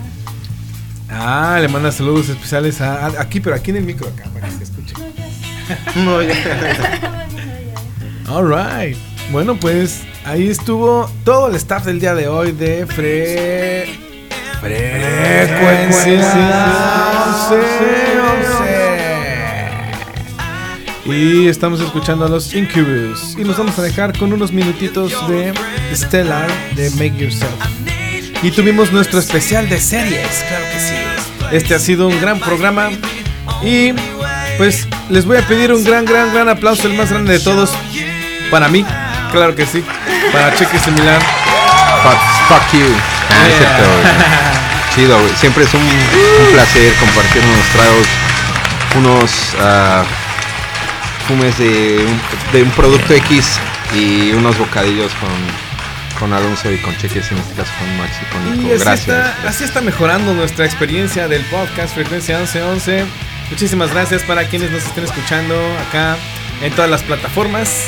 Ah, le manda saludos especiales a, a- aquí, pero aquí en el micro acá para que escuche. (laughs) No, ya. Alright. Bueno, pues ahí estuvo todo el staff del día de hoy de Fre... Frecuencia 11. Y estamos escuchando a los Incubus. Y nos vamos a dejar con unos minutitos de Stellar de Make Yourself. Y tuvimos nuestro especial de series, claro que sí. Este ha sido un gran programa. Y pues les voy a pedir un gran, gran, gran aplauso, el más grande de todos. Para mí, claro que sí. Para Cheque Similar. Fuck, fuck you. Ah, es cierto, güey. (laughs) Chido, güey. Siempre es un, un placer compartir unos tragos, unos ah, fumes de un, de un producto X y unos bocadillos con, con Alonso y con Cheques, en este caso con Max y con Y Nico. así Gracias. está, así está mejorando nuestra experiencia del podcast Frecuencia 1111. Muchísimas gracias para quienes nos estén escuchando acá en todas las plataformas.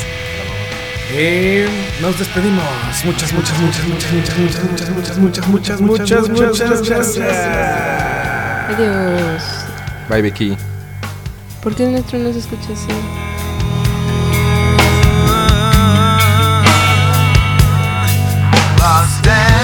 Eh, nos despedimos. Muchas, muchas, muchas, muchas, muchas, muchas, muchas, muchas, muchas, muchas, muchas, muchas gracias. Adiós. Bye, Becky. ¿Por qué nuestro no se escucha así? Lost